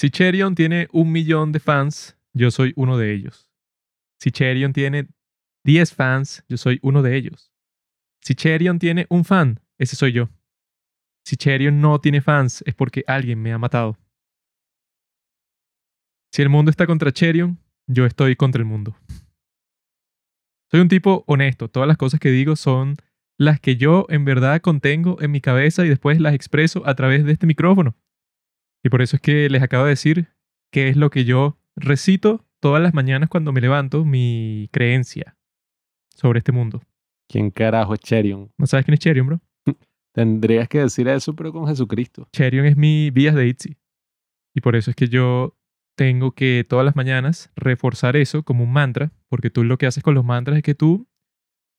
Si Cherion tiene un millón de fans, yo soy uno de ellos. Si Cherion tiene 10 fans, yo soy uno de ellos. Si Cherion tiene un fan, ese soy yo. Si Cherion no tiene fans, es porque alguien me ha matado. Si el mundo está contra Cherion, yo estoy contra el mundo. Soy un tipo honesto. Todas las cosas que digo son las que yo en verdad contengo en mi cabeza y después las expreso a través de este micrófono. Y por eso es que les acabo de decir qué es lo que yo recito todas las mañanas cuando me levanto, mi creencia sobre este mundo. ¿Quién carajo es Cherion? ¿No sabes quién es Cherion, bro? Tendrías que decir eso, pero con Jesucristo. Cherion es mi vías de Itzy. Y por eso es que yo tengo que todas las mañanas reforzar eso como un mantra, porque tú lo que haces con los mantras es que tú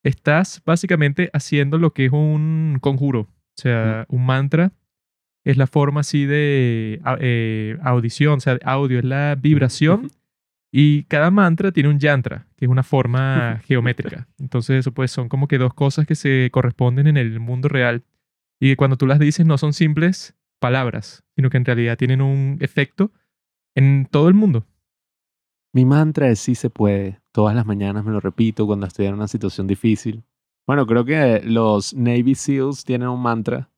estás básicamente haciendo lo que es un conjuro. O sea, un mantra es la forma así de eh, audición, o sea, audio es la vibración y cada mantra tiene un yantra, que es una forma geométrica. Entonces eso pues son como que dos cosas que se corresponden en el mundo real y que cuando tú las dices no son simples palabras, sino que en realidad tienen un efecto en todo el mundo. Mi mantra es sí se puede. Todas las mañanas me lo repito cuando estoy en una situación difícil. Bueno, creo que los Navy SEALs tienen un mantra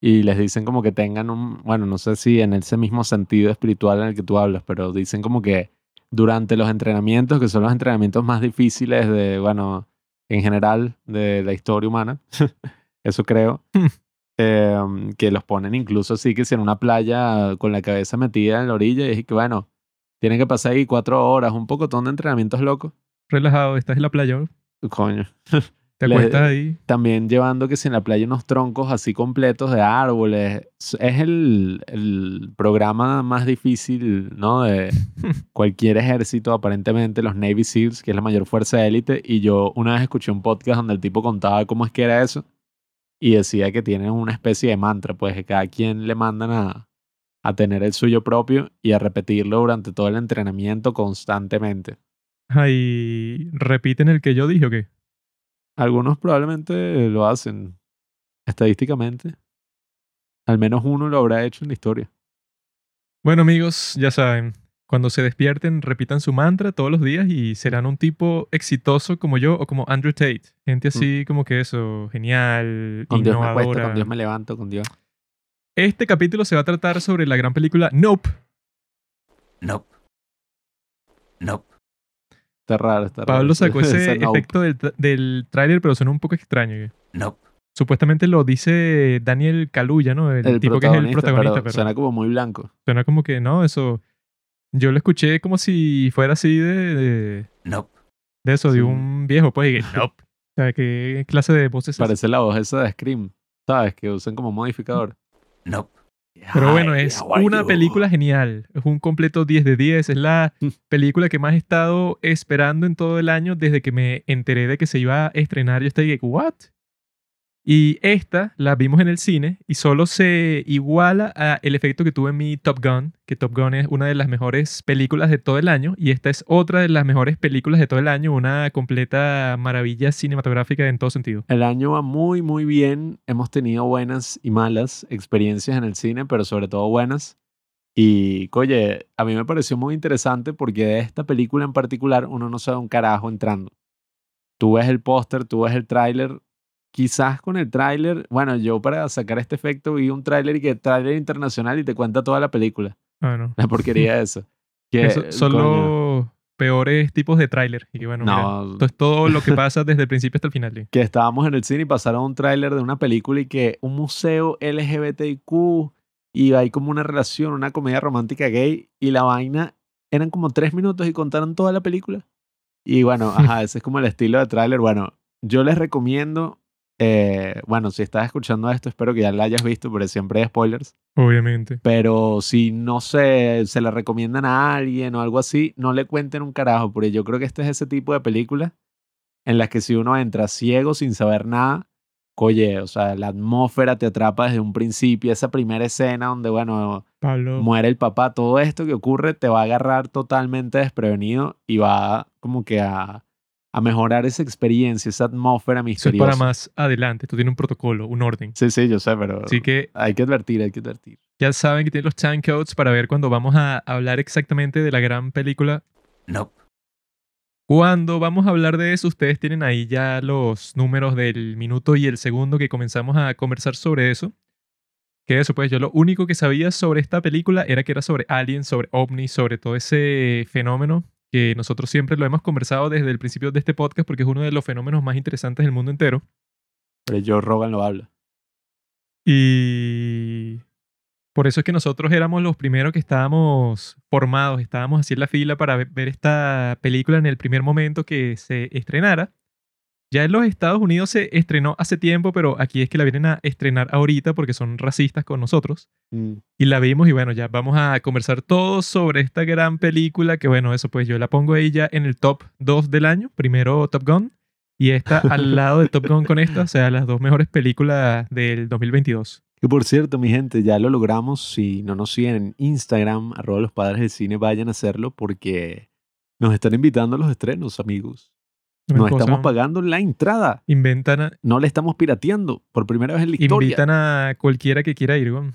y les dicen como que tengan un, bueno, no sé si en ese mismo sentido espiritual en el que tú hablas, pero dicen como que durante los entrenamientos, que son los entrenamientos más difíciles de, bueno, en general de la historia humana, eso creo, em, que los ponen incluso así que si en una playa con la cabeza metida en la orilla y es que, bueno, tienen que pasar ahí cuatro horas, un pocotón de entrenamientos locos. Relajado, estás en la playa, Coño. Te acuestas ahí. También llevando que si en la playa unos troncos así completos de árboles. Es el, el programa más difícil, ¿no? De cualquier ejército, aparentemente, los Navy SEALs, que es la mayor fuerza de élite. Y yo una vez escuché un podcast donde el tipo contaba cómo es que era eso. Y decía que tienen una especie de mantra, pues que cada quien le mandan a, a tener el suyo propio y a repetirlo durante todo el entrenamiento constantemente. Ay, ¿repiten el que yo dije o qué? Algunos probablemente lo hacen estadísticamente. Al menos uno lo habrá hecho en la historia. Bueno amigos, ya saben, cuando se despierten repitan su mantra todos los días y serán un tipo exitoso como yo o como Andrew Tate. Gente mm. así como que eso, genial, con Dios me con Dios me levanto, con Dios. Este capítulo se va a tratar sobre la gran película Nope. Nope. Nope. Está raro, está raro. Pablo sacó ese efecto del, del tráiler, pero suena un poco extraño. Nope. Supuestamente lo dice Daniel Kaluuya, ¿no? El, tipo que es el protagonista. Pero, suena como muy blanco. Suena como que, no, eso... Yo lo escuché como si fuera así de... de nope. De eso, de un viejo, pues, y que, nope. O sea, ¿qué clase de voz es Parece la voz esa de Scream, ¿sabes? Que usan como modificador. Nope. Pero bueno, es una película genial. Es un completo 10 de 10. Es la película que más he estado esperando en todo el año desde que me enteré de que se iba a estrenar. Yo estoy like, ¿what? Y esta la vimos en el cine y solo se iguala a el efecto que tuve en mi Top Gun, que Top Gun es una de las mejores películas de todo el año y esta es otra de las mejores películas de todo el año, una completa maravilla cinematográfica en todo sentido. El año va muy muy bien, hemos tenido buenas y malas experiencias en el cine, pero sobre todo buenas. Y, oye, a mí me pareció muy interesante porque de esta película en particular uno no sabe un carajo entrando. Tú ves el póster, tú ves el tráiler, quizás con el tráiler, bueno, yo para sacar este efecto vi un tráiler y que tráiler internacional y te cuenta toda la película. Ah, no. La porquería de eso. Que, son los peores tipos de tráiler. Y que bueno, no, esto es todo lo que pasa desde el principio hasta el final. Que estábamos en el cine y pasaron un tráiler de una película y que un museo LGBTQ y hay como una relación, una comedia romántica gay y la vaina eran como tres minutos y contaron toda la película. Y bueno, ajá, ese es como el estilo de tráiler. Bueno, yo les recomiendo eh, bueno, si estás escuchando esto, espero que ya la hayas visto, pero siempre hay spoilers. Obviamente. Pero si no se, se la recomiendan a alguien o algo así, no le cuenten un carajo, porque yo creo que este es ese tipo de película en las que si uno entra ciego sin saber nada, oye, o sea, la atmósfera te atrapa desde un principio, esa primera escena donde, bueno, muere el papá, todo esto que ocurre te va a agarrar totalmente desprevenido y va como que a a mejorar esa experiencia, esa atmósfera Eso es misteriosa. para más adelante. Esto tiene un protocolo, un orden. Sí, sí, yo sé, pero Así que hay que advertir, hay que advertir. ya saben que tienen los time codes para ver cuando vamos a hablar exactamente de la gran película. No. Cuando vamos a hablar de eso, ustedes tienen ahí ya los números del minuto y el segundo que comenzamos a conversar sobre eso. Que eso, pues yo lo único que sabía sobre esta película era que era sobre aliens, sobre ovnis, sobre todo ese fenómeno que nosotros siempre lo hemos conversado desde el principio de este podcast porque es uno de los fenómenos más interesantes del mundo entero. Pero Joe Rogan lo habla. Y por eso es que nosotros éramos los primeros que estábamos formados, estábamos así en la fila para ve- ver esta película en el primer momento que se estrenara. Ya en los Estados Unidos se estrenó hace tiempo, pero aquí es que la vienen a estrenar ahorita porque son racistas con nosotros. Mm. Y la vimos y bueno, ya vamos a conversar todo sobre esta gran película que bueno, eso pues yo la pongo ahí ya en el top 2 del año. Primero Top Gun y esta al lado de Top Gun con esta, o sea, las dos mejores películas del 2022. Que por cierto, mi gente, ya lo logramos. Si no nos siguen en Instagram, arroba los padres del cine, vayan a hacerlo porque nos están invitando a los estrenos, amigos. Nos cosa, estamos pagando la entrada. Inventan a, No le estamos pirateando por primera vez en la historia. invitan a cualquiera que quiera ir. Entonces,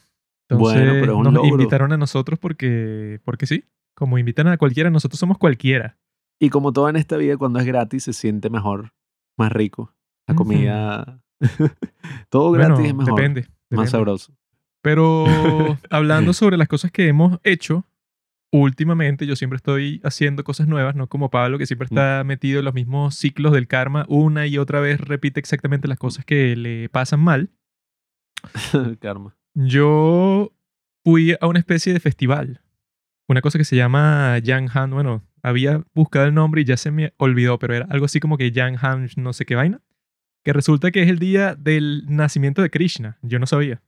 Bueno, pero es un nos logro. invitaron a nosotros porque, porque sí. Como invitan a cualquiera, nosotros somos cualquiera. Y como todo en esta vida, cuando es gratis se siente mejor, más rico. La comida. todo Bueno, gratis es mejor. depende. Más depende. sabroso. Pero hablando sobre las cosas que hemos hecho, últimamente yo siempre estoy haciendo cosas nuevas, no como Pablo, que siempre está metido en los mismos ciclos del karma, una y otra vez repite exactamente las cosas que le pasan mal. Karma. Yo fui a una especie de festival, una cosa que se llama Yang Han, bueno, había buscado el nombre y ya se me olvidó, pero era algo así como que Yang Han no sé qué vaina, que resulta que es el día del nacimiento de Krishna, yo no sabía.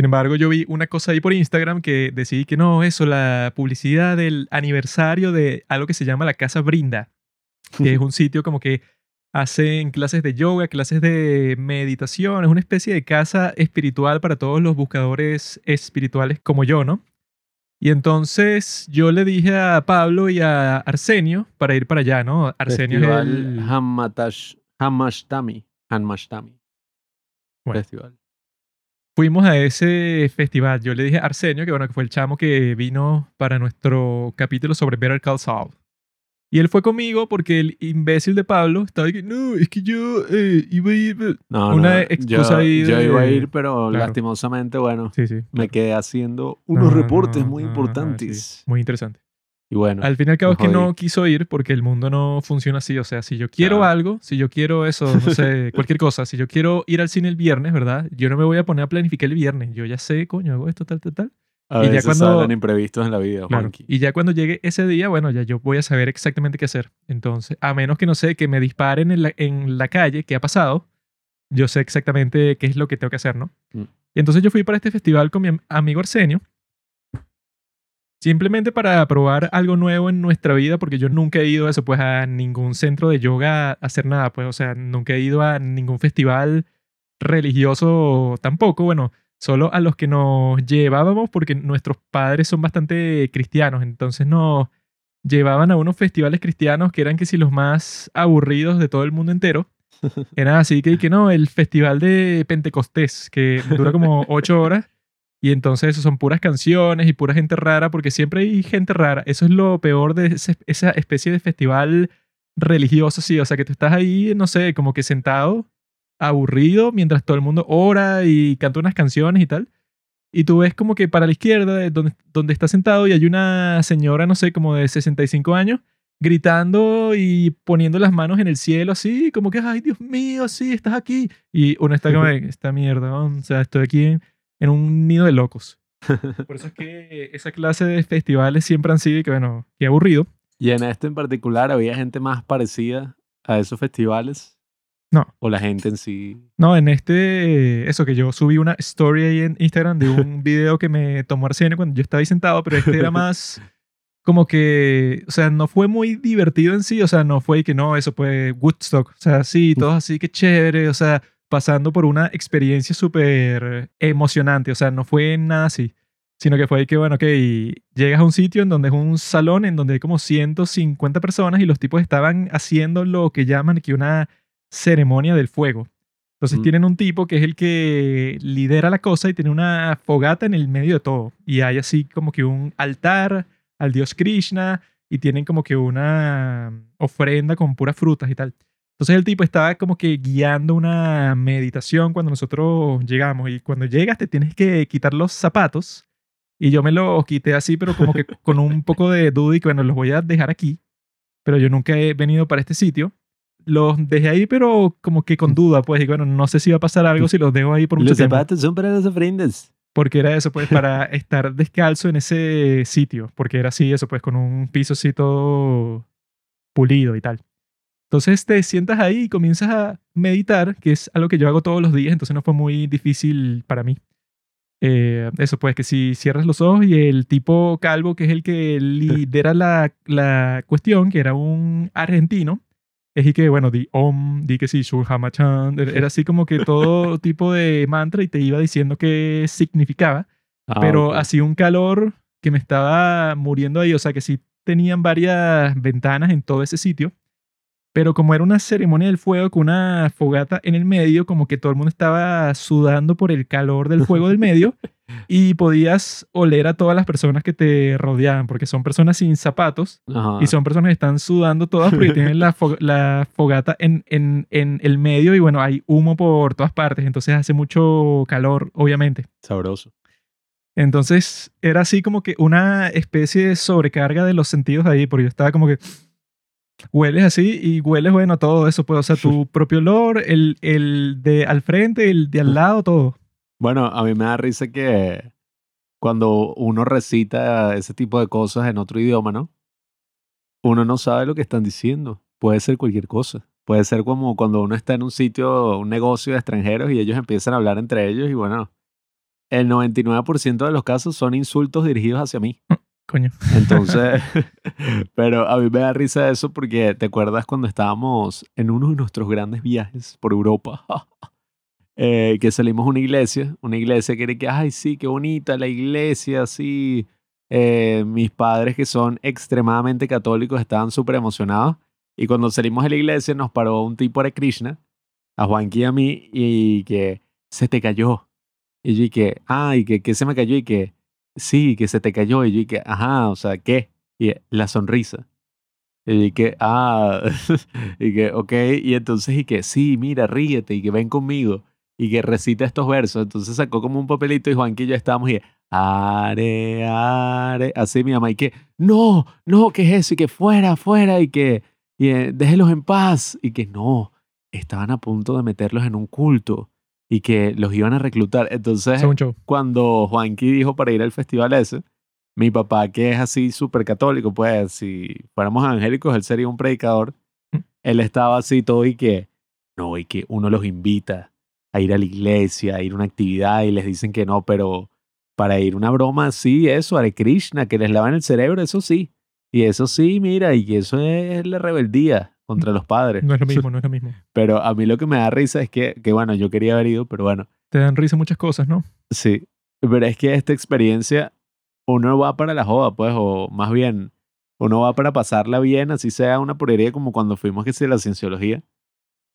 Sin embargo, yo vi una cosa ahí por Instagram que decidí que no, eso, la publicidad del aniversario de algo que se llama la Casa Brinda, que es un sitio como que hacen clases de yoga, clases de meditación, es una especie de casa espiritual para todos los buscadores espirituales como yo, ¿no? Y entonces yo le dije a Pablo y a Arsenio para ir para allá, ¿no? Arsenio Festival es el... Hamatash, Hamashtami. Bueno. Festival. Fuimos a ese festival. Yo le dije a Arsenio, que bueno, que fue el chamo que vino para nuestro capítulo sobre Better Call Saul. Y él fue conmigo porque el imbécil de Pablo estaba que, no, es que yo eh, iba a ir... No, Una no, excusa yo, ahí yo de- iba a ir, pero Claro. lastimosamente, bueno, Sí, sí. me quedé haciendo No, unos no, reportes muy importantes. sí, Muy interesante. Y bueno, Al fin y al cabo es que no quiso ir porque el mundo no funciona así. O sea, si yo quiero Claro. algo, si yo quiero eso, no sé, cualquier cosa, si yo quiero ir al cine el viernes, ¿verdad? Yo no me voy a poner a planificar el viernes. Yo ya sé, coño, hago esto, tal, tal, tal. a y ya cuando- salen imprevistos en la vida, Claro. Juanqui. Y ya cuando llegue ese día, bueno, ya yo voy a saber exactamente qué hacer. Entonces, a menos que no sé, que me disparen en la, en la calle, qué ha pasado, yo sé exactamente qué es lo que tengo que hacer, ¿no? Mm. Y entonces yo fui para este festival con mi am- amigo Arsenio, simplemente para probar algo nuevo en nuestra vida, porque yo nunca he ido a eso, pues a ningún centro de yoga a hacer nada, pues, o sea, nunca he ido a ningún festival religioso tampoco, bueno, solo a los que nos llevábamos porque nuestros padres son bastante cristianos, entonces nos llevaban a unos festivales cristianos que eran que si los más aburridos de todo el mundo entero. Era así que, que no, el festival de Pentecostés, que dura como ocho horas. Y entonces eso son puras canciones y pura gente rara, porque siempre hay gente rara. Eso es lo peor de ese- esa especie de festival religioso, sí. O sea, que tú estás ahí, no sé, como que sentado, aburrido, mientras todo el mundo ora y canta unas canciones y tal. Y tú ves como que para la izquierda, de donde, donde está sentado, y hay una señora, no sé, como de 65 años, gritando y poniendo las manos en el cielo, así, como que, ay, Dios mío, sí, estás aquí. Y uno está como, esta mierda, ¿no? o sea, estoy aquí en, un nido de locos. Por eso es que esa clase de festivales siempre han sido, y que bueno, qué aburrido. Y en este en particular, ¿había gente más parecida a esos festivales? No. O la gente en sí. No, en este, eso que yo subí una story ahí en Instagram de un video que me tomó Arsenio cuando yo estaba ahí sentado, pero este era más como que, o sea, no fue muy divertido en sí, o sea, no fue que no, eso fue Woodstock, o sea, sí, todos así que chévere, o sea, pasando por una experiencia súper emocionante, o sea, no fue nada así, Sino que fue que, bueno, ok, llegas a un sitio en donde es un salón en donde hay como 150 personas y los tipos estaban haciendo lo que llaman aquí una ceremonia del fuego. Entonces Mm. tienen un tipo que es el que lidera la cosa y tiene una fogata en el medio de todo. Y hay así como que un altar al dios Krishna y tienen como que una ofrenda con puras frutas y tal. Entonces el tipo estaba como que guiando una meditación cuando nosotros llegamos y cuando llegas te tienes que quitar los zapatos y yo me los quité así pero como que con un poco de duda y que bueno los voy a dejar aquí pero yo nunca he venido para este sitio los dejé ahí pero como que con duda pues y bueno no sé si va a pasar algo si los dejo ahí por mucho Los tiempo zapatos son para las ofrendas. porque era eso, pues, para estar descalzo en ese sitio, porque era así, eso, pues, con un piso así todo pulido y tal. Entonces te sientas ahí y comienzas a meditar, que es algo que yo hago todos los días, entonces no fue muy difícil para mí. Eh, eso, pues, que si cierras los ojos y el tipo calvo, que es el que lidera la, la cuestión, que era un argentino, es y que, bueno, di om, di que sí, Shulhamachan, era así como que todo tipo de mantra y te iba diciendo qué significaba Ah, pero ok. hacía un calor que me estaba muriendo ahí, o sea que sí tenían varias ventanas en todo ese sitio, pero como era una ceremonia del fuego con una fogata en el medio, como que todo el mundo estaba sudando por el calor del fuego del medio y podías oler a todas las personas que te rodeaban, porque son personas sin zapatos Ajá. y son personas que están sudando todas porque tienen la, fo- la fogata en, en, en el medio y bueno, hay humo por todas partes, entonces hace mucho calor, obviamente. Sabroso. Entonces era así como que una especie de sobrecarga de los sentidos ahí, porque yo estaba como que hueles así y hueles, bueno, todo eso, pues, o sea, tu propio olor, el, el de al frente, el de al lado, todo. Bueno, a mí me da risa que cuando uno recita ese tipo de cosas en otro idioma, ¿no? Uno no sabe lo que están diciendo. Puede ser cualquier cosa. Puede ser como cuando uno está en un sitio, un negocio de extranjeros y ellos empiezan a hablar entre ellos y bueno, el 99% de los casos son insultos dirigidos hacia mí. Coño. Entonces, pero a mí me da risa eso porque te acuerdas cuando estábamos en uno de nuestros grandes viajes por Europa, eh, que salimos a una iglesia, una iglesia que era que, ay, sí, qué bonita la iglesia, sí. Eh, mis padres que son extremadamente católicos estaban súper emocionados y cuando salimos de la iglesia nos paró un tipo de Krishna, a Juanqui y a mí, y que se te cayó. Y yo y que, ah, y que, que se me cayó y que, sí, que se te cayó. Y yo que, ajá, o sea, ¿qué? Y la sonrisa. Y que, ah, y que, ok. Y entonces, y que, sí, mira, ríete y que ven conmigo. Y que recita estos versos. Entonces sacó como un papelito y Juanqui y yo estábamos y, are, are. Así mi mamá, y que, no, no, ¿qué es eso? Y que fuera, fuera. Y que, y, eh, déjelos en paz. Y que no, estaban a punto de meterlos en un culto. Y que los iban a reclutar. Entonces, cuando Juanqui dijo para ir al festival ese, mi papá, que es así súper católico, pues si fuéramos evangélicos, él sería un predicador. Mm. Él estaba así todo y que, no, y que uno los invita a ir a la iglesia, a ir a una actividad y les dicen que no, pero para ir a una broma así, eso, Hare Krishna, que les lavan el cerebro, eso sí. Y eso sí, mira, y eso es la rebeldía contra los padres. No es lo mismo, no es lo mismo. Pero a mí lo que me da risa es que, que bueno, yo quería haber ido, pero bueno, Te dan risa muchas cosas, ¿no? Sí, pero es que esta experiencia uno va para la joda, pues, o más bien, uno va para pasarla bien, así sea una porquería como cuando fuimos que sí, la cienciología,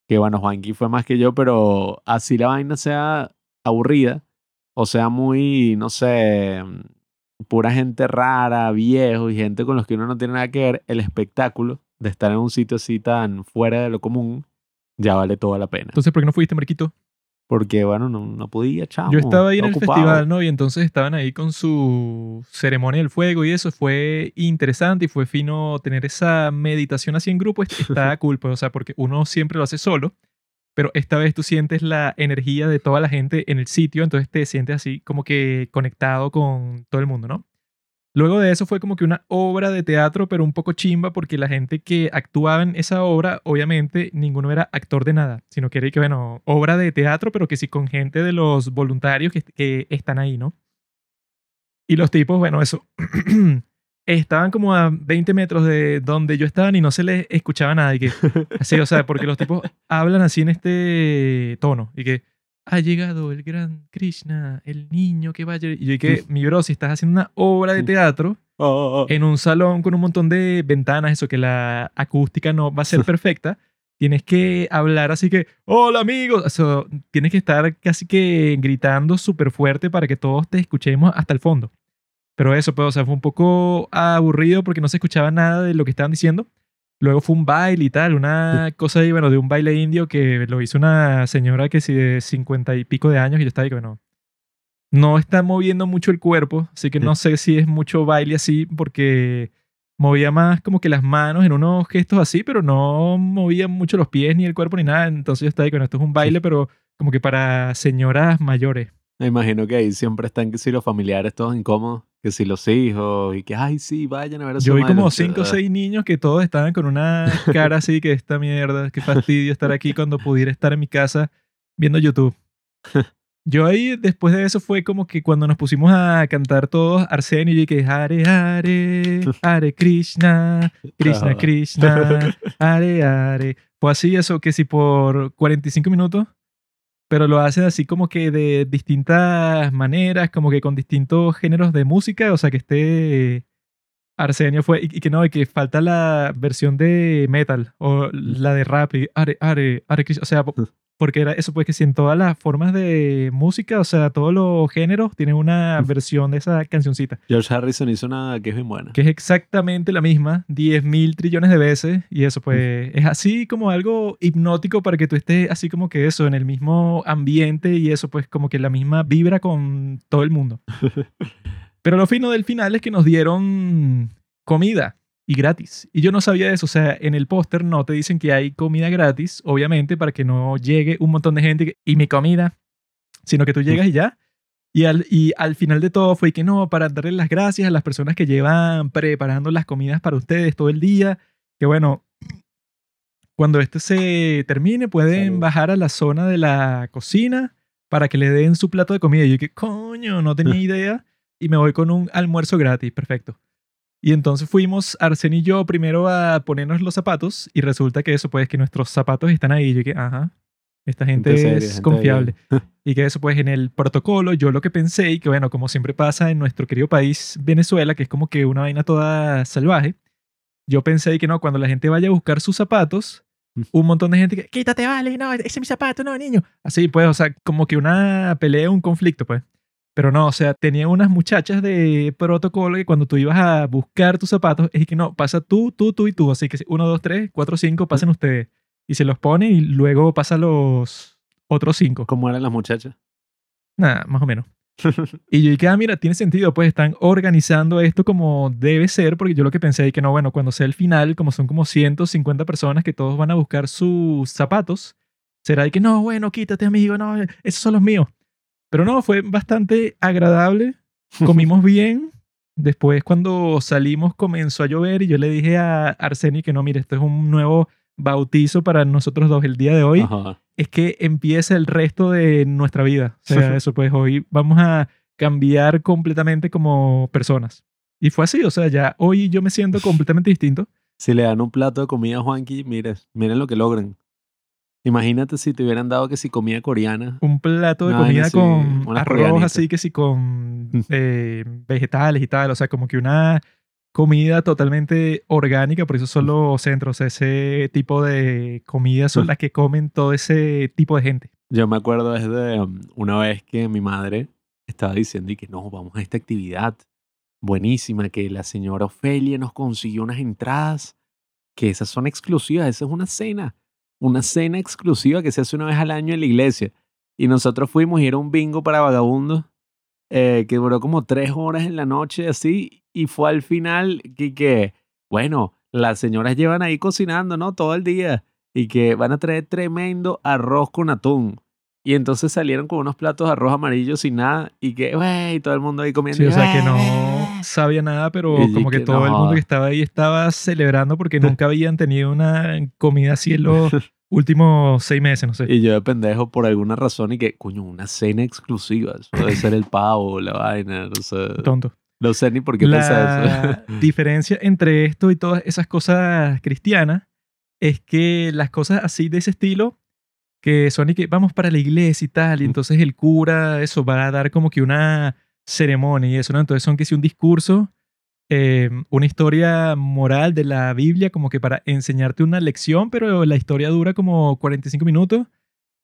que bueno, Juanqui fue más que yo, pero así la vaina sea aburrida, o sea muy, no sé, pura gente rara, viejo y gente con los que uno no tiene nada que ver, el espectáculo de estar en un sitio así tan fuera de lo común, ya vale toda la pena. Entonces, ¿por qué no fuiste, Marquito? Porque, bueno, no, no podía, chamo. Yo estaba ahí en el festival, ¿no? Y entonces estaban ahí con su ceremonia del fuego y eso fue interesante y fue fino tener esa meditación así en grupo. est- Está cool, pues, o sea, porque uno siempre lo hace solo, pero esta vez tú sientes la energía de toda la gente en el sitio, entonces te sientes así como que conectado con todo el mundo, ¿no? Luego de eso fue como que una obra de teatro, pero un poco chimba, porque la gente que actuaba en esa obra, obviamente, ninguno era actor de nada, sino que era que, bueno, obra de teatro, pero que sí con gente de los voluntarios que, que están ahí, ¿no? Y los tipos, bueno, eso, estaban como a 20 metros de donde yo estaba y no se les escuchaba nada. Y que, así, o sea, porque los tipos hablan así en este tono. Y que, ha llegado el gran Krishna, el niño que va a llegar. Y yo dije, mi bro, si estás haciendo una obra de teatro Oh, en un salón con un montón de ventanas, eso que la acústica no va a ser perfecta, tienes que hablar así que, hola amigos, eso, tienes que estar casi que gritando súper fuerte para que todos te escuchemos hasta el fondo. Pero eso, pues, o sea, fue un poco aburrido porque no se escuchaba nada de lo que estaban diciendo. Luego fue un baile y tal, una cosa ahí, bueno, de un baile indio que lo hizo una señora que sí de cincuenta y pico de años y yo estaba ahí, bueno, no está moviendo mucho el cuerpo, así que no sé si es mucho baile así porque movía más como que las manos en unos gestos así, pero no movía mucho los pies ni el cuerpo ni nada. Entonces yo estaba ahí, bueno, esto es un baile, pero como que para señoras mayores. Me imagino que ahí siempre están que si los familiares todos incómodos, que si los hijos y que, ay, sí, vayan a ver a su Yo vi madre". como cinco o seis niños que todos estaban con una cara así que esta mierda, qué fastidio estar aquí cuando pudiera estar en mi casa viendo YouTube. Yo ahí, después de eso, fue como que cuando nos pusimos a cantar todos Arsenio y que Hare Hare, Hare Krishna, Krishna. Krishna, Hare Hare. Fue así eso, que si por 45 minutos, pero lo hacen así como que de distintas maneras, como que con distintos géneros de música, o sea que esté Arsenio fue, y, que no, y que falta la versión de metal o la de rap, y Are, Are, Are o sea, porque era eso, pues que si en todas las formas de música, o sea, todos los géneros tienen una versión de esa cancioncita, George Harrison hizo una que es bien buena. que es exactamente la misma, 10 mil trillones de veces, y eso pues es así como algo hipnótico para que tú estés así como que eso, en el mismo ambiente y eso pues como que la misma vibra con todo el mundo. Pero lo fino del final es que nos dieron comida y gratis. Y yo no sabía eso. O sea, en el póster no te dicen que hay comida gratis, obviamente, para que no llegue un montón de gente y que, y mi comida, sino que tú llegas y ya. Y al, y al final de todo fue que no, para darle las gracias a las personas que llevan preparando las comidas para ustedes todo el día. Que bueno, cuando este se termine, pueden Salud. bajar a la zona de la cocina para que le den su plato de comida. Y yo que coño, no tenía idea. Y me voy con un almuerzo gratis, perfecto. Y entonces fuimos, Arsen y yo, primero a ponernos los zapatos. Y resulta que eso, pues, que nuestros zapatos están ahí. Y yo que, ajá, esta gente, Gente seria, es gente confiable. y que eso, pues, en el protocolo, yo lo que pensé, y que bueno, como siempre pasa en nuestro querido país, Venezuela, que es como que una vaina toda salvaje, yo pensé que no, cuando la gente vaya a buscar sus zapatos, Mm. un montón de gente que, quítate, vale, no, ese es mi zapato, no, niño. Así, pues, o sea, como que una pelea, un conflicto, pues. Pero no, o sea, tenía unas muchachas de protocolo que cuando tú ibas a buscar tus zapatos, es que no, pasa tú, tú, tú y tú. Así que uno, dos, tres, cuatro, cinco, pasen ustedes. Y se los pone y luego pasa los otros cinco. ¿Cómo eran las muchachas? Nada, más o menos. Y yo dije, ah, mira, tiene sentido, pues están organizando esto como debe ser, porque yo lo que pensé es que no, bueno, cuando sea el final, como son como 150 personas que todos van a buscar sus zapatos, será de que no, bueno, quítate, amigo, no, esos son los míos. Pero no, fue bastante agradable, comimos bien. Después, cuando salimos, comenzó a llover y yo le dije a Arseni que no, mire, esto es un nuevo bautizo para nosotros dos el día de hoy Ajá. es que empieza el resto de nuestra vida. O sea, eso pues hoy vamos a cambiar completamente como personas. Y fue así, o sea, ya hoy yo me siento completamente distinto. Si le dan un plato de comida a Juanqui, mire, miren lo que logran. Imagínate si te hubieran dado que si comida coreana. Un plato de comida así, con arroz coreanitas. así que sí, con eh, vegetales y tal. O sea, como que una comida totalmente orgánica, por eso son los centros. Ese tipo de comidas son las que comen todo ese tipo de gente. Yo me acuerdo desde um, una vez que mi madre estaba diciendo y que no, vamos a esta actividad buenísima, que la señora Ofelia nos consiguió unas entradas, que esas son exclusivas, esa es una cena, una cena exclusiva que se hace una vez al año en la iglesia. Y nosotros fuimos y era un bingo para vagabundos eh, que duró como tres horas en la noche así y fue al final que, que, bueno, las señoras llevan ahí cocinando, ¿no? Todo el día y que van a traer tremendo arroz con atún. Y entonces salieron con unos platos de arroz amarillo sin nada y que, güey, todo el mundo ahí comiendo. Sí, o sea que no sabía nada, pero Y como que que todo el mundo que estaba ahí estaba celebrando porque nunca habían tenido una comida así en los últimos seis meses, no sé. Y yo de pendejo por alguna razón y que, coño, una cena exclusiva. Eso debe ser el pavo, la vaina, no sé. Tonto. No sé ni por qué pensé eso. La diferencia entre esto y todas esas cosas cristianas es que las cosas así de ese estilo que son y que vamos para la iglesia y tal, y entonces el cura, eso, va a dar como que una ceremonia y eso, ¿no? Entonces son que si un discurso, eh, una historia moral de la Biblia, como que para enseñarte una lección, pero la historia dura como 45 minutos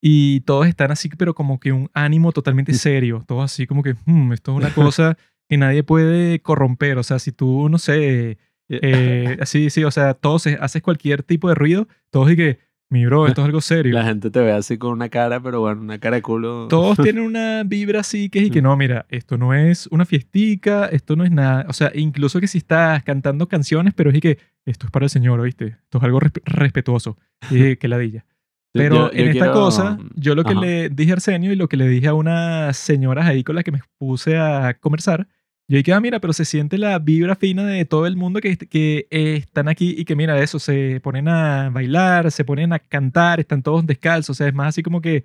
y todos están así, pero como que un ánimo totalmente Mm. serio, todos así como que, "Hmm, esto es una cosa que nadie puede corromper, o sea, si tú, no sé, eh, así, sí, o sea, todos haces cualquier tipo de ruido, todos y que, mi bro, esto es algo serio. La gente te ve así con una cara, pero bueno, una cara de culo. Todos tienen una vibra así que es y que no, mira, esto no es una fiestica, esto no es nada. O sea, incluso que si estás cantando canciones, pero es y que esto es para el Señor, ¿oíste? Esto es algo resp- respetuoso. Y que ladilla. Pero yo- yo en esta quiero- cosa, yo lo que Ajá. le dije a Arsenio y lo que le dije a unas señoras ahí con las que me puse a conversar, yo dije, ah, mira, pero se siente la vibra fina de todo el mundo que, que eh, están aquí y que, mira, eso, se ponen a bailar, se ponen a cantar, están todos descalzos, o sea, es más así como que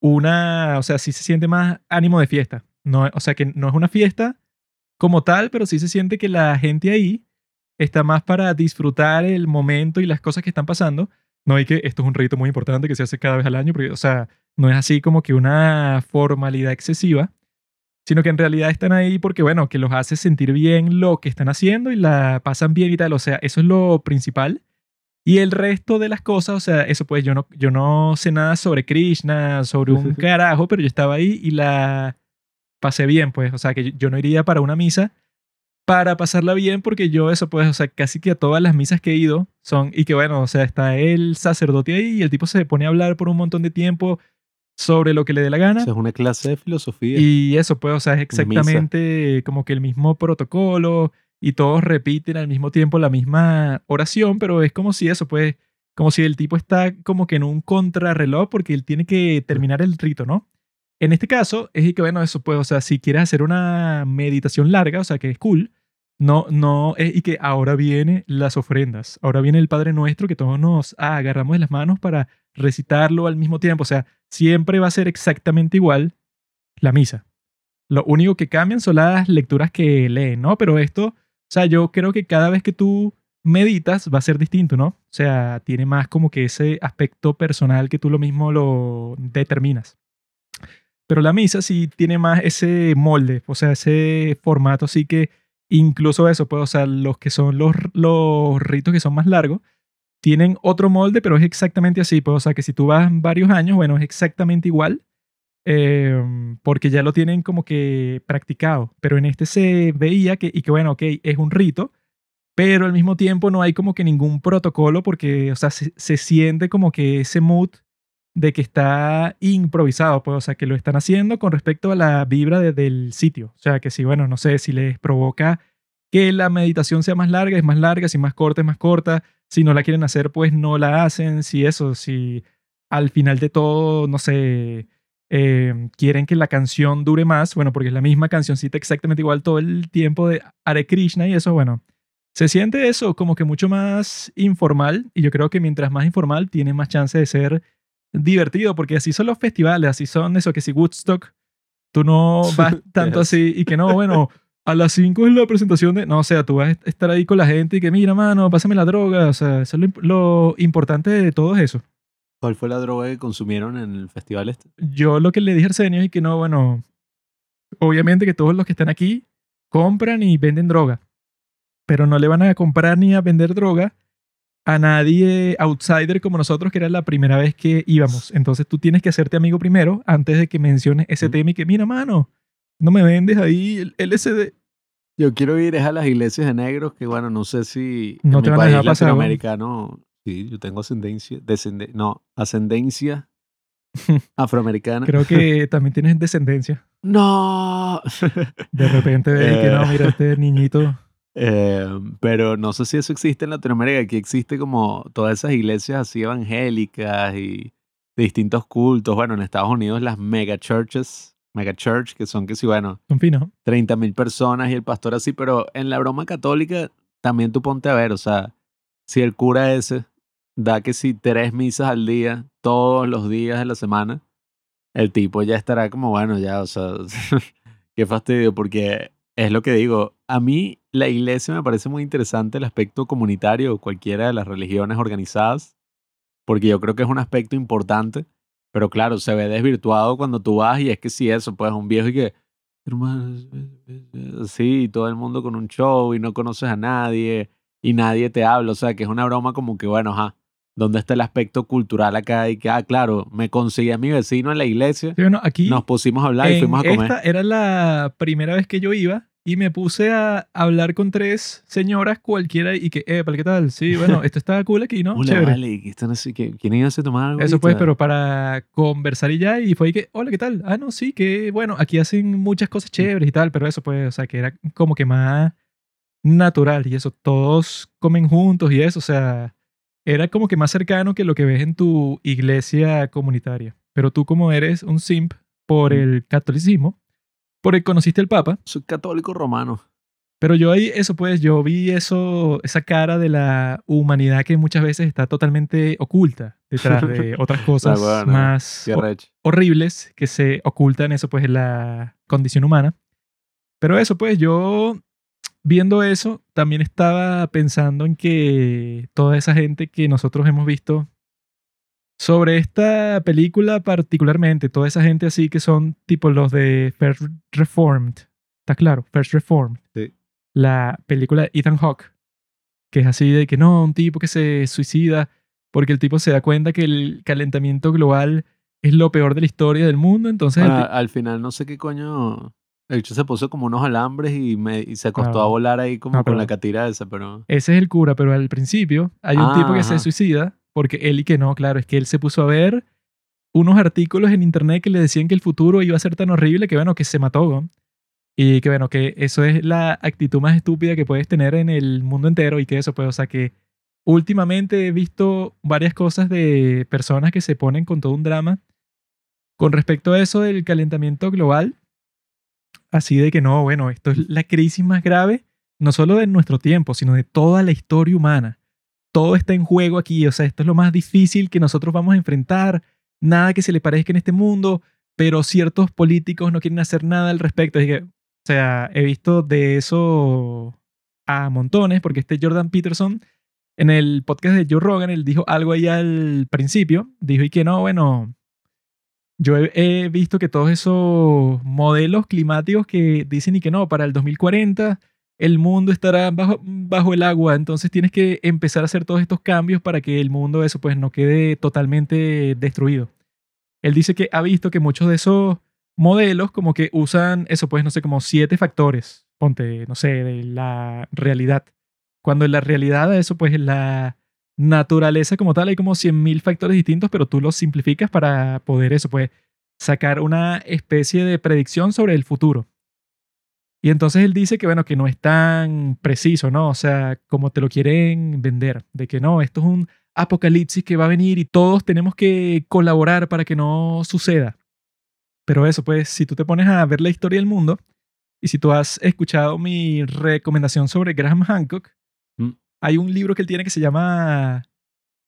una, o sea, sí se siente más ánimo de fiesta. No, o sea, que no es una fiesta como tal, pero sí se siente que la gente ahí está más para disfrutar el momento y las cosas que están pasando. No hay que esto es un rito muy importante que se hace cada vez al año, porque, o sea, no es así como que una formalidad excesiva, sino que en realidad están ahí porque, bueno, que los hace sentir bien lo que están haciendo y la pasan bien y tal. O sea, eso es lo principal. Y el resto de las cosas, o sea, eso pues yo no, yo no sé nada sobre Krishna, sobre un carajo, pero yo estaba ahí y la pasé bien, pues. O sea, que yo- no iría para una misa para pasarla bien porque yo eso pues, o sea, casi que a todas las misas que he ido son, y que bueno, o sea, está el sacerdote ahí y el tipo se pone a hablar por un montón de tiempo sobre lo que le dé la gana. O sea, es una clase de filosofía. Y eso, pues, o sea, es Misa. exactamente como que el mismo protocolo y todos repiten al mismo tiempo la misma oración, pero es como si eso, pues, como si el tipo está como que en un contrarreloj porque él tiene que terminar el rito, ¿no? En este caso, es que, bueno, eso, pues, o sea, si quieres hacer una meditación larga, o sea, que es cool, no, no, es y que ahora vienen las ofrendas, ahora viene el Padre Nuestro que todos nos ah, agarramos de las manos para recitarlo al mismo tiempo, o sea, siempre va a ser exactamente igual la misa. Lo único que cambian son las lecturas que leen, ¿no? Pero esto, o sea, yo creo que cada vez que tú meditas va a ser distinto, ¿no? O sea, tiene más como que ese aspecto personal que tú lo mismo lo determinas. Pero la misa sí tiene más ese molde, o sea, ese formato así que incluso eso, pues, o sea, los que son los, los ritos que son más largos, tienen otro molde, pero es exactamente así, pues, o sea, que si tú vas varios años, bueno, es exactamente igual, eh, porque ya lo tienen como que practicado, pero en este se veía que, y que bueno, ok, es un rito, pero al mismo tiempo no hay como que ningún protocolo porque, o sea, se, se siente como que ese mood de que está improvisado, pues, o sea, que lo están haciendo con respecto a la vibra de- del sitio. O sea, que si, bueno, no sé, si les provoca que la meditación sea más larga, es más larga, si más corta, es más corta, si no la quieren hacer, pues no la hacen, si eso, si al final de todo, no sé, eh, quieren que la canción dure más, bueno, porque es la misma cancioncita exactamente igual todo el tiempo de Hare Krishna y eso, bueno, se siente eso como que mucho más informal y yo creo que mientras más informal tiene más chance de ser divertido, porque así son los festivales, así son eso, que si Woodstock, tú no vas tanto así y que no, bueno, a las 5 es la presentación de, no, o sea, tú vas a estar ahí con la gente y que mira, mano, pásame la droga, o sea, eso es lo, imp- lo importante de todo es eso. ¿Cuál fue la droga que consumieron en el festival este? Yo lo que le dije a Arsenio es que no, bueno, obviamente que todos los que están aquí compran y venden droga, pero no le van a comprar ni a vender droga a nadie outsider como nosotros, que era la primera vez que íbamos. Entonces tú tienes que hacerte amigo primero antes de que menciones ese tema y que, mira, mano, no me vendes ahí el LSD. Yo quiero ir es a las iglesias de negros, que bueno, no sé si No en te mi van a país pasar, ¿no? latinoamericano, sí, yo tengo ascendencia, descende, no, ascendencia afroamericana. Creo que también tienes descendencia. No. De repente ves que no, Eh. mira, este niñito. Eh, pero no sé si eso existe en Latinoamérica. Aquí existe como todas esas iglesias así evangélicas y de distintos cultos. Bueno, en Estados Unidos las mega churches, mega church, que son que sí, bueno, Son finos. 30 mil personas y el pastor así, pero en la broma católica también tú ponte a ver, o sea, si el cura ese da que si tres misas al día, todos los días de la semana, el tipo ya estará como, bueno, ya, o sea, qué fastidio, porque es lo que digo, a mí la iglesia me parece muy interesante el aspecto comunitario, cualquiera de las religiones organizadas, porque yo creo que es un aspecto importante, Pero claro, se ve desvirtuado cuando tú vas y es que sí, eso, pues un viejo y que, hermano, sí, todo el mundo con un show y no conoces a nadie y nadie te habla, o sea, que es una broma como que, bueno, ajá, ¿dónde está el aspecto cultural acá? Y que, ah, claro, me conseguí a mi vecino en la iglesia, Sí, bueno, aquí nos pusimos a hablar y fuimos a comer. esta era la primera vez que yo iba y me puse a hablar con tres señoras cualquiera y que, eh, ¿qué tal? Sí, bueno, esto está cool aquí, ¿no? Hola, Chévere. vale, ¿qué están así? ¿Qué- ¿Quieren irse a tomar algo? Eso pues, pero para conversar y ya, y fue ahí que, hola, ¿qué tal? Ah, no, sí, que bueno, aquí hacen muchas cosas chéveres y tal, pero eso pues, o sea, que era como que más natural y eso, todos comen juntos y eso, o sea, era como que más cercano que lo que ves en tu iglesia comunitaria. Pero tú como eres un simp por Mm. el catolicismo, porque conociste al Papa, Soy católico romano. pero yo ahí, eso pues, yo vi eso, esa cara de la humanidad que muchas veces está totalmente oculta detrás de otras cosas bueno, más horribles que se ocultan eso pues en la condición humana. Pero eso pues yo viendo eso también estaba pensando en que toda esa gente que nosotros hemos visto sobre esta película particularmente, toda esa gente así que son tipo los de First Reformed, ¿está claro? First Reformed. Sí. La película de Ethan Hawke, que es así de que no, un tipo que se suicida porque el tipo se da cuenta que el calentamiento global es lo peor de la historia del mundo, entonces... Ah, al final no sé qué coño. El hecho se puso como unos alambres y, me, y se acostó a volar ahí como No, con la catira esa, pero. Ese es el cura, pero al principio hay un Ah, tipo que se ajá. suicida porque él y que no, claro, es que él se puso a ver unos artículos en internet que le decían que el futuro iba a ser tan horrible que bueno, que se mató. Y que bueno, que eso es la actitud más estúpida que puedes tener en el mundo entero y que eso pues, o sea que últimamente he visto varias cosas de personas que se ponen con todo un drama con respecto a eso del calentamiento global. Así de que no, bueno, esto es la crisis más grave no solo de nuestro tiempo, sino de toda la historia humana. Todo está en juego aquí, o sea, esto es lo más difícil que nosotros vamos a enfrentar, nada que se le parezca en este mundo, pero ciertos políticos no quieren hacer nada al respecto. Así que, o sea, he visto de eso a montones, porque este Jordan Peterson, en el podcast de Joe Rogan, él dijo algo ahí al principio, dijo y que no, bueno, yo he, visto que todos esos modelos climáticos que dicen y que no, para el 2040 el mundo estará bajo, bajo el agua, entonces tienes que empezar a hacer todos estos cambios para que el mundo eso pues no quede totalmente destruido. Él dice que ha visto que muchos de esos modelos como que usan eso pues no sé como siete factores, ponte, no sé, de la realidad. Cuando en la realidad eso pues en la naturaleza como tal hay como 100.000 factores distintos, pero tú los simplificas para poder eso pues sacar una especie de predicción sobre el futuro. Y entonces él dice que, bueno, que no es tan preciso, ¿no? O sea, como te lo quieren vender, de que no, esto es un apocalipsis que va a venir y todos tenemos que colaborar para que no suceda. Pero eso, pues, si tú te pones a ver la historia del mundo y si tú has escuchado mi recomendación sobre Graham Hancock, Mm. hay un libro que él tiene que se llama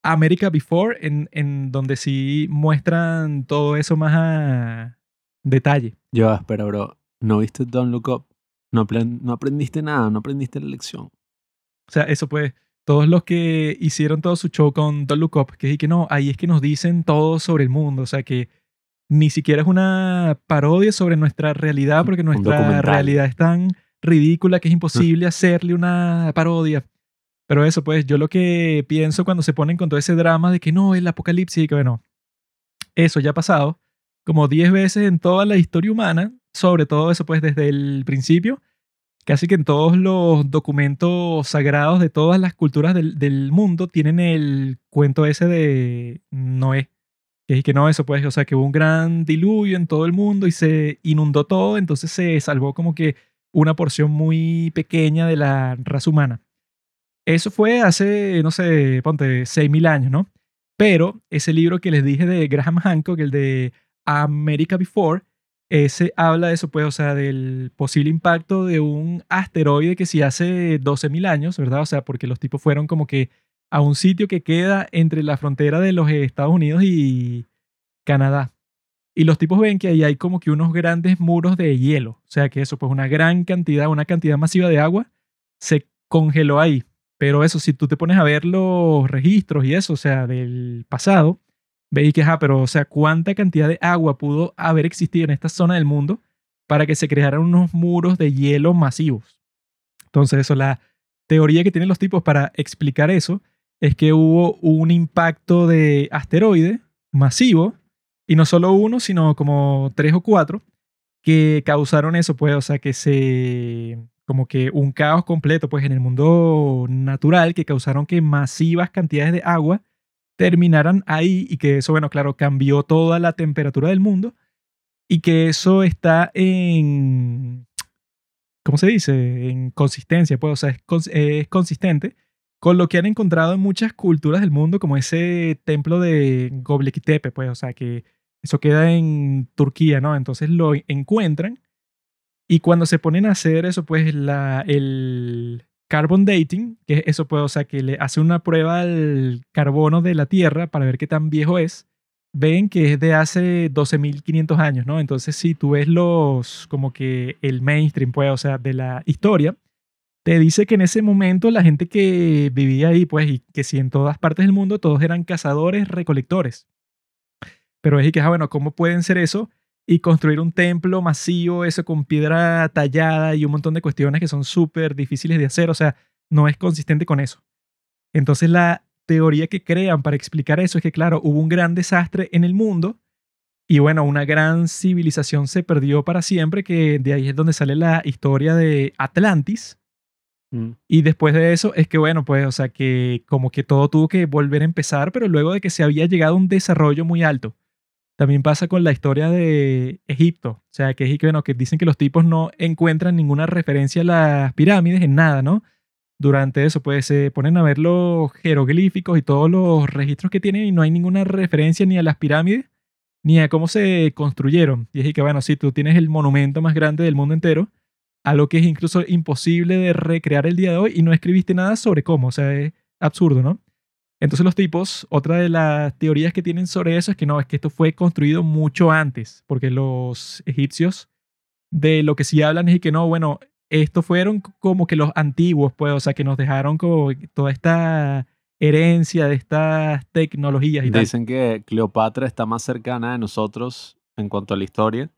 America Before, en, en donde sí muestran todo eso más a detalle. Yo, espera, bro. ¿No viste Don't Look Up? No, no aprendiste nada, no aprendiste la lección. O sea, eso pues, todos los que hicieron todo su show con Don't Look Up, que es que no, ahí es que nos dicen todo sobre el mundo, o sea que ni siquiera es una parodia sobre nuestra realidad, porque nuestra realidad es tan ridícula que es imposible hacerle una parodia. Pero eso pues, yo lo que pienso cuando se ponen con todo ese drama de que no, el apocalipsis, y que bueno, eso ya ha pasado como 10 veces en toda la historia humana, sobre todo eso pues desde el principio, casi que en todos los documentos sagrados de todas las culturas del, del mundo tienen el cuento ese de Noé. Que es que no, eso pues, o sea, que hubo un gran diluvio en todo el mundo y se inundó todo, entonces se salvó como que una porción muy pequeña de la raza humana. Eso fue hace, no sé, ponte, 6.000 años, ¿no? Pero ese libro que les dije de Graham Hancock, el de America Before, ese habla de eso, pues, o sea, del posible impacto de un asteroide que si hace 12.000 años, ¿verdad? O sea, porque los tipos fueron como que a un sitio que queda entre la frontera de los Estados Unidos y Canadá. Y los tipos ven que ahí hay como que unos grandes muros de hielo. O sea, que eso, pues una gran cantidad, una cantidad masiva de agua se congeló ahí. Pero eso, si tú te pones a ver los registros y eso, o sea, del pasado, veis que, ajá, pero, o sea, ¿cuánta cantidad de agua pudo haber existido en esta zona del mundo para que se crearan unos muros de hielo masivos? Entonces, eso, la teoría que tienen los tipos para explicar eso es que hubo un impacto de asteroide masivo, y no solo uno, sino como tres o cuatro, que causaron eso, pues, o sea, que se, como que un caos completo, pues, en el mundo natural, que causaron que masivas cantidades de agua terminaran ahí y que eso, bueno, claro, cambió toda la temperatura del mundo y que eso está en, ¿cómo se dice? En consistencia, pues, o sea, es, consistente con lo que han encontrado en muchas culturas del mundo, como ese templo de Göbekli Tepe, pues, o sea, que eso queda en Turquía, ¿no? Entonces lo encuentran y cuando se ponen a hacer eso, pues la, el carbon dating, que es eso, pues, o sea, que le hace una prueba al carbono de la Tierra para ver qué tan viejo es, ven que es de hace 12.500 años, ¿no? Entonces, si tú ves los, como que el mainstream, pues, o sea, de la historia, te dice que en ese momento la gente que vivía ahí, pues, y que si en todas partes del mundo todos eran cazadores, recolectores. Pero es que, ah, bueno, ¿cómo pueden ser eso? Y construir un templo masivo, eso con piedra tallada y un montón de cuestiones que son súper difíciles de hacer. O sea, no es consistente con eso. Entonces la teoría que crean para explicar eso es que, claro, hubo un gran desastre en el mundo y bueno, una gran civilización se perdió para siempre, que de ahí es donde sale la historia de Atlantis. Mm. Y después de eso es que, bueno, pues, o sea, que como que todo tuvo que volver a empezar, pero luego de que se había llegado a un desarrollo muy alto. También pasa con la historia de Egipto. O sea, que, bueno, que dicen que los tipos no encuentran ninguna referencia a las pirámides en nada, ¿no? Durante eso, pues se ponen a ver los jeroglíficos y todos los registros que tienen y no hay ninguna referencia ni a las pirámides ni a cómo se construyeron. Y es que, bueno, si tú tienes el monumento más grande del mundo entero, algo que es incluso imposible de recrear el día de hoy y no escribiste nada sobre cómo. O sea, es absurdo, ¿no? Entonces los tipos, otra de las teorías que tienen sobre eso es que no, es que esto fue construido mucho antes, porque los egipcios de lo que sí hablan es que no, bueno, estos fueron como que los antiguos, pues, o sea, que nos dejaron como toda esta herencia de estas tecnologías y Dicen que Cleopatra está más cercana de nosotros en cuanto a la historia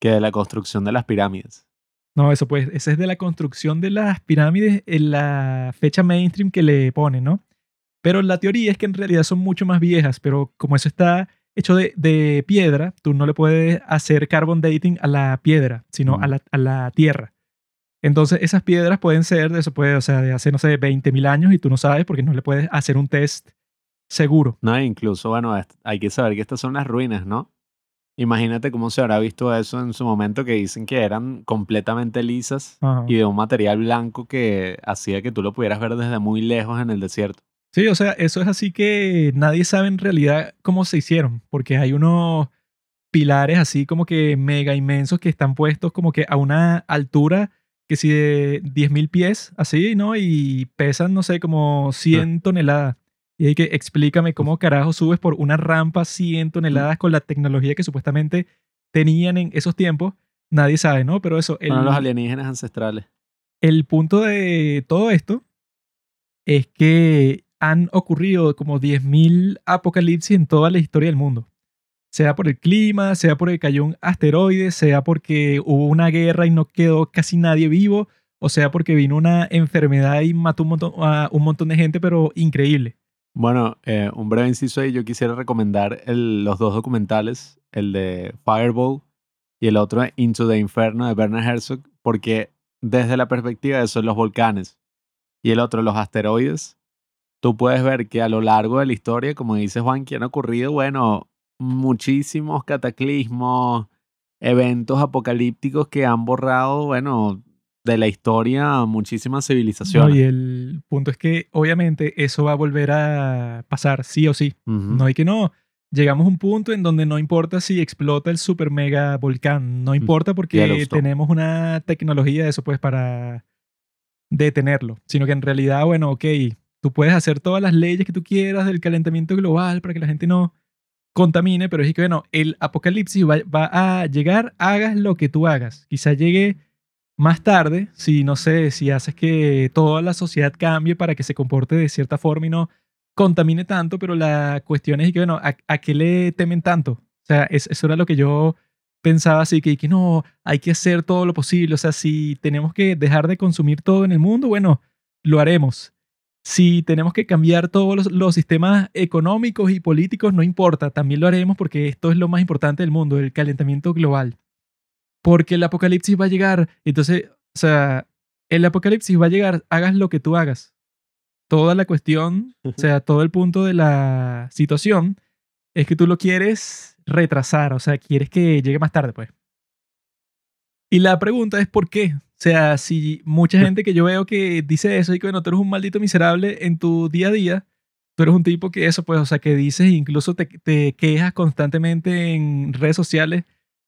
que de la construcción de las pirámides. No, eso pues, esa es de la construcción de las pirámides en la fecha mainstream que le ponen, ¿no? Pero la teoría es que en realidad son mucho más viejas, pero como eso está hecho de, piedra, tú no le puedes hacer carbon dating a la piedra, sino a, la, tierra. Entonces esas piedras pueden ser de eso, puede, o sea, de hace, no sé, 20.000 años y tú no sabes porque no le puedes hacer un test seguro. No, incluso, bueno, hay que saber que estas son las ruinas, ¿no? Imagínate cómo se habrá visto eso en su momento que dicen que eran completamente lisas y de un material blanco que hacía que tú lo pudieras ver desde muy lejos en el desierto. Sí, o sea, eso es así que nadie sabe en realidad cómo se hicieron, porque hay unos pilares así como que mega inmensos que están puestos como que a una altura que si de 10.000 pies, así, ¿no? Y pesan, no sé, como 100 toneladas. Y hay que explícame cómo carajo subes por una rampa 100 toneladas con la tecnología que supuestamente tenían en esos tiempos. Nadie sabe, ¿no? Pero eso... El, los alienígenas ancestrales. El punto de todo esto es que han ocurrido como 10.000 apocalipsis en toda la historia del mundo. Sea por el clima, sea porque cayó un asteroide, sea porque hubo una guerra y no quedó casi nadie vivo, o sea porque vino una enfermedad y mató un montón, a un montón de gente, pero increíble. Bueno, eh, un breve inciso ahí, yo quisiera recomendar los dos documentales, el de Fireball y el otro Into the Inferno de Bernard Herzog, porque desde la perspectiva de eso, los volcanes y el otro, los asteroides, tú puedes ver que a lo largo de la historia, como dice Juan, que han ocurrido, bueno, muchísimos cataclismos, eventos apocalípticos que han borrado, bueno, de la historia muchísimas civilizaciones. y el punto es que obviamente eso va a volver a pasar sí o sí. No hay que no. Llegamos a un punto en donde no importa si explota el super mega volcán, no mm, importa porque tenemos una tecnología de eso pues para detenerlo, sino que en realidad, bueno, ok, Tú puedes hacer todas las leyes que tú quieras del calentamiento global para que la gente no contamine, pero es que, bueno, el apocalipsis va, a llegar, hagas lo que tú hagas. Quizá llegue más tarde, si no sé, si haces que toda la sociedad cambie para que se comporte de cierta forma y no contamine tanto, pero la cuestión es que, bueno, ¿a, a qué le temen tanto? O sea, es- eso era lo que yo pensaba así, que, que no, hay que hacer todo lo posible. O sea, si tenemos que dejar de consumir todo en el mundo, bueno, lo haremos. Si tenemos que cambiar todos los, los sistemas económicos y políticos, no importa, también lo haremos porque esto es lo más importante del mundo, el calentamiento global. Porque el apocalipsis va a llegar. Entonces, o sea, el apocalipsis va a llegar, hagas lo que tú hagas. Toda la cuestión, o sea, todo el punto de la situación es que tú lo quieres retrasar, o sea, quieres que llegue más tarde, pues. Y la pregunta es ¿por qué? O sea, si mucha gente que yo veo que dice eso y que, bueno, tú eres un maldito miserable en tu día a día, tú eres un tipo que eso, pues, o sea, que dices, incluso te, te quejas constantemente en redes sociales,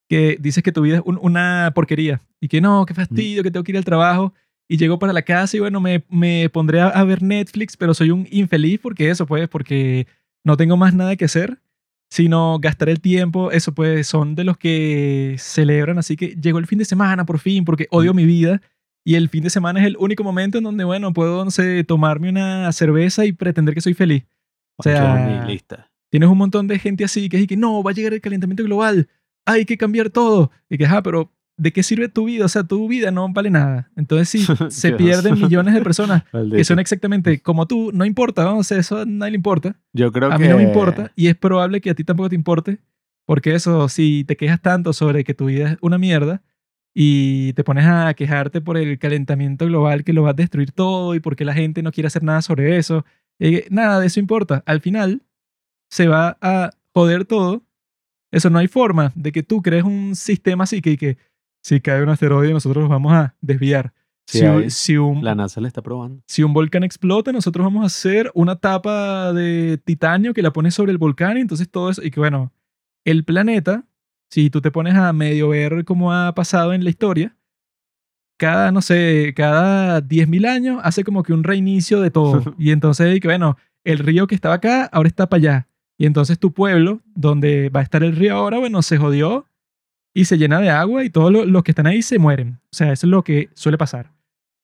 que dices que tu vida es un- una porquería y que no, qué fastidio, que tengo que ir al trabajo y llego para la casa y bueno, me, me pondré a, a ver Netflix, pero soy un infeliz porque eso, pues, porque no tengo más nada que hacer, sino gastar el tiempo, eso pues, son de los que celebran, así que llegó el fin de semana por fin, porque odio mi vida. Y el fin de semana es el único momento en donde, bueno, puedo, no sé, tomarme una cerveza y pretender que soy feliz. O sea, lista. Tienes un montón de gente así que dice que no, va a llegar el calentamiento global, hay que cambiar todo. Y que, ah, pero ¿de qué sirve tu vida? O sea, tu vida no vale nada. Entonces, sí, se pierden millones de personas que son exactamente como tú, no importa, ¿no? o sea, eso a nadie le importa. Yo creo A que mí no me importa y es probable que a ti tampoco te importe, porque eso, si te quejas tanto sobre que tu vida es una mierda y te pones a quejarte por el calentamiento global que lo va a destruir todo y porque la gente no quiere hacer nada sobre eso, eh, nada de eso importa. Al final se va a joder todo. Eso no hay forma de que tú crees un sistema así que, que si cae un asteroide nosotros nos vamos a desviar. Sí, si, hay. si un, La NASA le está probando. si un volcán explota, nosotros vamos a hacer una tapa de titanio que la pones sobre el volcán y entonces todo eso. Y que bueno, el planeta, si tú te pones a medio ver cómo ha pasado en la historia, cada, no sé, cada 10.000 años hace como que un reinicio de todo. y entonces, y que bueno, el río que estaba acá ahora está para allá. Y entonces tu pueblo, donde va a estar el río ahora, bueno, se jodió y se llena de agua y todos lo- los que están ahí se mueren. O sea, eso es lo que suele pasar.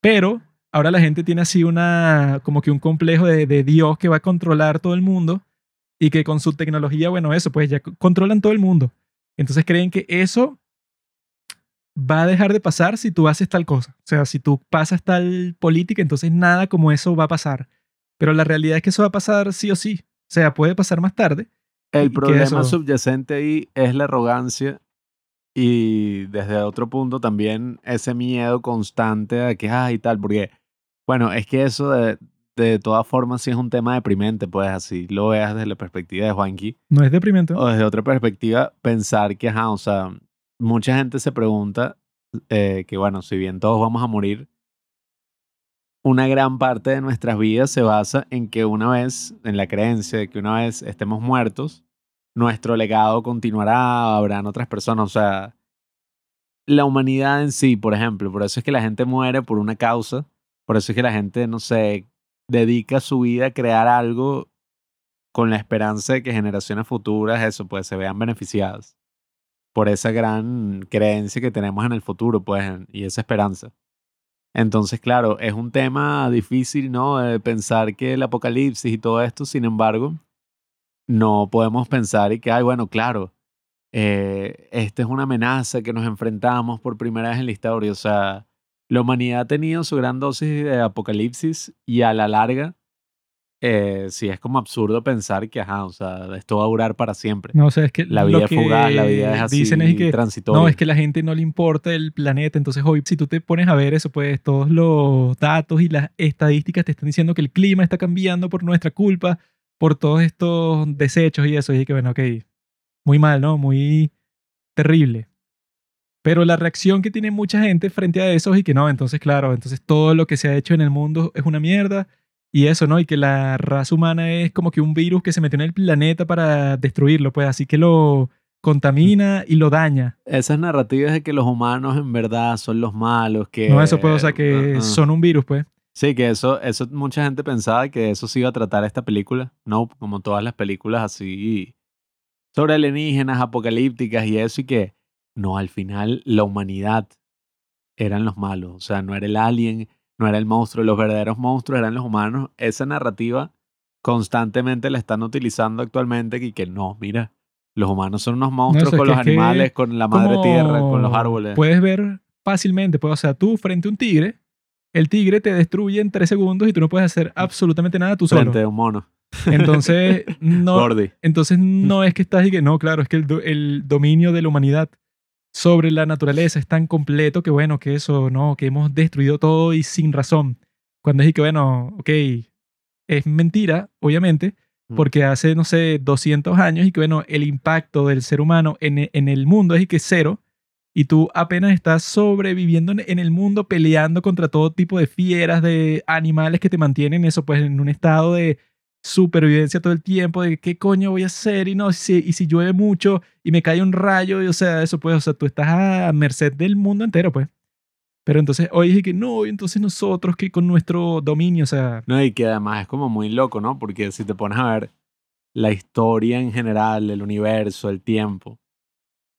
Pero ahora la gente tiene así una, como que un complejo de, de Dios que va a controlar todo el mundo y que con su tecnología, bueno, eso, pues ya controlan todo el mundo. Entonces creen que eso va a dejar de pasar si tú haces tal cosa. O sea, si tú pasas tal política, entonces nada como eso va a pasar. Pero la realidad es que eso va a pasar sí o sí. O sea, puede pasar más tarde. ¿Y El problema eso? subyacente ahí es la arrogancia y desde otro punto también ese miedo constante a que, ay, tal, porque, bueno, es que eso de, de todas formas sí es un tema deprimente, pues así lo veas desde la perspectiva de Juanqui, No es deprimente. o desde otra perspectiva pensar que, ajá, o sea, mucha gente se pregunta eh, que, bueno, si bien todos vamos a morir, una gran parte de nuestras vidas se basa en que una vez, en la creencia de que una vez estemos muertos, nuestro legado continuará, habrán otras personas, o sea, la humanidad en sí, por ejemplo, por eso es que la gente muere por una causa, por eso es que la gente, no sé, dedica su vida a crear algo con la esperanza de que generaciones futuras, eso, pues se vean beneficiadas por esa gran creencia que tenemos en el futuro, pues, y esa esperanza. Entonces, claro, es un tema difícil, ¿no? Pensar que el apocalipsis y todo esto, sin embargo, no podemos pensar y que, ay, bueno, claro, eh, esta es una amenaza que nos enfrentamos por primera vez en la historia. O sea, la humanidad ha tenido su gran dosis de apocalipsis y a la larga, eh, sí es como absurdo pensar que, ajá, o sea, esto va a durar para siempre. No, o sea, es que La vida es fugaz, la vida es así Dicen es que transitoria. No, es que la gente no le importa el planeta. Entonces, hoy, si tú te pones a ver eso, pues todos los datos y las estadísticas te están diciendo que el clima está cambiando por nuestra culpa, por todos estos desechos y eso. Y que, bueno, ok, muy mal, ¿no? Muy terrible. Pero la reacción que tiene mucha gente frente a eso es y que no, entonces, claro, entonces todo lo que se ha hecho en el mundo es una mierda. Y eso, ¿no? Y que la raza humana es como que un virus que se metió en el planeta para destruirlo, pues así que lo contamina y lo daña. Esas narrativas de que los humanos en verdad son los malos, que... No, eso puede, o sea, que son un virus, pues. Sí, que eso, eso mucha gente pensaba que eso se iba a tratar esta película, ¿no? Como todas las películas así sobre alienígenas, apocalípticas y eso, y que no, al final la humanidad eran los malos, o sea, no era el alien, no era el monstruo, los verdaderos monstruos eran los humanos. Esa narrativa constantemente la están utilizando actualmente y que no, mira, los humanos son unos monstruos con los animales, con la madre tierra, con los árboles. Puedes ver fácilmente, pues, o sea, tú frente a un tigre, el tigre te destruye en tres segundos y tú no puedes hacer absolutamente nada tú solo. frente a un mono. Entonces, no, Gordy. entonces no es que estás y que no, claro, es que el, do- el dominio de la humanidad sobre la naturaleza es tan completo que bueno, que eso, no, que hemos destruido todo y sin razón. Cuando es y que bueno, ok, es mentira, obviamente, Mm. porque hace, no sé, 200 años y que bueno, el impacto del ser humano en, en el mundo es y que cero. Y tú apenas estás sobreviviendo en, el mundo peleando contra todo tipo de fieras, de animales que te mantienen eso, pues en un estado de supervivencia todo el tiempo, de qué coño voy a hacer y no, si, y si llueve mucho y me cae un rayo, y, o sea, eso pues, o sea, tú estás a merced del mundo entero, pues. Pero entonces hoy dije que no, entonces nosotros que con nuestro dominio, o sea, No, y que además es como muy loco, ¿no? Porque si te pones a ver la historia en general, el universo, el tiempo,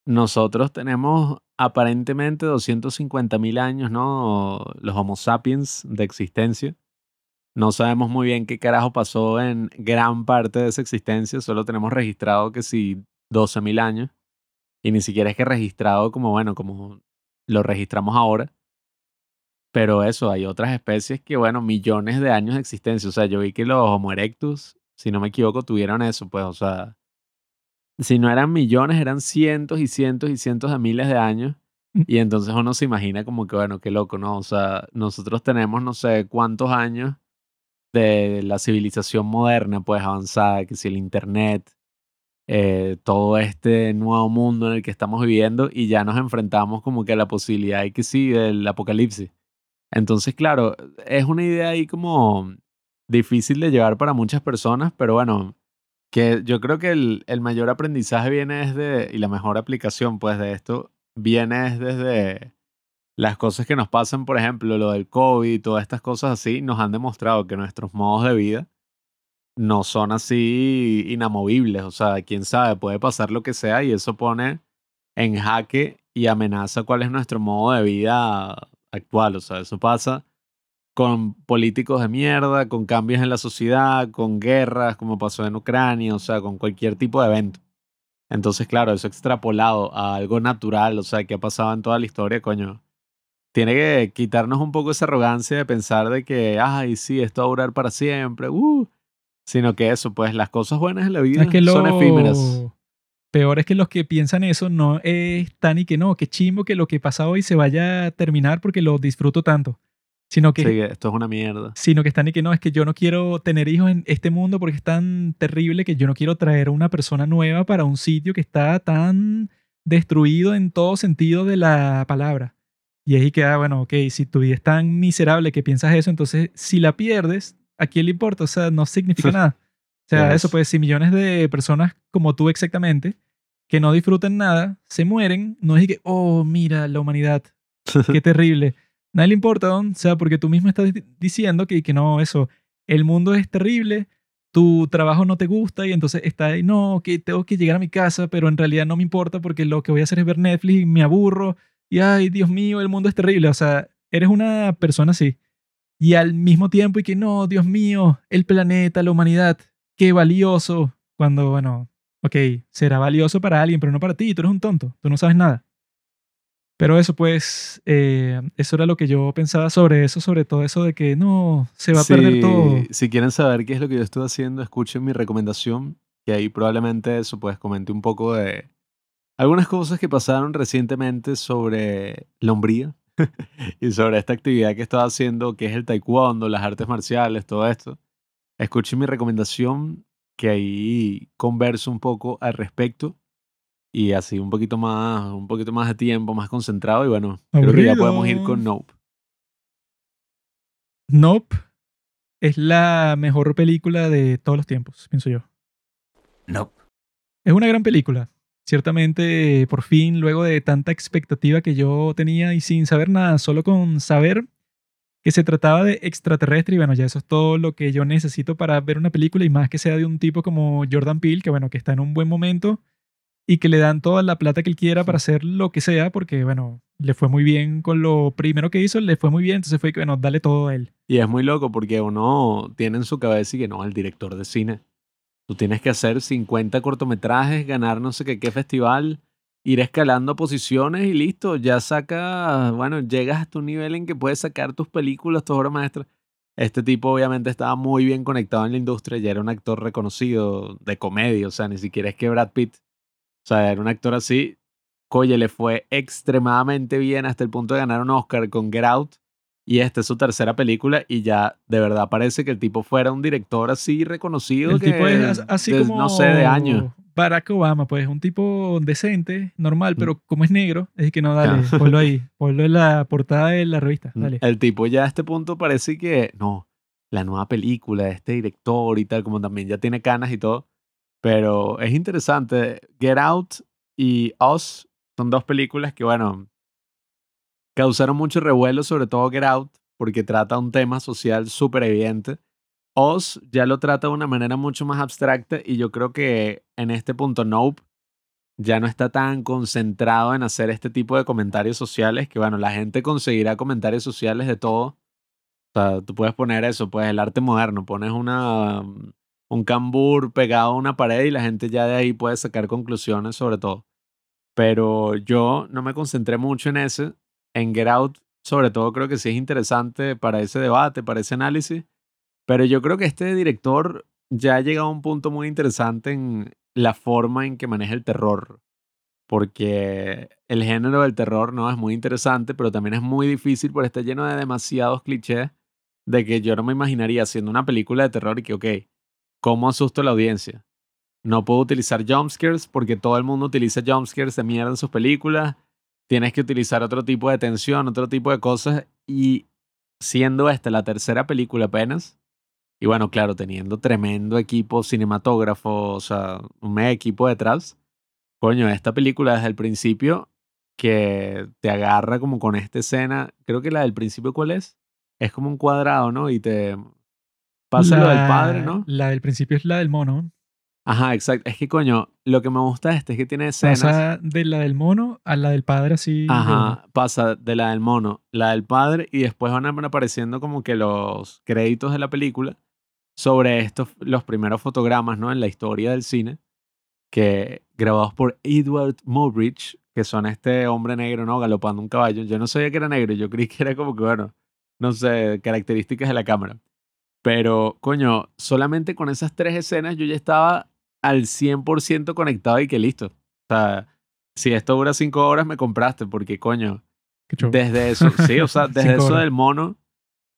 nosotros tenemos aparentemente 250 mil años, ¿no? Los Homo sapiens de existencia. No sabemos muy bien qué carajo pasó en gran parte de esa existencia, solo tenemos registrado que sí 12 mil años. Y ni siquiera es que registrado como, bueno, como lo registramos ahora. Pero eso, hay otras especies que, bueno, millones de años de existencia. O sea, yo vi que los Homo erectus, si no me equivoco, tuvieron eso, pues, o sea, si no eran millones, eran cientos y cientos y cientos de miles de años. Mm. Y entonces uno se imagina como que, bueno, qué loco, ¿no? O sea, nosotros tenemos no sé cuántos años de la civilización moderna, pues avanzada, que si el Internet, eh, todo este nuevo mundo en el que estamos viviendo y ya nos enfrentamos como que a la posibilidad y que sí, del apocalipsis. Entonces, claro, es una idea ahí como difícil de llevar para muchas personas, pero bueno, que yo creo que el, el mayor aprendizaje viene desde, y la mejor aplicación pues de esto, viene es desde las cosas que nos pasan, por ejemplo, lo del COVID todas estas cosas así, nos han demostrado que nuestros modos de vida no son así inamovibles. O sea, quién sabe, puede pasar lo que sea y eso pone en jaque y amenaza cuál es nuestro modo de vida actual. O sea, eso pasa con políticos de mierda, con cambios en la sociedad, con guerras, como pasó en Ucrania, o sea, con cualquier tipo de evento. Entonces, claro, eso extrapolado a algo natural, o sea, que ha pasado en toda la historia, coño. Tiene que quitarnos un poco esa arrogancia de pensar de que, ay, sí, esto va a durar para siempre, uh, sino que eso, pues las cosas buenas en la vida es que lo son efímeras. peor es que los que piensan eso no es tan y que no, que chimbo que lo que pasa hoy se vaya a terminar porque lo disfruto tanto, sino que Sí, que esto es una mierda. sino que están y que no, es que yo no quiero tener hijos en este mundo porque es tan terrible que yo no quiero traer a una persona nueva para un sitio que está tan destruido en todo sentido de la palabra. Y ahí queda, bueno, ok, si tu vida es tan miserable que piensas eso, entonces si la pierdes, ¿a quién le importa? O sea, no significa nada. O sea, Yes. eso pues, si millones de personas como tú exactamente, que no disfrutan nada, se mueren, no es que, oh, mira, la humanidad, qué terrible. Nadie le importa, ¿no? o sea, porque tú mismo estás di- diciendo que, que no, eso, el mundo es terrible, tu trabajo no te gusta y entonces está ahí, no, que tengo que llegar a mi casa, pero en realidad no me importa porque lo que voy a hacer es ver Netflix y me aburro y, ay, Dios mío, el mundo es terrible, o sea, eres una persona así. Y al mismo tiempo y que no, Dios mío, el planeta, la humanidad, qué valioso, cuando, bueno, ok, será valioso para alguien, pero no para ti, tú eres un tonto, tú no sabes nada. Pero eso, pues, eh, eso era lo que yo pensaba sobre eso, sobre todo eso de que no, se va a perder todo. Si quieren saber qué es lo que yo estoy haciendo, escuchen mi recomendación, que ahí probablemente eso, pues comenté un poco de algunas cosas que pasaron recientemente sobre la hombría y sobre esta actividad que estaba haciendo, que es el taekwondo, las artes marciales, todo esto. Escuchen mi recomendación, que ahí converso un poco al respecto y así un poquito más, un poquito más de tiempo, más concentrado y bueno, creo que ya podemos ir con Nope. Nope es la mejor película de todos los tiempos, pienso yo. Nope. Es una gran película. Ciertamente, por fin, luego de tanta expectativa que yo tenía y sin saber nada, solo con saber que se trataba de extraterrestre, y bueno, ya eso es todo lo que yo necesito para ver una película, y más que sea de un tipo como Jordan Peele, que bueno, que está en un buen momento y que le dan toda la plata que él quiera para hacer lo que sea, porque, bueno, le fue muy bien con lo primero que hizo, le fue muy bien, entonces fue que, bueno, dale todo a él. Y es muy loco porque uno tiene en su cabeza y que no, el director de cine. Tú tienes que hacer 50 cortometrajes, ganar no sé qué, qué festival, ir escalando posiciones y listo, ya saca, bueno, llegas a tu nivel en que puedes sacar tus películas, tus obras maestras. Este tipo obviamente estaba muy bien conectado en la industria, ya era un actor reconocido de comedia, o sea, ni siquiera es que Brad Pitt, o sea, era un actor así. Coye le fue extremadamente bien hasta el punto de ganar un Oscar con Get Out y esta es su tercera película y ya de verdad parece que el tipo fuera un director así reconocido. El que, tipo es as- así de- como... No sé, de años. Barack Obama, pues, un tipo decente, normal, pero como es negro, es que no, dale, Claro. ponlo ahí, ponlo en la portada de la revista, dale. El tipo ya a este punto parece que, no, la nueva película de este director y tal, como también ya tiene canas y todo. Pero es interesante. Get Out y Us son dos películas que, bueno, causaron mucho revuelo, sobre todo Get Out, porque trata un tema social súper evidente. Oz ya lo trata de una manera mucho más abstracta y yo creo que en este punto Nope ya no está tan concentrado en hacer este tipo de comentarios sociales que bueno, la gente conseguirá comentarios sociales de todo. O sea, tú puedes poner eso, pues el arte moderno, pones una, mm, un cambur pegado a una pared y la gente ya de ahí puede sacar conclusiones sobre todo. Pero yo no me concentré mucho en ese. En Get Out, sobre todo, creo que sí es interesante para ese debate, para ese análisis. Pero yo creo que este director ya ha llegado a un punto muy interesante en la forma en que maneja el terror. Porque el género del terror no es muy interesante, pero también es muy difícil porque está lleno de demasiados clichés de que yo no me imaginaría haciendo una película de terror y que, ok, ¿cómo asusto a la audiencia? No puedo utilizar jumpscares porque todo el mundo utiliza jumpscares de mierda en sus películas. Tienes que utilizar otro tipo de tensión, otro tipo de cosas. Y siendo esta la tercera película apenas, y bueno, claro, teniendo tremendo equipo cinematógrafo, o sea, un mega equipo detrás, coño, esta película desde el principio que te agarra como con esta escena, creo que la del principio, ¿cuál es? Es como un cuadrado, ¿no? Y te pasa lo del La- padre, ¿no? La del principio es la del mono. Ajá, exacto. Es que, coño, lo que me gusta de este es que tiene escenas. Pasa de la del mono a la del padre así. de. Ajá, pasa de la del mono, la del padre, y después van apareciendo como que los créditos de la película sobre estos, los primeros fotogramas, ¿no? En la historia del cine, que grabados por Edward Muybridge, que son este hombre negro, ¿no? Galopando un caballo. Yo no sabía que era negro, yo creí que era como que, bueno, no sé, características de la cámara. Pero, coño, solamente con esas tres escenas yo ya estaba al 100% conectado y que listo. O sea, si esto dura cinco horas, me compraste, porque, coño, desde eso, sí, o sea, desde eso horas. del mono,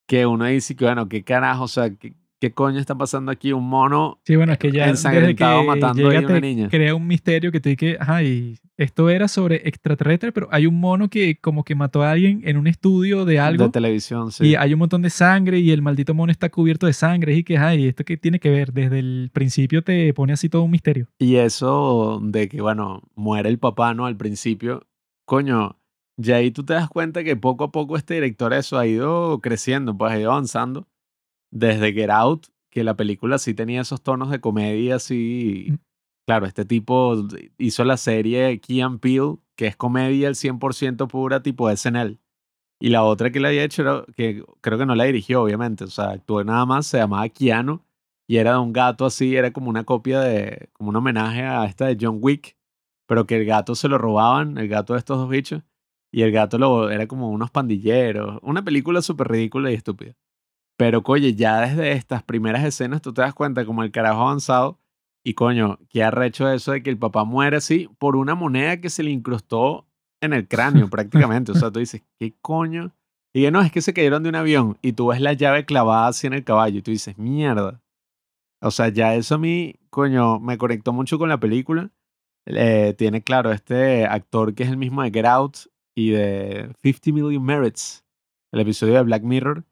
que uno dice que, bueno, qué carajo, o sea, qué, qué coño está pasando aquí, un mono Sí, bueno, es que ya desde que ensangrentado matando a una niña. crea un misterio que te dice que, ajá, y esto era sobre extraterrestres, pero hay un mono que como que mató a alguien en un estudio de algo de televisión, sí. y hay un montón de sangre y el maldito mono está cubierto de sangre y que, ay, ¿esto qué tiene que ver? Desde el principio te pone así todo un misterio. Y eso de que, bueno, muere el papá, ¿no? Al principio, coño, ya ahí tú te das cuenta que poco a poco este director eso ha ido creciendo, pues ha ido avanzando. Desde Get Out, que la película sí tenía esos tonos de comedia, así. Mm. Claro, este tipo hizo la serie Key and Peele, que es comedia al 100% pura, tipo SNL. Y la otra que le había hecho, era- que creo que no la dirigió, obviamente, o sea, actuó nada más, se llamaba Keanu, y era de un gato así, era como una copia de, como un homenaje a esta de John Wick, pero que el gato se lo robaban, el gato de estos dos bichos, y el gato lo, era como unos pandilleros, una película súper ridícula y estúpida. Pero, coye, ya desde estas primeras escenas tú te das cuenta como el carajo avanzado, y coño, que ha hecho eso de que el papá muere así por una moneda que se le incrustó en el cráneo prácticamente. O sea, tú dices, ¿qué coño? Y que no, es que se cayeron de un avión y tú ves la llave clavada así en el caballo y tú dices, mierda. O sea, ya eso a mí, coño, me conectó mucho con la película. Eh, tiene, claro, este actor que es el mismo de Get Out y de 50 Million Merits, el episodio de Black Mirror,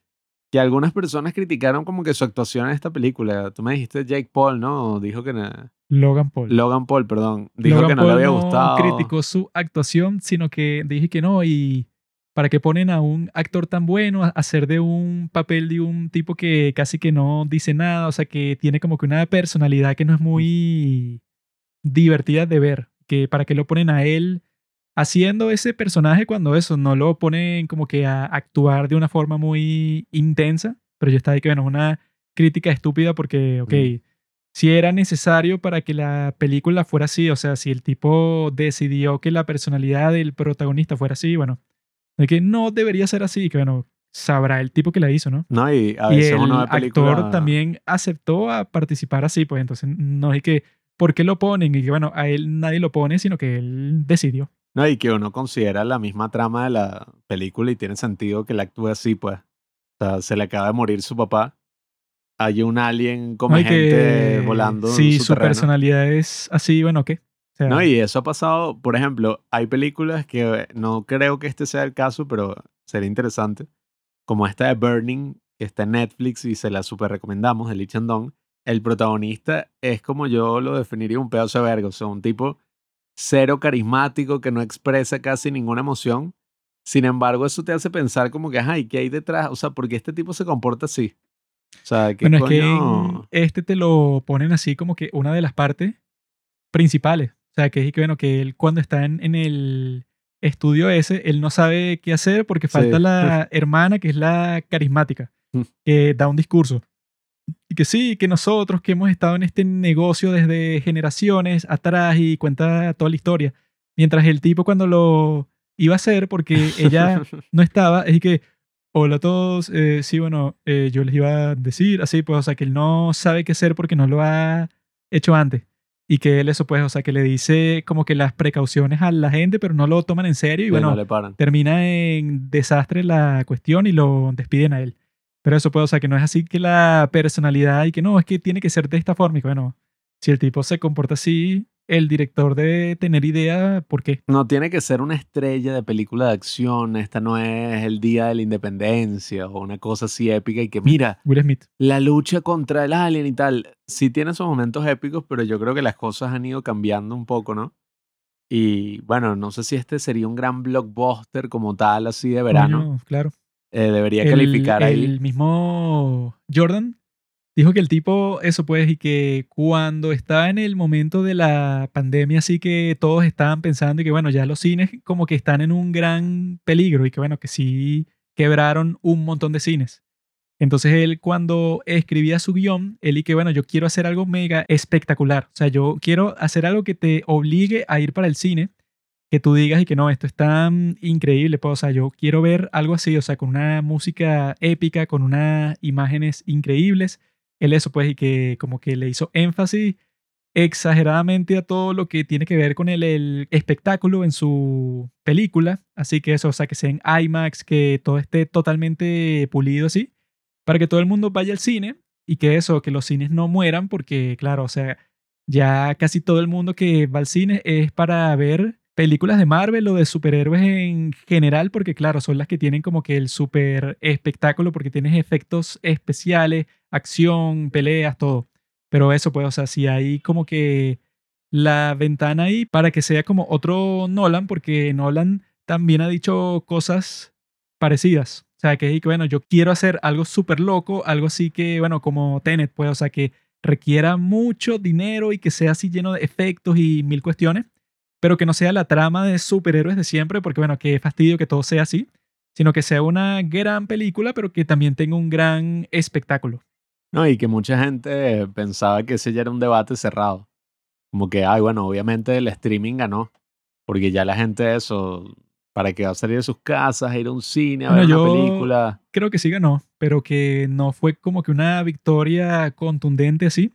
que algunas personas criticaron como que su actuación en esta película. Tú me dijiste Jake Paul, ¿no? Dijo que... na- Logan Paul. Logan Paul, perdón. Dijo Logan que no Paul le había gustado. criticó su actuación, sino que dije que no. Y para qué ponen a un actor tan bueno a hacer de un papel de un tipo que casi que no dice nada, o sea, que tiene como que una personalidad que no es muy divertida de ver. que para qué lo ponen a él haciendo ese personaje cuando eso no lo ponen como que a actuar de una forma muy intensa. Pero yo estaba ahí que, bueno, es una crítica estúpida porque, ok, Mm. si era necesario para que la película fuera así, o sea, si el tipo decidió que la personalidad del protagonista fuera así, bueno, de que no debería ser así, que bueno, sabrá el tipo que la hizo, ¿no? No, y a y veces el uno ve películas... actor también aceptó a participar así, pues entonces no es que, ¿por qué lo ponen? Y que bueno, a él nadie lo pone, sino que él decidió. No, y que uno considera la misma trama de la película y tiene sentido que él actúe así, pues. O sea, se le acaba de morir su papá. Hay un alien No, y gente que volando en si su, personalidad es así, bueno, ¿qué? O sea, No, y eso ha pasado, por ejemplo, hay películas que no creo que este sea el caso, pero sería interesante. Como esta de Burning, que está en Netflix y se la super recomendamos, de Lee Chandong. El protagonista es como yo lo definiría un pedazo de verga, o sea, un tipo cero carismático que no expresa casi ninguna emoción. Sin embargo, eso te hace pensar como que, ajá, ¿y qué hay detrás? O sea, ¿por qué este tipo se comporta así? O sea, ¿qué bueno, es que este te lo ponen así como que una de las partes principales. O sea, que es que, bueno, que él cuando está en, en el estudio ese, él no sabe qué hacer porque Sí. falta la hermana que es la carismática, Mm. que da un discurso. Y que sí, que nosotros que hemos estado en este negocio desde generaciones atrás y cuenta toda la historia. Mientras el tipo cuando lo iba a hacer, porque ella no estaba, es que, hola a todos, eh, sí, bueno, eh, yo les iba a decir, así, pues, o sea, que él no sabe qué hacer porque no lo ha hecho antes. Y que él eso, pues, o sea, que le dice como que las precauciones a la gente, pero no lo toman en serio y Sí, bueno, no le paran. termina en desastre la cuestión y lo despiden a él. Pero eso puede, o sea, que no es así que la personalidad y que no, es que tiene que ser de esta forma. Y que, bueno, si el tipo se comporta así, el director debe tener idea por qué. No tiene que ser una estrella de película de acción. Esta no es el día de la independencia o una cosa así épica y que mira, Will Smith. la lucha contra el alien y tal. Sí tiene esos momentos épicos, pero yo creo que las cosas han ido cambiando un poco, ¿no? Y bueno, no sé si este sería un gran blockbuster como tal, así de verano. Coño, claro. Eh, debería El- calificar ahí. El mismo Jordan dijo que el tipo, eso pues, y que cuando estaba en el momento de la pandemia, así que todos estaban pensando y que, bueno, ya los cines como que están en un gran peligro y que, bueno, que sí quebraron un montón de cines. Entonces él cuando escribía su guion, él y que, bueno, yo quiero hacer algo mega espectacular. O sea, yo quiero hacer algo que te obligue a ir para el cine que tú digas y que no, esto es tan increíble, pues, o sea, yo quiero ver algo así, o sea, con una música épica, con unas imágenes increíbles, él eso, pues, y que como que le hizo énfasis exageradamente a todo lo que tiene que ver con el, espectáculo en su película, así que eso, o sea, que sea en IMAX, que todo esté totalmente pulido así, para que todo el mundo vaya al cine y que eso, que los cines no mueran, porque claro, o sea, ya casi todo el mundo que va al cine es para ver películas de Marvel o de superhéroes en general, porque claro, son las que tienen como que el super espectáculo, porque tienes efectos especiales, acción, peleas, todo. Pero eso, pues, o sea, si hay como que la ventana ahí para que sea como otro Nolan, porque Nolan también ha dicho cosas parecidas. O sea, que, bueno, yo quiero hacer algo súper loco, algo así que, bueno, como Tenet, pues, o sea, que requiera mucho dinero y que sea así lleno de efectos y mil cuestiones, pero que no sea la trama de superhéroes de siempre, porque, bueno, qué fastidio que todo sea así, sino que sea una gran película, pero que también tenga un gran espectáculo. No, y que mucha gente pensaba que ese ya era un debate cerrado. Como que, ay, bueno, obviamente el streaming ganó. Porque ya la gente eso, ¿para qué va a salir de sus casas, a ir a un cine, a Bueno, ver yo- una película? Creo que sí ganó, pero que no fue como que una victoria contundente así,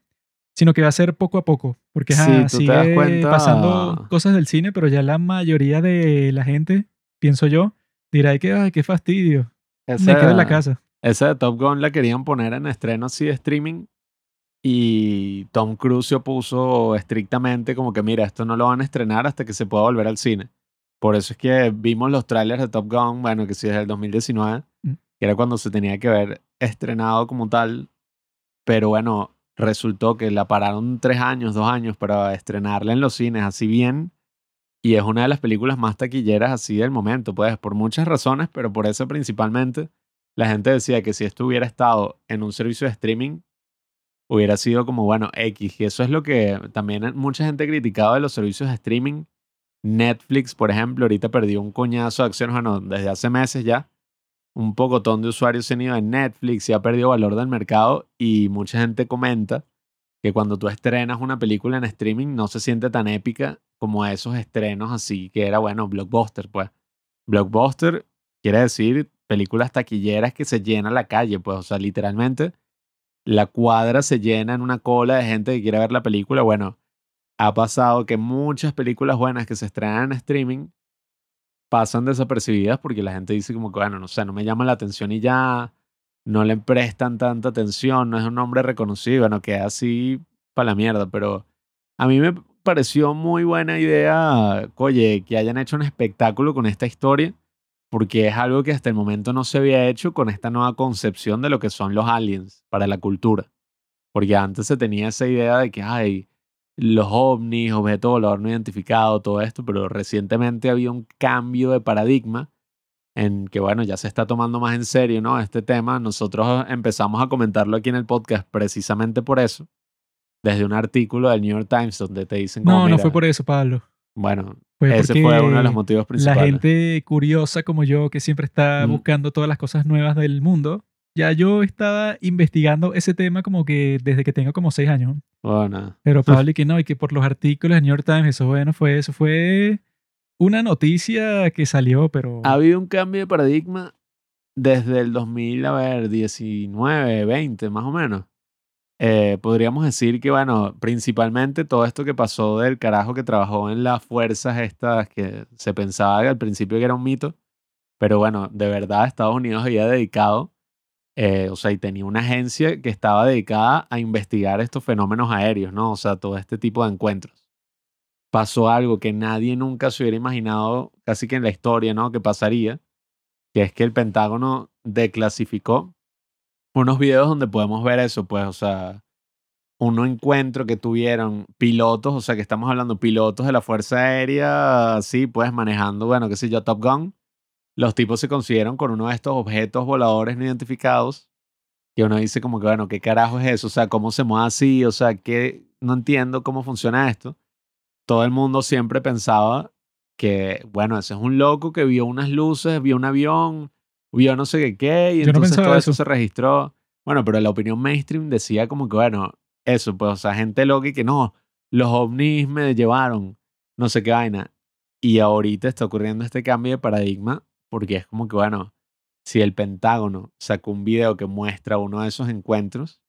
sino que va a ser poco a poco, porque Sí, ajá, tú te das sigue cuenta- pasando cosas del cine, pero ya la mayoría de la gente, pienso yo, dirá "Ay, que, ay, qué fastidio, me quedo en la casa. Esa de Top Gun la querían poner en estreno así de streaming y Tom Cruise se opuso estrictamente como que mira, esto no lo van a estrenar hasta que se pueda volver al cine. Por eso es que vimos los trailers de Top Gun, bueno, que sí es del 2019, Mm. que era cuando se tenía que haber estrenado como tal, pero bueno, resultó que la pararon tres años, dos años para estrenarla en los cines así bien. Y es una de las películas más taquilleras así del momento, pues por muchas razones, pero por eso principalmente la gente decía que si esto hubiera estado en un servicio de streaming, hubiera sido como, bueno, X. Y eso es lo que también mucha gente ha criticado de los servicios de streaming. Netflix, por ejemplo, ahorita perdió un coñazo de acciones, bueno, desde hace meses ya. Un pocotón de usuarios se han ido en Netflix y ha perdido valor del mercado. Y mucha gente comenta que cuando tú estrenas una película en streaming no se siente tan épica como esos estrenos así, que era, bueno, blockbuster, pues. Blockbuster quiere decir películas taquilleras que se llena la calle, pues, o sea, literalmente la cuadra se llena en una cola de gente que quiere ver la película. Bueno, ha pasado que muchas películas buenas que se estrenan en streaming pasan desapercibidas porque la gente dice como que, bueno, no sé, no me llama la atención y ya no le prestan tanta atención, no es un nombre reconocido, bueno, queda así para la mierda, pero a mí me pareció muy buena idea, oye, que hayan hecho un espectáculo con esta historia porque es algo que hasta el momento no se había hecho con esta nueva concepción de lo que son los aliens para la cultura. Porque antes se tenía esa idea de que hay los ovnis, objetos volador no identificado, todo esto, pero recientemente había un cambio de paradigma en que, bueno, ya se está tomando más en serio, ¿no? Este tema. Nosotros empezamos a comentarlo aquí en el podcast precisamente por eso, desde un artículo del New York Times donde te dicen... no, no fue por eso, Pablo. Bueno, ese fue uno de los motivos principales. La gente curiosa como yo, que siempre está buscando todas las cosas nuevas del mundo, ya yo estaba investigando ese tema como que desde que tengo como seis años. Bueno. Pero Pablo, y que no, y que por los artículos de New York Times, eso bueno fue, eso fue una noticia que salió, pero... Ha habido un cambio de paradigma desde el 2000, a ver, 19, 20, más o menos. Eh, podríamos decir que, bueno, principalmente todo esto que pasó del carajo que trabajó en las fuerzas estas que se pensaba al principio que era un mito, pero bueno, de verdad Estados Unidos había dedicado, eh, o sea, y tenía una agencia que estaba dedicada a investigar estos fenómenos aéreos, ¿no? O sea, todo este tipo de encuentros. Pasó algo que nadie nunca se hubiera imaginado, casi que en la historia, ¿no? Que pasaría, que es que el Pentágono declasificó unos videos donde podemos ver eso, pues, o sea, un encuentro que tuvieron pilotos, o sea, que estamos hablando pilotos de la Fuerza Aérea, sí, pues manejando, bueno, qué sé yo, Top Gun. Los tipos se consiguieron con uno de estos objetos voladores no identificados. Y uno dice como que, bueno, ¿qué carajo es eso? O sea, ¿cómo se mueve así? O sea, que no entiendo cómo funciona esto. Todo el mundo siempre pensaba que, bueno, ese es un loco que vio unas luces, vio un avión, vio no sé qué qué, y entonces todo eso. se registró. Bueno, pero la opinión mainstream decía como que, bueno, eso, pues, o sea, gente loca y que no, los ovnis me llevaron, no sé qué vaina. Y ahorita está ocurriendo este cambio de paradigma porque es como que, bueno, si el Pentágono sacó un video que muestra uno de esos encuentros,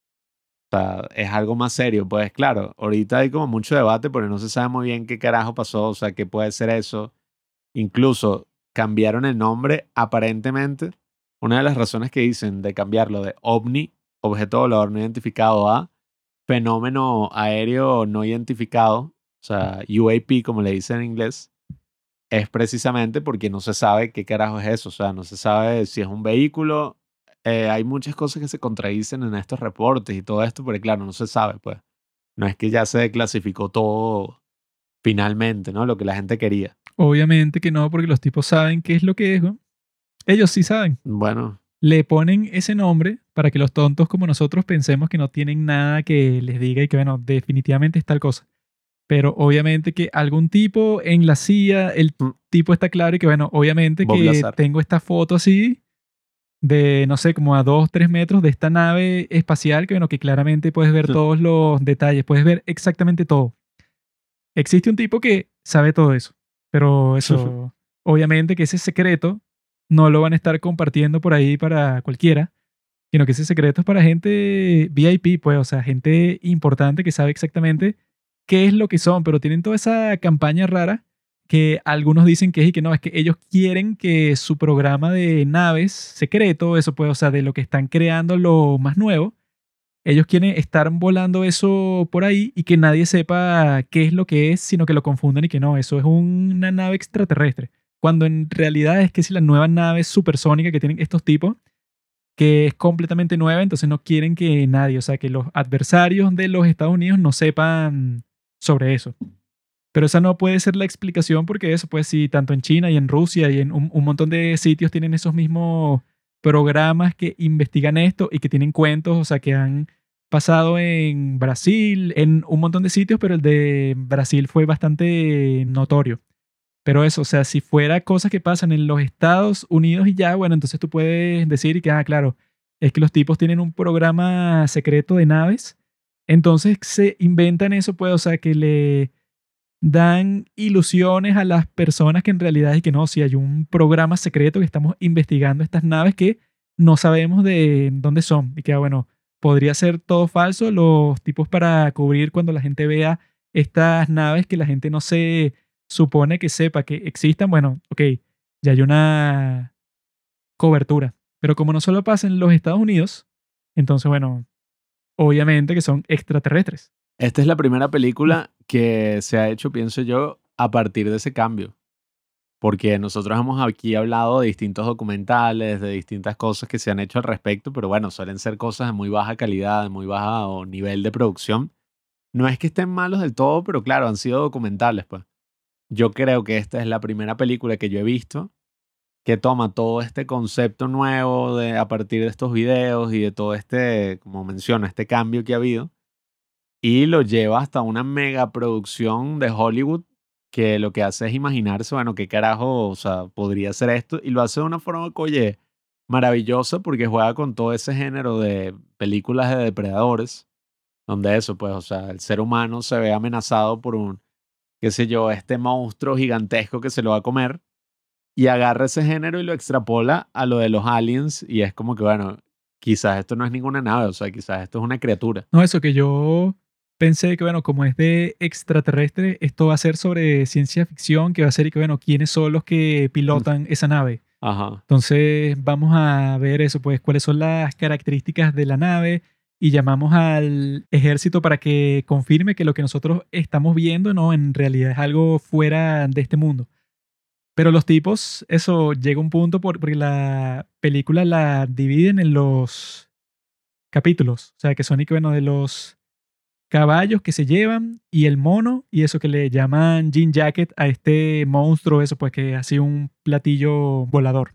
o sea, es algo más serio. Pues claro, ahorita hay como mucho debate porque no se sabe muy bien qué carajo pasó, o sea, qué puede ser eso. Incluso cambiaron el nombre aparentemente. Una de las razones que dicen de cambiarlo de OVNI, objeto volador no identificado, a fenómeno aéreo no identificado, o sea, UAP como le dicen en inglés, es precisamente porque no se sabe qué carajo es eso, o sea, no se sabe si es un vehículo. Eh, hay muchas cosas que se contradicen en estos reportes y todo esto, porque claro, no se sabe, pues. No es que ya se clasificó todo finalmente, ¿no? Lo que la gente quería. Obviamente que no, porque los tipos saben qué es lo que es, ¿no? Ellos sí saben. Bueno. Le ponen ese nombre para que los tontos como nosotros pensemos que no tienen nada que les diga y que, bueno, definitivamente es tal cosa. Pero obviamente que algún tipo en la CIA, el mm. tipo está claro y que, bueno, obviamente que tengo esta foto así de, no sé, como a dos, tres metros de esta nave espacial que, bueno, que claramente puedes ver todos los detalles, puedes ver exactamente todo. Existe un tipo que sabe todo eso. Pero eso, obviamente que ese secreto no lo van a estar compartiendo por ahí para cualquiera, sino que ese secreto es para gente VIP, pues, o sea, gente importante que sabe exactamente qué es lo que son, pero tienen toda esa campaña rara que algunos dicen que es y que no, es que ellos quieren que su programa de naves secreto, eso pues, o sea, de lo que están creando lo más nuevo, ellos quieren estar volando eso por ahí y que nadie sepa qué es lo que es, sino que lo confunden y que no, eso es una nave extraterrestre. Cuando en realidad es que si la nueva nave supersónica que tienen estos tipos, que es completamente nueva, entonces no quieren que nadie, o sea, que los adversarios de los Estados Unidos no sepan sobre eso. Pero esa no puede ser la explicación porque eso, pues si tanto en China y en Rusia y en un, un montón de sitios tienen esos mismos programas que investigan esto y que tienen cuentos, o sea, que han pasado en Brasil, en un montón de sitios, pero el de Brasil fue bastante notorio. Pero eso, o sea, si fuera cosas que pasan en los Estados Unidos y ya, bueno, entonces tú puedes decir que, ah, claro, es que los tipos tienen un programa secreto de naves, entonces se inventan eso, pues, o sea, que le dan ilusiones a las personas que en realidad es que no, si hay un programa secreto que estamos investigando estas naves que no sabemos de dónde son y que, ah, bueno, podría ser todo falso, los tipos para cubrir cuando la gente vea estas naves que la gente no se supone que sepa que existan, bueno, ok, ya hay una cobertura. Pero como no solo pasa en los Estados Unidos, entonces, bueno, obviamente que son extraterrestres. Esta es la primera película que se ha hecho, pienso yo, a partir de ese cambio. Porque nosotros hemos aquí hablado de distintos documentales, de distintas cosas que se han hecho al respecto, pero bueno, suelen ser cosas de muy baja calidad, de muy bajo nivel de producción. No es que estén malos del todo, pero claro, han sido documentales, pues. Yo creo que esta es la primera película que yo he visto que toma todo este concepto nuevo de, a partir de estos videos y de todo este, como menciono, este cambio que ha habido, y lo lleva hasta una mega producción de Hollywood que lo que hace es imaginarse, bueno, qué carajo, o sea, podría ser esto, y lo hace de una forma, maravillosa porque juega con todo ese género de películas de depredadores, donde eso, pues, o sea, el ser humano se ve amenazado por un, qué sé yo, este monstruo gigantesco que se lo va a comer, y agarra ese género y lo extrapola a lo de los aliens, y es como que, bueno, quizás esto no es ninguna nave, o sea, quizás esto es una criatura. No, eso que yo pensé que, bueno, como es de extraterrestre, esto va a ser sobre ciencia ficción, que va a ser y que, bueno, quiénes son los que pilotan esa nave. Ajá. Entonces vamos a ver eso, pues cuáles son las características de la nave y llamamos al ejército para que confirme que lo que nosotros estamos viendo no en realidad es algo fuera de este mundo. Pero los tipos, eso llega un punto porque la película la dividen en los capítulos, o sea, que son bueno, de los caballos que se llevan y el mono y eso que le llaman jean jacket a este monstruo, eso pues que sido un platillo volador.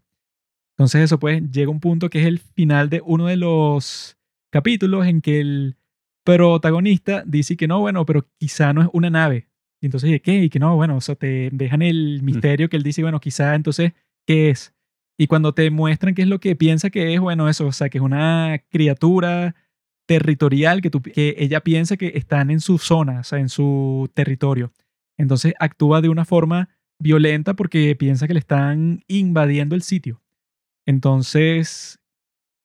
Entonces eso pues llega un punto que es el final de uno de los capítulos en que el protagonista dice que no, bueno, pero quizá no es una nave. Y entonces, ¿qué? Y que no, bueno, eso te dejan el misterio que él dice, bueno, quizá entonces, ¿qué es? Y cuando te muestran qué es lo que piensa que es, bueno, eso, o sea, que es una criatura territorial que, que ella piensa que están en su zona, o sea, en su territorio. Entonces actúa de una forma violenta porque piensa que le están invadiendo el sitio. Entonces,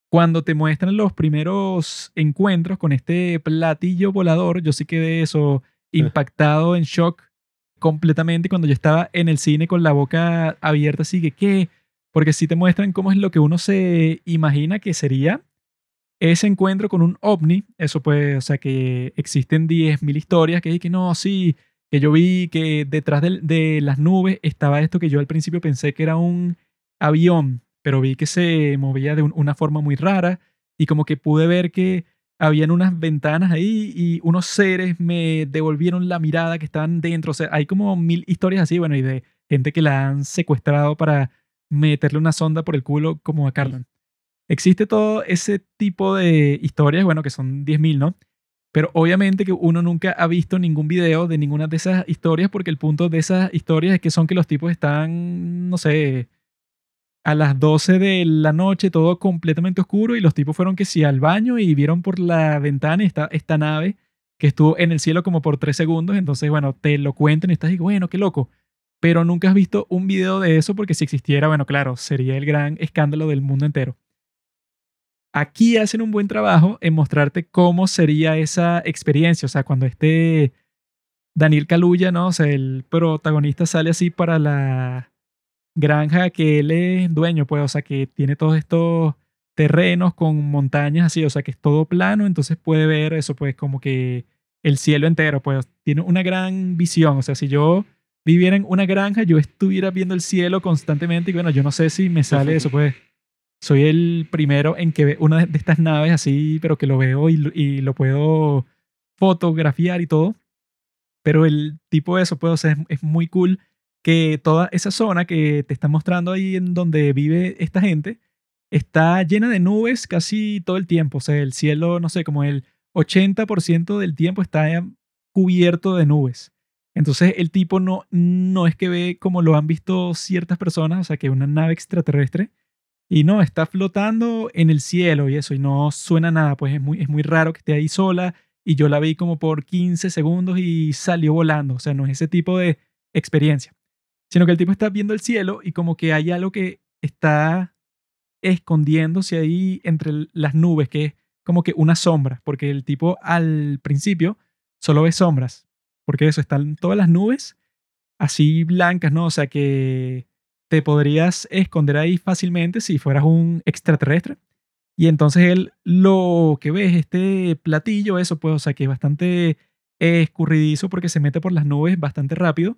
cuando te muestran los primeros encuentros con este platillo volador, yo sí quedé eso impactado, en shock completamente cuando yo estaba en el cine con la boca abierta, así que, ¿qué? Porque sí te muestran cómo es lo que uno se imagina que sería ese encuentro con un ovni, eso puede, o sea, que existen 10.000 historias que que no, sí, que yo vi que detrás de, las nubes estaba esto que yo al principio pensé que era un avión, pero vi que se movía de una forma muy rara y como que pude ver que habían unas ventanas ahí y unos seres me devolvieron la mirada que estaban dentro, o sea, hay como mil historias así, bueno, y de gente que la han secuestrado para meterle una sonda por el culo como a Carlan. Existe todo ese tipo de historias, bueno, que son 10.000, ¿no? Pero obviamente que uno nunca ha visto ningún video de ninguna de esas historias porque el punto de esas historias es que son que los tipos están, no sé, a las 12 de la noche, todo completamente oscuro y los tipos fueron que sí al baño y vieron por la ventana esta, esta nave que estuvo en el cielo como por tres segundos. Entonces, bueno, te lo cuentan y estás y bueno, qué loco. Pero nunca has visto un video de eso porque si existiera, bueno, claro, sería el gran escándalo del mundo entero. Aquí hacen un buen trabajo en mostrarte cómo sería esa experiencia. O sea, cuando este Daniel Caluya, ¿no? O sea, el protagonista sale así para la granja que él es dueño, pues, o sea, que tiene todos estos terrenos con montañas así, o sea, que es todo plano, entonces puede ver eso, pues, como que el cielo entero, pues, tiene una gran visión. O sea, si yo viviera en una granja, yo estuviera viendo el cielo constantemente y bueno, yo no sé si me sale eso, pues soy el primero en que ve una de estas naves así, pero que lo veo y, lo puedo fotografiar y todo. Pero el tipo de eso, puedo ser es, muy cool que toda esa zona que te está mostrando ahí en donde vive esta gente está llena de nubes casi todo el tiempo. O sea, el cielo, no sé, como el 80% del tiempo está cubierto de nubes. Entonces el tipo no, no es que ve como lo han visto ciertas personas, o sea, que una nave extraterrestre, y no, está flotando en el cielo y eso, y no suena nada, pues es muy, es muy raro que esté ahí sola, y yo la vi como por 15 segundos y salió volando, o sea, no es ese tipo de experiencia, sino que el tipo está viendo el cielo y como que hay algo que está escondiéndose ahí entre las nubes, que es como que una sombra, porque el tipo al principio solo ve sombras, porque eso, están todas las nubes así blancas, ¿no? O sea que te podrías esconder ahí fácilmente si fueras un extraterrestre. Y entonces él lo que ve es este platillo, eso pues, o sea que es bastante escurridizo porque se mete por las nubes bastante rápido